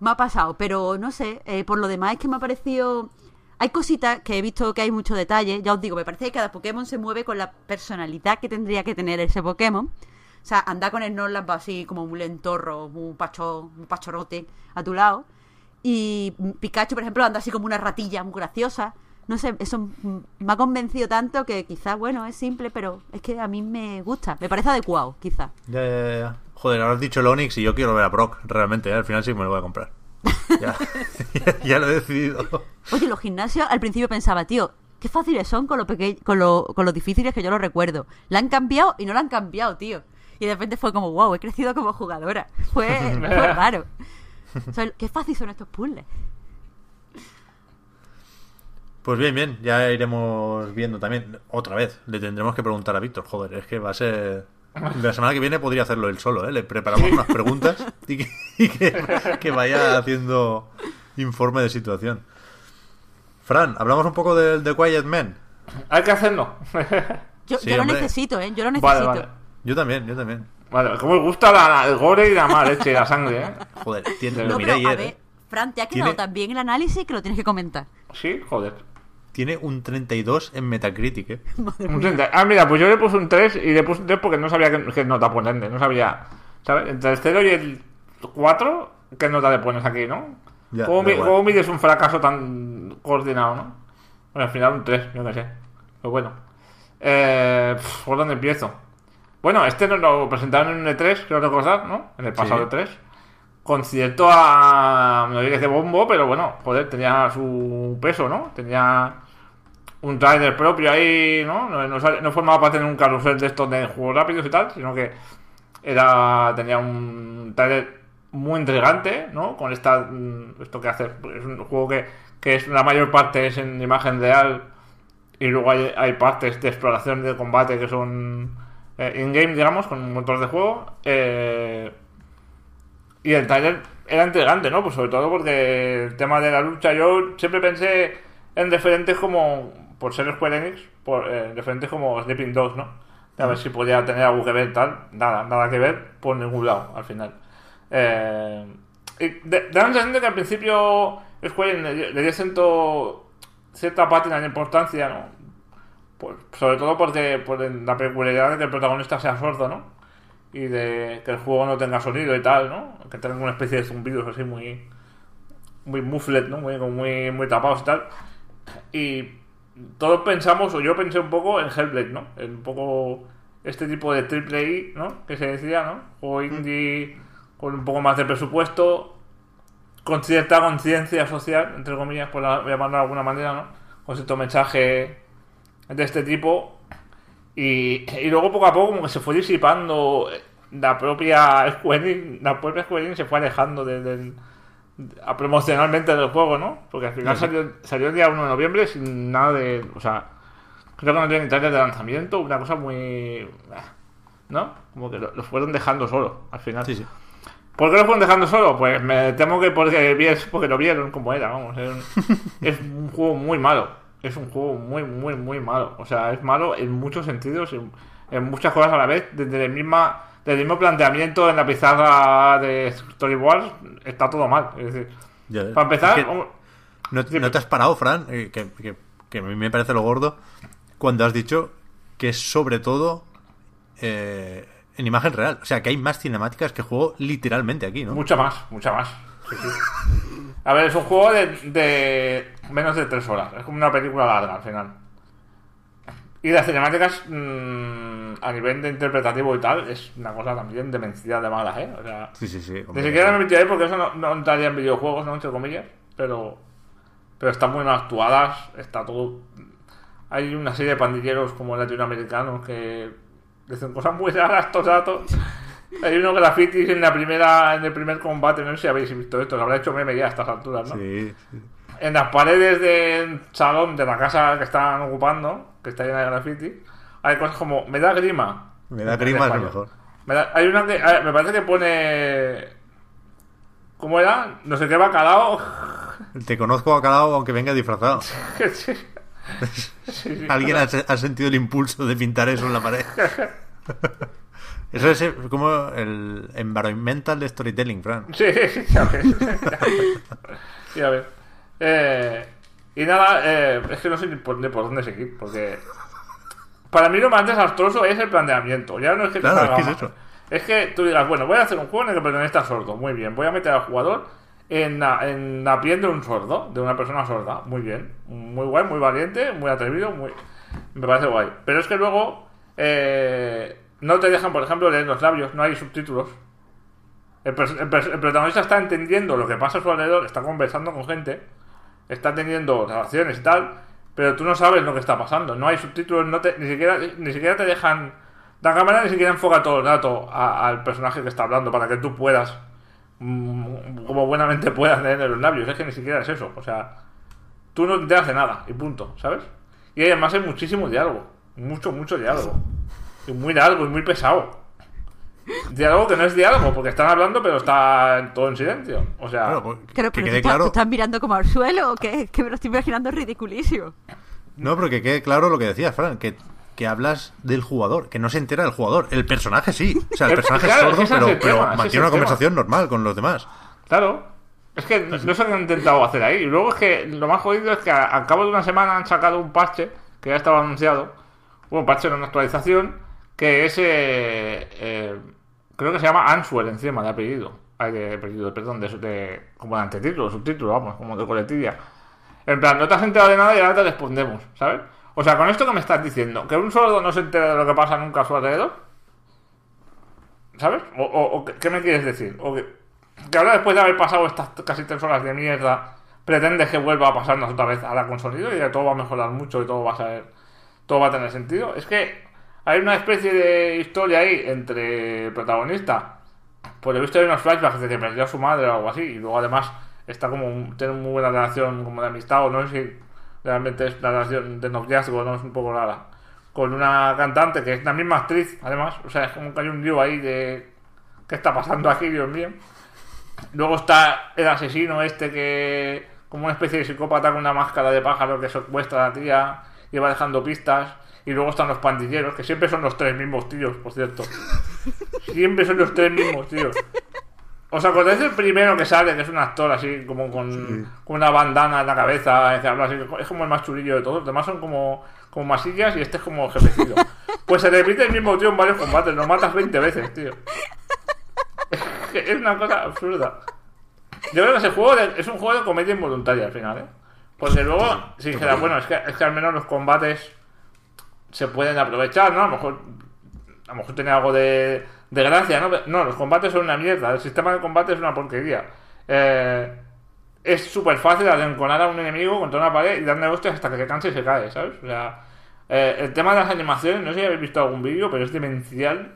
Me ha pasado, pero no sé. eh, por lo demás es que me ha parecido. Hay cositas que he visto que hay mucho detalle. Ya os digo, me parece que cada Pokémon se mueve con la personalidad que tendría que tener ese Pokémon. O sea, anda con el Snorlax va así como un lentorro, un, pacho, un pachorote a tu lado. Y Pikachu, por ejemplo, anda así como una ratilla muy graciosa. No sé, eso me ha convencido tanto que quizás, bueno, es simple, pero es que a mí me gusta. Me parece adecuado, quizás. Ya, ya, ya. Joder, ahora has dicho el Onix y yo quiero ver a Brock, realmente, ¿eh? al final sí me lo voy a comprar. [laughs] Ya, ya, [laughs] ya lo he decidido. Oye, los gimnasios al principio pensaba, tío, qué fáciles son con lo, peque- con lo, con lo difíciles que yo lo recuerdo. La han cambiado y no la han cambiado, tío. Y de repente fue como, wow, he crecido como jugadora. Fue, fue [laughs] raro. O sea, qué fácil son estos puzzles. Pues bien, bien, ya iremos viendo también. Otra vez, le tendremos que preguntar a Víctor. Joder, es que va a ser. La semana que viene podría hacerlo él solo, ¿eh? Le preparamos unas preguntas y, que, y que- que vaya haciendo informe de situación. Fran, hablamos un poco del The Quiet Man. Hay que hacerlo. Yo, Sí, yo lo necesito, ¿eh? Yo lo necesito. vale, vale. Yo también, yo también. Vale, como me gusta la, la- el gore y la mala leche y la sangre, ¿eh? Joder, tiene, No, lo miré a ayer. ver, ¿eh? Fran, te ha Tiene- quedado tan bien el análisis que lo tienes que comentar. Sí, joder. Tiene un 32 en Metacritic, ¿eh? [laughs] Un 30. Ah, mira, pues yo le puse un 3 y le puse un 3 porque no sabía qué, qué nota ponerle. No sabía. ¿Sabes? Entre el 0 y el 4, ¿qué nota le pones aquí, no? Ya, ¿Cómo, mi- cómo mides un fracaso tan coordinado, no? Bueno, al final un 3, yo qué sé. Pero bueno. Eh, ¿Por dónde empiezo? Bueno, este nos lo presentaron en un E3, creo recordar, ¿no? En el pasado Sí. E3. Con cierto a. No diré que bombo, pero bueno, joder, tenía su peso, ¿no? Tenía un trailer propio ahí, ¿no? No, no, no formaba para tener un carrusel de estos de juegos rápidos y tal, sino que era tenía un trailer muy intrigante, ¿no? Con esta mm, esto que hace, es un juego que, que es la mayor parte es en imagen real y luego hay, hay partes de exploración de combate que son eh, in-game, digamos, con un motor de juego. eh, y el trailer era intrigante, ¿no? Pues sobre todo porque el tema de la lucha, yo siempre pensé en referentes como, por ser Square Enix, por eh, referentes como Sleeping Dogs, ¿no? De a ver si podía tener algo que ver tal. Nada, nada que ver por ningún lado, al final. Eh, y de, da la sensación que al principio Square Enix le, dio cierto, cierta pátina de importancia, ¿no? Pues, sobre todo porque por la peculiaridad de que el protagonista sea sordo, ¿no? Y de que el juego no tenga sonido y tal, ¿no? Que tenga una especie de zumbidos así muy. muy mufflet, ¿no? Muy, muy, muy tapados y tal. Y todos pensamos, o yo pensé un poco en Hellblade, ¿no? En un poco este tipo de triple I, ¿no? Que se decía, ¿no? O indie con un poco más de presupuesto, con cierta conciencia social, entre comillas, por la- llamarlo de alguna manera, ¿no? Con cierto mensaje de este tipo. Y, y luego poco a poco como que se fue disipando la propia Square la propia Square se fue alejando de- del- a- promocionalmente del juego, ¿no? Porque al final salió, salió el día 1 de noviembre sin nada de... O sea, creo que no tiene ni trailer de lanzamiento, una cosa muy... ¿No? Como que lo, lo fueron dejando solo al final. Sí, sí. ¿Por qué lo fueron dejando solo? Pues me temo que porque, porque lo vieron como era, vamos. Es un, [laughs] es un juego muy malo. Es un juego muy, muy, muy malo. O sea, es malo en muchos sentidos, en, en muchas cosas a la vez. Desde el, misma, desde el mismo planteamiento en la pizarra de Storyboard está todo mal. Es decir, Ya ves. para empezar, Es que un- ¿No, no te has parado, Fran? Eh, que, que- que a mí me parece lo gordo cuando has dicho que es sobre todo eh, en imagen real. O sea, que hay más cinemáticas que juego literalmente aquí, ¿no? Mucha más, mucha más. Sí, sí. A ver, es un juego de, de menos de tres horas. Es como una película larga al final. Y las cinemáticas, mm, a nivel de interpretativo y tal, es una cosa también demencial de malas, ¿eh? O sea, Sí, sí, sí. ni siquiera me ahí porque eso no, no entraría en videojuegos, ¿no? Entre comillas. Pero, pero están muy bien actuadas, está todo... Hay una serie de pandilleros como latinoamericanos que dicen cosas muy raras estos datos. [laughs] Hay unos grafitis en la primera, en el primer combate, no sé si habéis visto esto, lo habrá hecho meme ya a estas alturas, ¿no? Sí, sí. En las paredes del salón de la casa que están ocupando, que está llena de graffiti, hay cosas como me da grima. Me da grima es lo mejor. Me da- hay una que me parece que pone ¿Cómo era? No sé qué bacalao. [laughs] Te conozco a calado aunque venga disfrazado. [laughs] Sí. Sí, sí. Alguien ha, ha sentido el impulso de pintar eso en la pared. [laughs] Eso es eh, como el environmental de storytelling, Fran. Sí, ya ves. ya ves. Eh, y nada, eh, es que no sé ni por, ni por dónde seguir, porque para mí lo más desastroso es el planteamiento. Ya no es que Claro, es que es eso. Es que tú digas, bueno, voy a hacer un juego en el que pertenezca a sordo. Muy bien, voy a meter al jugador en la, en la piel de un sordo, de una persona sorda. Muy bien, muy guay, muy valiente, muy atrevido, muy... me parece guay. Pero es que luego eh, no te dejan, por ejemplo, leer los labios, no hay subtítulos. El, el protagonista está entendiendo lo que pasa a su alrededor, está conversando con gente, está teniendo relaciones y tal, pero tú no sabes lo que está pasando. No hay subtítulos, no te- ni, siquiera, ni siquiera te dejan. La cámara ni siquiera enfoca todo el rato al personaje que está hablando para que tú puedas, mm, como buenamente puedas leer los labios. Es que ni siquiera es eso. O sea, tú no te hace nada y punto, ¿sabes? Y además hay muchísimo diálogo, mucho, mucho diálogo. Y muy largo y muy pesado. Diálogo que no es diálogo, porque están hablando, pero está todo en silencio. O sea, Claro, pues, que pero quede claro. tú estás mirando como al suelo, que, que me lo estoy imaginando ridiculísimo. No, pero que quede claro lo que decías, Fran, que, que hablas del jugador, que no se entera del jugador. El personaje sí. O sea, el [laughs] personaje claro, es sordo, es pero, tema, mantiene una conversación normal con los demás. claro. Es que no no sé qué han intentado hacer ahí. Y luego es que lo más jodido es que a- al cabo de una semana han sacado un parche que ya estaba anunciado. Un parche, no una actualización, que es. eh, eh, creo que se llama Answer encima de apellido. Ay, de apellido, perdón, de, de- como de antetítulo, subtítulo, vamos, como de coletilla. En plan, no te has enterado de nada y ahora te respondemos, ¿sabes? O sea, con esto que me estás diciendo, que un sordo no se entera de lo que pasa nunca a su alrededor. ¿Sabes? O, o- o qué- ¿Qué me quieres decir? O que, que ahora después de haber pasado estas casi tres horas de mierda, pretendes que vuelva a pasarnos otra vez a la con sonido y que todo va a mejorar mucho y todo va a ser, todo va a tener sentido. Es que hay una especie de historia ahí entre protagonista. Por lo visto hay unos flashbacks de que perdió a su madre o algo así. Y luego además está como un- tiene muy buena relación como de amistad o no sé si realmente es una relación de noviazgo, no es un poco rara. Con una cantante que es la misma actriz, además. O sea, es como que hay un lío ahí de... ¿Qué está pasando aquí, Dios mío? Luego está el asesino este que... Como una especie de psicópata con una máscara de pájaro que secuestra a la tía y va dejando pistas. Y luego están los pandilleros, que siempre son los tres mismos tíos, por cierto. Siempre son los tres mismos tíos. ¿Os acordáis del primero que sale, que es un actor así, como con, con una bandana en la cabeza, que habla así, es como el más churillo de todos, los demás son como, como masillas y este es como jefecito. Pues se repite el mismo tío en varios combates, lo matas 20 veces, tío. Es una cosa absurda. Yo creo que ese juego de- es un juego de comedia involuntaria al final, ¿eh? Porque luego, dijera, bueno, es que, es que al menos los combates se pueden aprovechar, ¿no? A lo mejor a lo mejor tiene algo de, de gracia, ¿no? No, los combates son una mierda. El sistema de combate es una porquería. Eh, es súper fácil arrinconar a un enemigo contra una pared y darle hostias hasta que se canse y se cae, ¿sabes? O sea, eh, el tema de las animaciones, no sé si habéis visto algún vídeo, pero es demencial.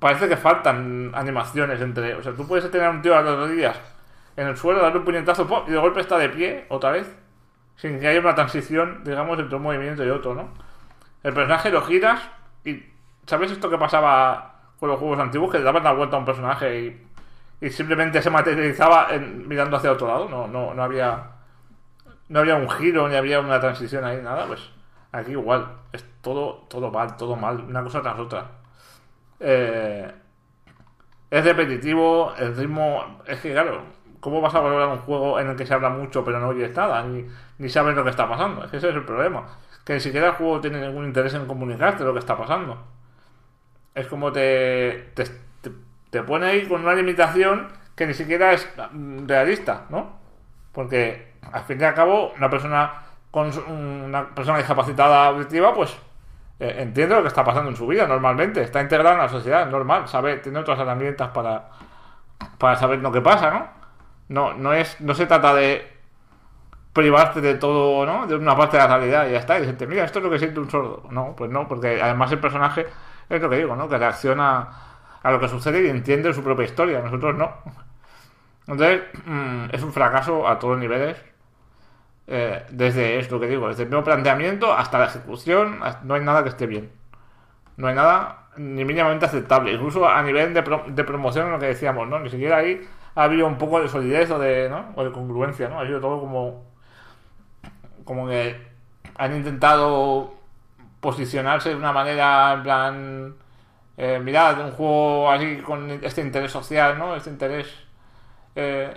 Parece que faltan animaciones entre... O sea, tú puedes tener a un tío a las rodillas en el suelo, darle un puñetazo ¡pum! y de golpe está de pie otra vez. Sin que haya una transición, digamos, entre un movimiento y otro, ¿no? El personaje lo giras y ¿sabes esto que pasaba con los juegos antiguos? Que le daban la vuelta a un personaje y, y simplemente se materializaba en- mirando hacia otro lado. No, no, no había no había un giro ni había una transición ahí, nada. Pues aquí igual. Es todo, todo mal, todo mal. Una cosa tras otra. Eh, es repetitivo, el ritmo... Es que claro, ¿cómo vas a valorar un juego en el que se habla mucho pero no oyes nada? Ni, ni sabes lo que está pasando. Ese es el problema. Que ni siquiera el juego tiene ningún interés en comunicarte lo que está pasando. Es como te, te, pone ahí con una limitación que ni siquiera es mm, realista, ¿no? Porque al fin y al cabo, una persona con una persona discapacitada auditiva, pues eh, entiende lo que está pasando en su vida normalmente, está integrada en la sociedad, normal, sabe, tiene otras herramientas para, para saber lo que pasa, ¿no? No, no es, no se trata de privarte de todo, ¿no? De una parte de la realidad y ya está. Y decirte, mira, esto es lo que siente un sordo. No, pues no, porque además el personaje es lo que digo, ¿no? Que reacciona a lo que sucede y entiende su propia historia. Nosotros no. Entonces, mm, es un fracaso a todos niveles. Eh, desde esto que digo, desde el nuevo planteamiento hasta la ejecución, no hay nada que esté bien. No hay nada ni mínimamente aceptable. Incluso a nivel de, de promoción, lo que decíamos, ¿no? Ni siquiera ahí ha habido un poco de solidez o de, ¿no? o de congruencia, ¿no? Ha sido todo como. Como que han intentado posicionarse de una manera en plan. Eh, mirad, un juego así con este interés social, ¿no? Este interés eh,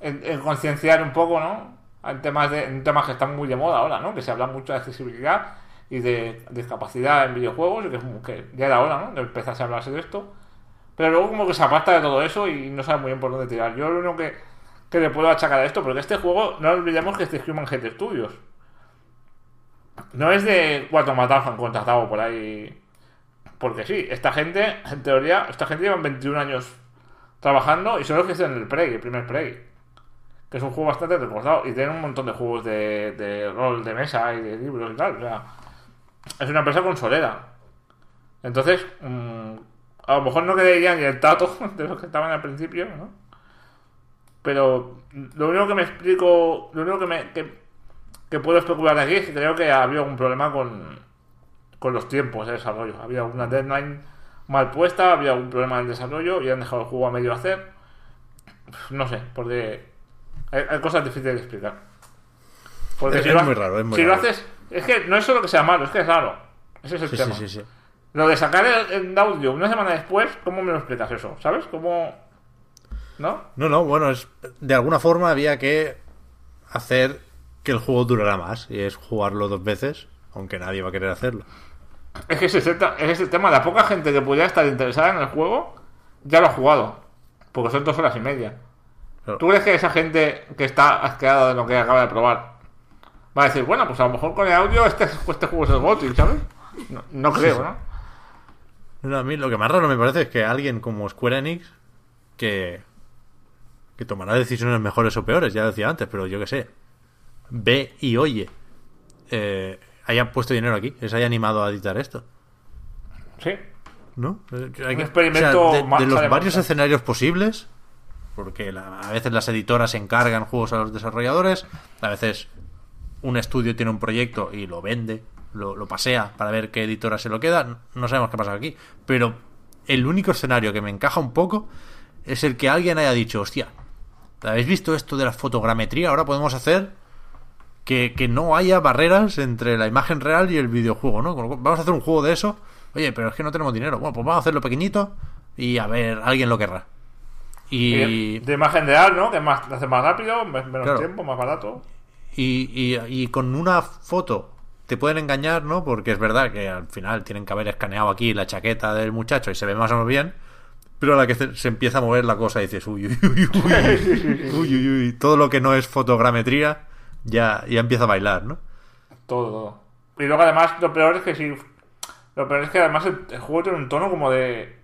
en, concienciar un poco, ¿no? En temas, de, en temas que están muy de moda ahora, ¿no? Que se habla mucho de accesibilidad y de discapacidad en videojuegos, y que, que ya era hora, ¿no? De empezarse a hablarse de esto. Pero luego como que se aparta de todo eso y no sabe muy bien por dónde tirar. Yo lo único que, que le puedo achacar a esto, porque este juego, no olvidemos que este Human Head Studios. No es de cuatro matados han contratado por ahí. Porque sí, esta gente, en teoría, esta gente lleva 21 años trabajando y son los que hicieron el Prey, el primer Prey. Que es un juego bastante recordado y tienen un montón de juegos de, de rol de mesa y de libros y tal. O sea, es una empresa consolera. Entonces, mm, a lo mejor no quedaría ni el tato [laughs] de los que estaban al principio, ¿no? Pero lo único que me explico, lo único que, me, que, puedo especular aquí es que creo que había algún problema con, con los tiempos de desarrollo. Había una deadline mal puesta, había un problema en el desarrollo y han dejado el juego a medio hacer. No sé, porque hay, cosas difíciles de explicar. Porque es, si muy raro, es muy si lo haces, es que no es solo que sea malo, es que es raro. Ese es el tema. Sí, sí, lo de sacar el, audio una semana después, ¿cómo me lo explicas eso? ¿Sabes? ¿Cómo.? ¿No? No, no, bueno, es, de alguna forma había que hacer que el juego durara más y es jugarlo dos veces, aunque nadie va a querer hacerlo. Es que ese es el, tema. La poca gente que pudiera estar interesada en el juego ya lo ha jugado. Porque son dos horas y media. ¿Tú crees que esa gente que está asqueada de lo que acaba de probar va a decir, bueno, pues a lo mejor con el audio este, este juego es el GOTY, ¿sabes? No, creo, ¿no? A mí lo que más raro me parece es que alguien como Square Enix, que, que tomará decisiones mejores o peores, ya decía antes, pero yo que sé, ve y oye, eh, haya puesto dinero aquí, se haya animado a editar esto. Sí. ¿No? Eh, Hay Un experimento de, los varios escenarios posibles, porque a veces las editoras encargan juegos a los desarrolladores, a veces un estudio tiene un proyecto y lo vende, lo, pasea para ver qué editora se lo queda, no sabemos qué pasa aquí. Pero el único escenario que me encaja un poco es el que alguien haya dicho, hostia, ¿habéis visto esto de la fotogrametría? Ahora podemos hacer que, no haya barreras entre la imagen real y el videojuego, ¿no? Vamos a hacer un juego de eso. Oye, pero es que no tenemos dinero. Bueno, pues vamos a hacerlo pequeñito y a ver, alguien lo querrá. Y... De imagen real, ¿no? Que más, hace más rápido, menos tiempo, más barato. Y, y, y, con una foto te pueden engañar, ¿no? Porque es verdad que al final tienen que haber escaneado aquí la chaqueta del muchacho y se ve más o menos bien. Pero a la que se, empieza a mover la cosa dices, uy, uy, uy, uy, uy, uy, uy, todo lo que no es fotogrametría ya, ya empieza a bailar, ¿no? Todo, todo. Y luego además lo peor es que si... Lo peor es que además el, juego tiene un tono como de...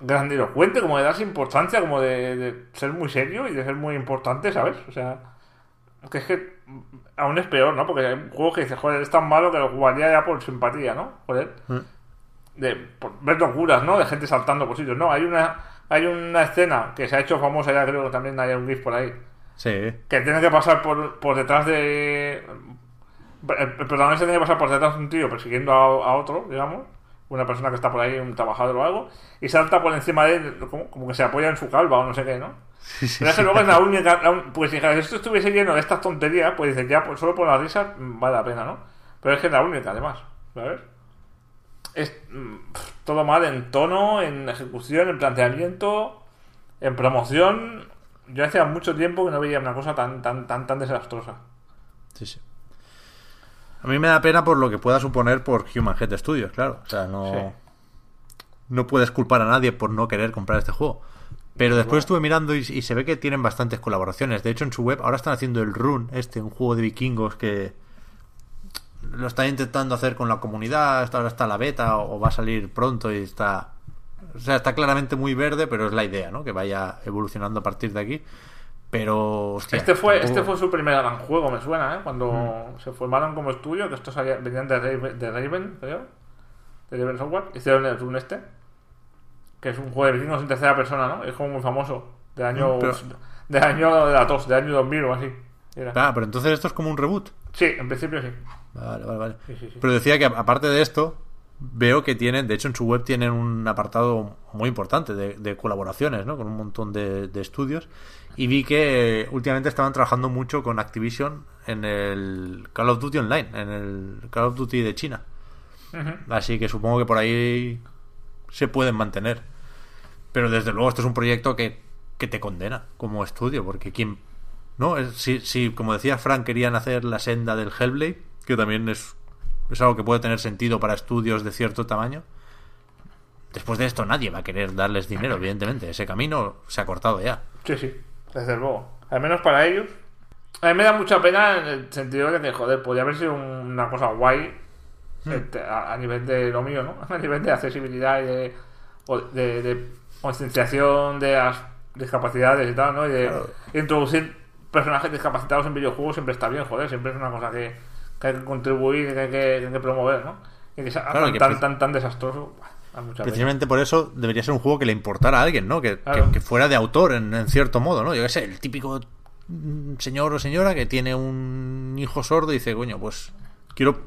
Grandilocuente, como de darse importancia, como de, ser muy serio y de ser muy importante, ¿sabes? O sea... Que es que aún es peor, ¿no? Porque hay un juego que dice, joder, es tan malo que lo jugaría ya por simpatía, ¿no? Joder. Mm. De por ver locuras, ¿no? De gente saltando por sitios. No, hay una, hay una escena que se ha hecho famosa ya, creo que también hay un GIF por ahí, Sí. Que tiene que pasar por, por detrás de. El, protagonista tiene que pasar por detrás de un tío persiguiendo a, otro, digamos. Una persona que está por ahí, un trabajador o algo. Y salta por encima de él, como, como que se apoya en su calva o no sé qué, ¿no? Sí, sí, Pero es que luego es la [laughs] única. pues si esto estuviese lleno de estas tonterías, pues dices, ya, pues solo por la risa vale la pena, ¿no? Pero es que es la única, además. ¿Sabes? Es mm, todo mal en tono, en ejecución, en planteamiento, en promoción yo hacía mucho tiempo que no veía una cosa tan, tan, tan, tan desastrosa. Sí, sí. A mí me da pena por lo que pueda suponer por Human Head Studios, claro. O sea, no. No puedes culpar a nadie por no querer comprar este juego. Pero después estuve mirando y, se ve que tienen bastantes colaboraciones. De hecho, en su web ahora están haciendo el Run, este, un juego de vikingos que lo están intentando hacer con la comunidad. Ahora está la beta o va a salir pronto y está o sea, está claramente muy verde, pero es la idea, ¿no? Que vaya evolucionando a partir de aquí. Pero, este fue este fue su primer gran juego, me suena, ¿eh? Cuando mm. se formaron como estudio, que estos venían de Raven, de Raven, creo. De Raven Software. Hicieron el run este. que es un juego de vikingos en tercera persona, ¿no? Es como muy famoso. De año. Mm, pero- De año de la tos, de año 2000 o así. Era. Ah, pero entonces esto es como un reboot. Sí, en principio sí. Vale, vale, vale. Sí, sí, sí. Pero decía que aparte de esto, veo que tienen, de hecho en su web tienen un apartado muy importante de, de colaboraciones, ¿no? Con un montón de, de estudios. Y vi que últimamente estaban trabajando mucho con Activision en el Call of Duty Online, en el Call of Duty de China. Así que supongo que por ahí se pueden mantener. Pero desde luego esto es un proyecto que, que te condena como estudio, porque quien... ¿No? Si, si, como decía Frank, querían hacer la senda del Hellblade, que también es, es algo que puede tener sentido para estudios de cierto tamaño. Después de esto nadie va a querer darles dinero, evidentemente. Ese camino se ha cortado ya. Sí, sí, desde luego. Al menos para ellos. A mí me da mucha pena en el sentido de que, joder, podría haber sido una cosa guay eh, a, a nivel de lo mío, ¿no? [laughs] A nivel de accesibilidad y de, o de, de concienciación de las discapacidades y tal, ¿no? Y de Claro. introducir personajes discapacitados en videojuegos siempre está bien, joder, siempre es una cosa que, que hay que contribuir, que hay que, que hay que promover, ¿no? Y que sea Claro, tan, que tan, tan, tan desastroso. Precisamente por eso debería ser un juego que le importara a alguien, ¿no? Que, Claro. que- que fuera de autor en, en cierto modo, ¿no? Yo qué sé, el típico mm, señor o señora que tiene un hijo sordo y dice, coño, pues quiero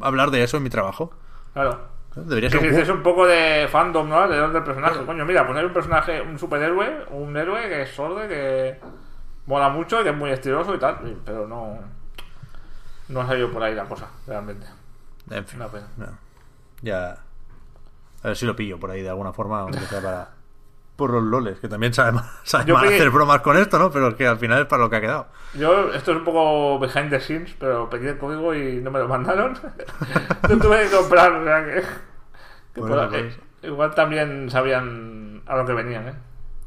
hablar de eso en mi trabajo. Claro. Debería ser un es un poco de fandom, ¿no? Alrededor del personaje. Coño, mira, hay un personaje, un superhéroe, un héroe que es sordo, que mola mucho, y que es muy estiloso y tal, pero no. No ha salido por ahí la cosa, realmente. En fin, Una pena. no. Ya. A ver si lo pillo por ahí de alguna forma, aunque sea para. [laughs] Por los loles, que también mal pedí- hacer bromas con esto, ¿no? Pero es que al final es para lo que ha quedado. Yo, esto es un poco behind the scenes, pero pedí el código y no me lo mandaron. [laughs] Lo tuve que comprar, o sea que. que Bueno, por- pues- eh, igual también sabían a lo que venían, ¿eh?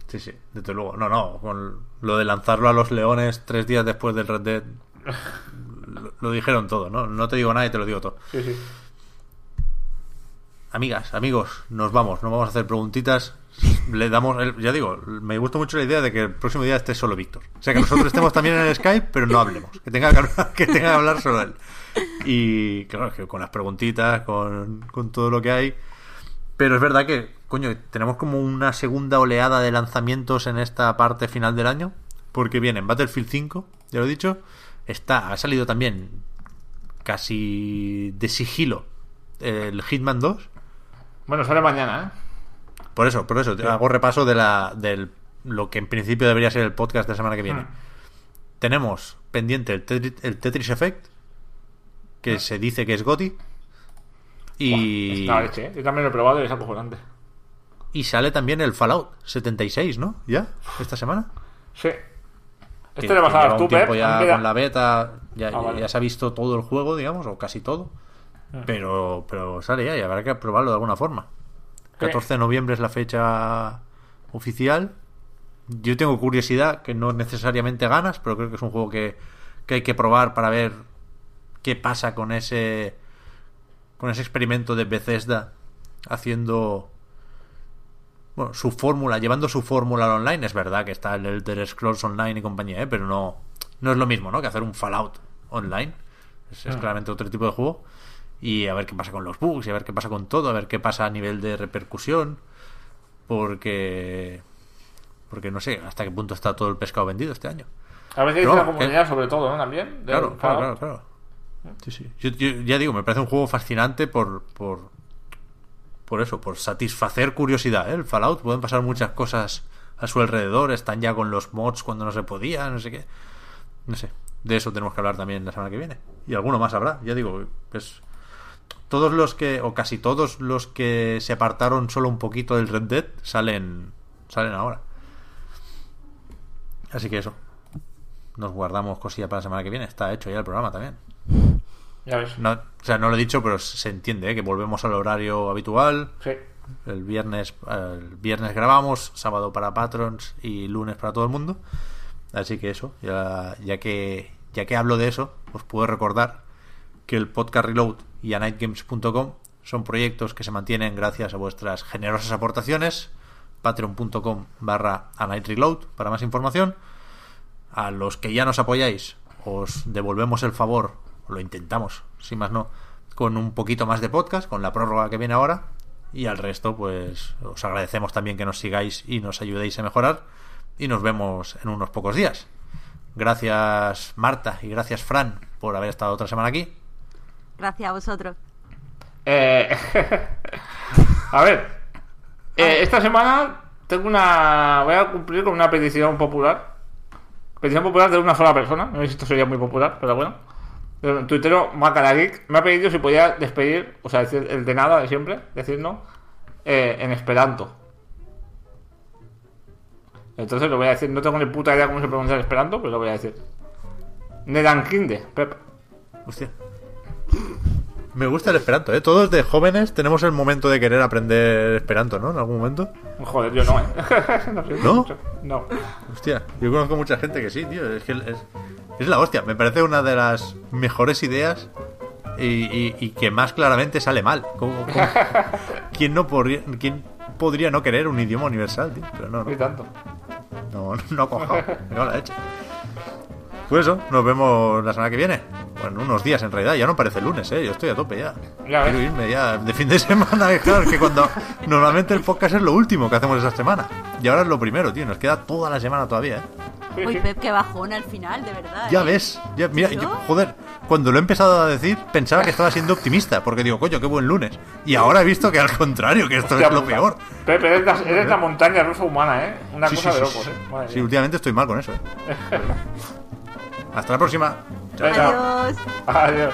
Sí, sí, desde luego. No, no, con lo de lanzarlo a los leones tres días después del Red Dead. [laughs] Lo, lo dijeron todo, ¿no? No te digo nada y te lo digo todo. Sí, sí. Amigas, amigos, nos vamos, no vamos a hacer preguntitas. Le damos, el- ya digo, me gusta mucho la idea de que el próximo día esté solo Víctor. O sea, que nosotros estemos también en el Skype, pero no hablemos. Que tenga que hablar, que, tenga que hablar solo él. Y claro, es que con las preguntitas, con, con todo lo que hay. Pero es verdad que, coño, tenemos como una segunda oleada de lanzamientos en esta parte final del año. Porque viene Battlefield 5, ya lo he dicho. Está, ha salido también casi de sigilo el Hitman 2. Bueno, sale mañana, ¿eh? Por eso, por eso, hago repaso de la del lo que en principio debería ser el podcast de la semana que viene. Hmm. Tenemos pendiente el Tetris, el Tetris Effect, que se dice que es GOTI. Y, leche, ¿eh? Yo también lo he probado y es acojonante. y sale también el Fallout 76, ¿no? ¿Ya? ¿Esta semana? Sí. Que- Este le que pasabas lleva tú, Pep. ya Mira. con la beta, ya, Ah, vale. ya se ha visto todo el juego, digamos, o casi todo. Pero, pero sale ya y habrá que probarlo de alguna forma. 14 de noviembre es la fecha oficial. Yo tengo curiosidad, que no necesariamente ganas, pero creo que es un juego que, que hay que probar para ver qué pasa con ese con ese experimento de Bethesda haciendo bueno, su fórmula, llevando su fórmula al online. Es verdad que está el Elder Scrolls Online y compañía, ¿eh? pero no, no es lo mismo, ¿no? Que hacer un Fallout online. Es, es claramente otro tipo de juego. Y a ver qué pasa con los bugs, y a ver qué pasa con todo, a ver qué pasa a nivel de repercusión. Porque. Porque no sé hasta qué punto está todo el pescado vendido este año. A veces No, la que- comunidad, sobre todo, ¿no? También. Claro, claro, claro, claro. Sí, sí. Yo, yo ya digo, me parece un juego fascinante por, por, por eso, por satisfacer curiosidad. ¿eh? El Fallout pueden pasar muchas cosas a su alrededor, están ya con los mods cuando no se podía, no sé qué. No sé, de eso tenemos que hablar también la semana que viene. Y alguno más habrá, ya digo, pues todos los que, o casi todos los que se apartaron solo un poquito del Red Dead salen, salen ahora. Así que eso. Nos guardamos cosilla para la semana que viene. Está hecho ya el programa también. Ya ves. No, o sea, no lo he dicho, pero se entiende ¿eh? que volvemos al horario habitual. Sí. El viernes, el viernes grabamos, sábado para patrons y lunes para todo el mundo. Así que eso, ya, ya que ya que hablo de eso, os puedo recordar que el podcast Reload y anightgames.com son proyectos que se mantienen gracias a vuestras generosas aportaciones. Patreon.com barra anightreload para más información. A los que ya nos apoyáis, os devolvemos el favor, lo intentamos, si más no, con un poquito más de podcast, con la prórroga que viene ahora. Y al resto, pues os agradecemos también que nos sigáis y nos ayudéis a mejorar. Y nos vemos en unos pocos días. Gracias Marta y gracias Fran por haber estado otra semana aquí. Gracias a vosotros. Eh, [laughs] a ver, eh, esta semana tengo una. Voy a cumplir con una petición popular. Petición popular de una sola persona. No sé si esto sería muy popular, pero bueno. El tuitero Macarageek me ha pedido si podía despedir, o sea, decir el de nada de siempre, decirnos eh, en Esperanto. Entonces lo voy a decir, no tengo ni puta idea cómo se pronuncia el Esperanto, pero lo voy a decir. Nedankinde, Pep. Hostia. Me gusta el esperanto, ¿eh? Todos de jóvenes tenemos el momento de querer aprender esperanto, ¿no? En algún momento. Joder, yo no, ¿eh? [laughs] no, sé ¿No? No. Hostia, yo conozco mucha gente que sí, tío. Es que es, es la hostia. Me parece una de las mejores ideas y, y- y que más claramente sale mal. ¿Cómo- cómo- [laughs] ¿Quién, no podría, ¿Quién podría no querer un idioma universal, tío? Pero no, no. tanto. No, no cojo. [laughs] No la hecho. Pues eso, nos vemos la semana que viene. Bueno, unos días en realidad. Ya no parece lunes, ¿eh? Yo estoy a tope ya. Ya Quiero ves. irme ya de fin de [laughs] semana. Claro, que cuando [laughs] normalmente el podcast es lo último que hacemos esa semana. Y ahora es lo primero, tío. Nos queda toda la semana todavía, ¿eh? Sí, Uy, sí. Pep, qué bajón al final, de verdad. Ya ¿eh? ves, ya, mira, ¿Yo? yo- joder, cuando lo he empezado a decir pensaba que estaba siendo optimista, porque digo, coño, qué buen lunes. Y ahora he visto que al contrario, que esto Hostia es lo puta. peor. Pepe, eres la, eres la [laughs] montaña rusa humana, ¿eh? Una Sí, cosa sí, de sí, locos, sí. ¿eh? Madre Sí, últimamente estoy mal con eso, ¿eh? Hasta la próxima. Chao. Adiós. Adiós.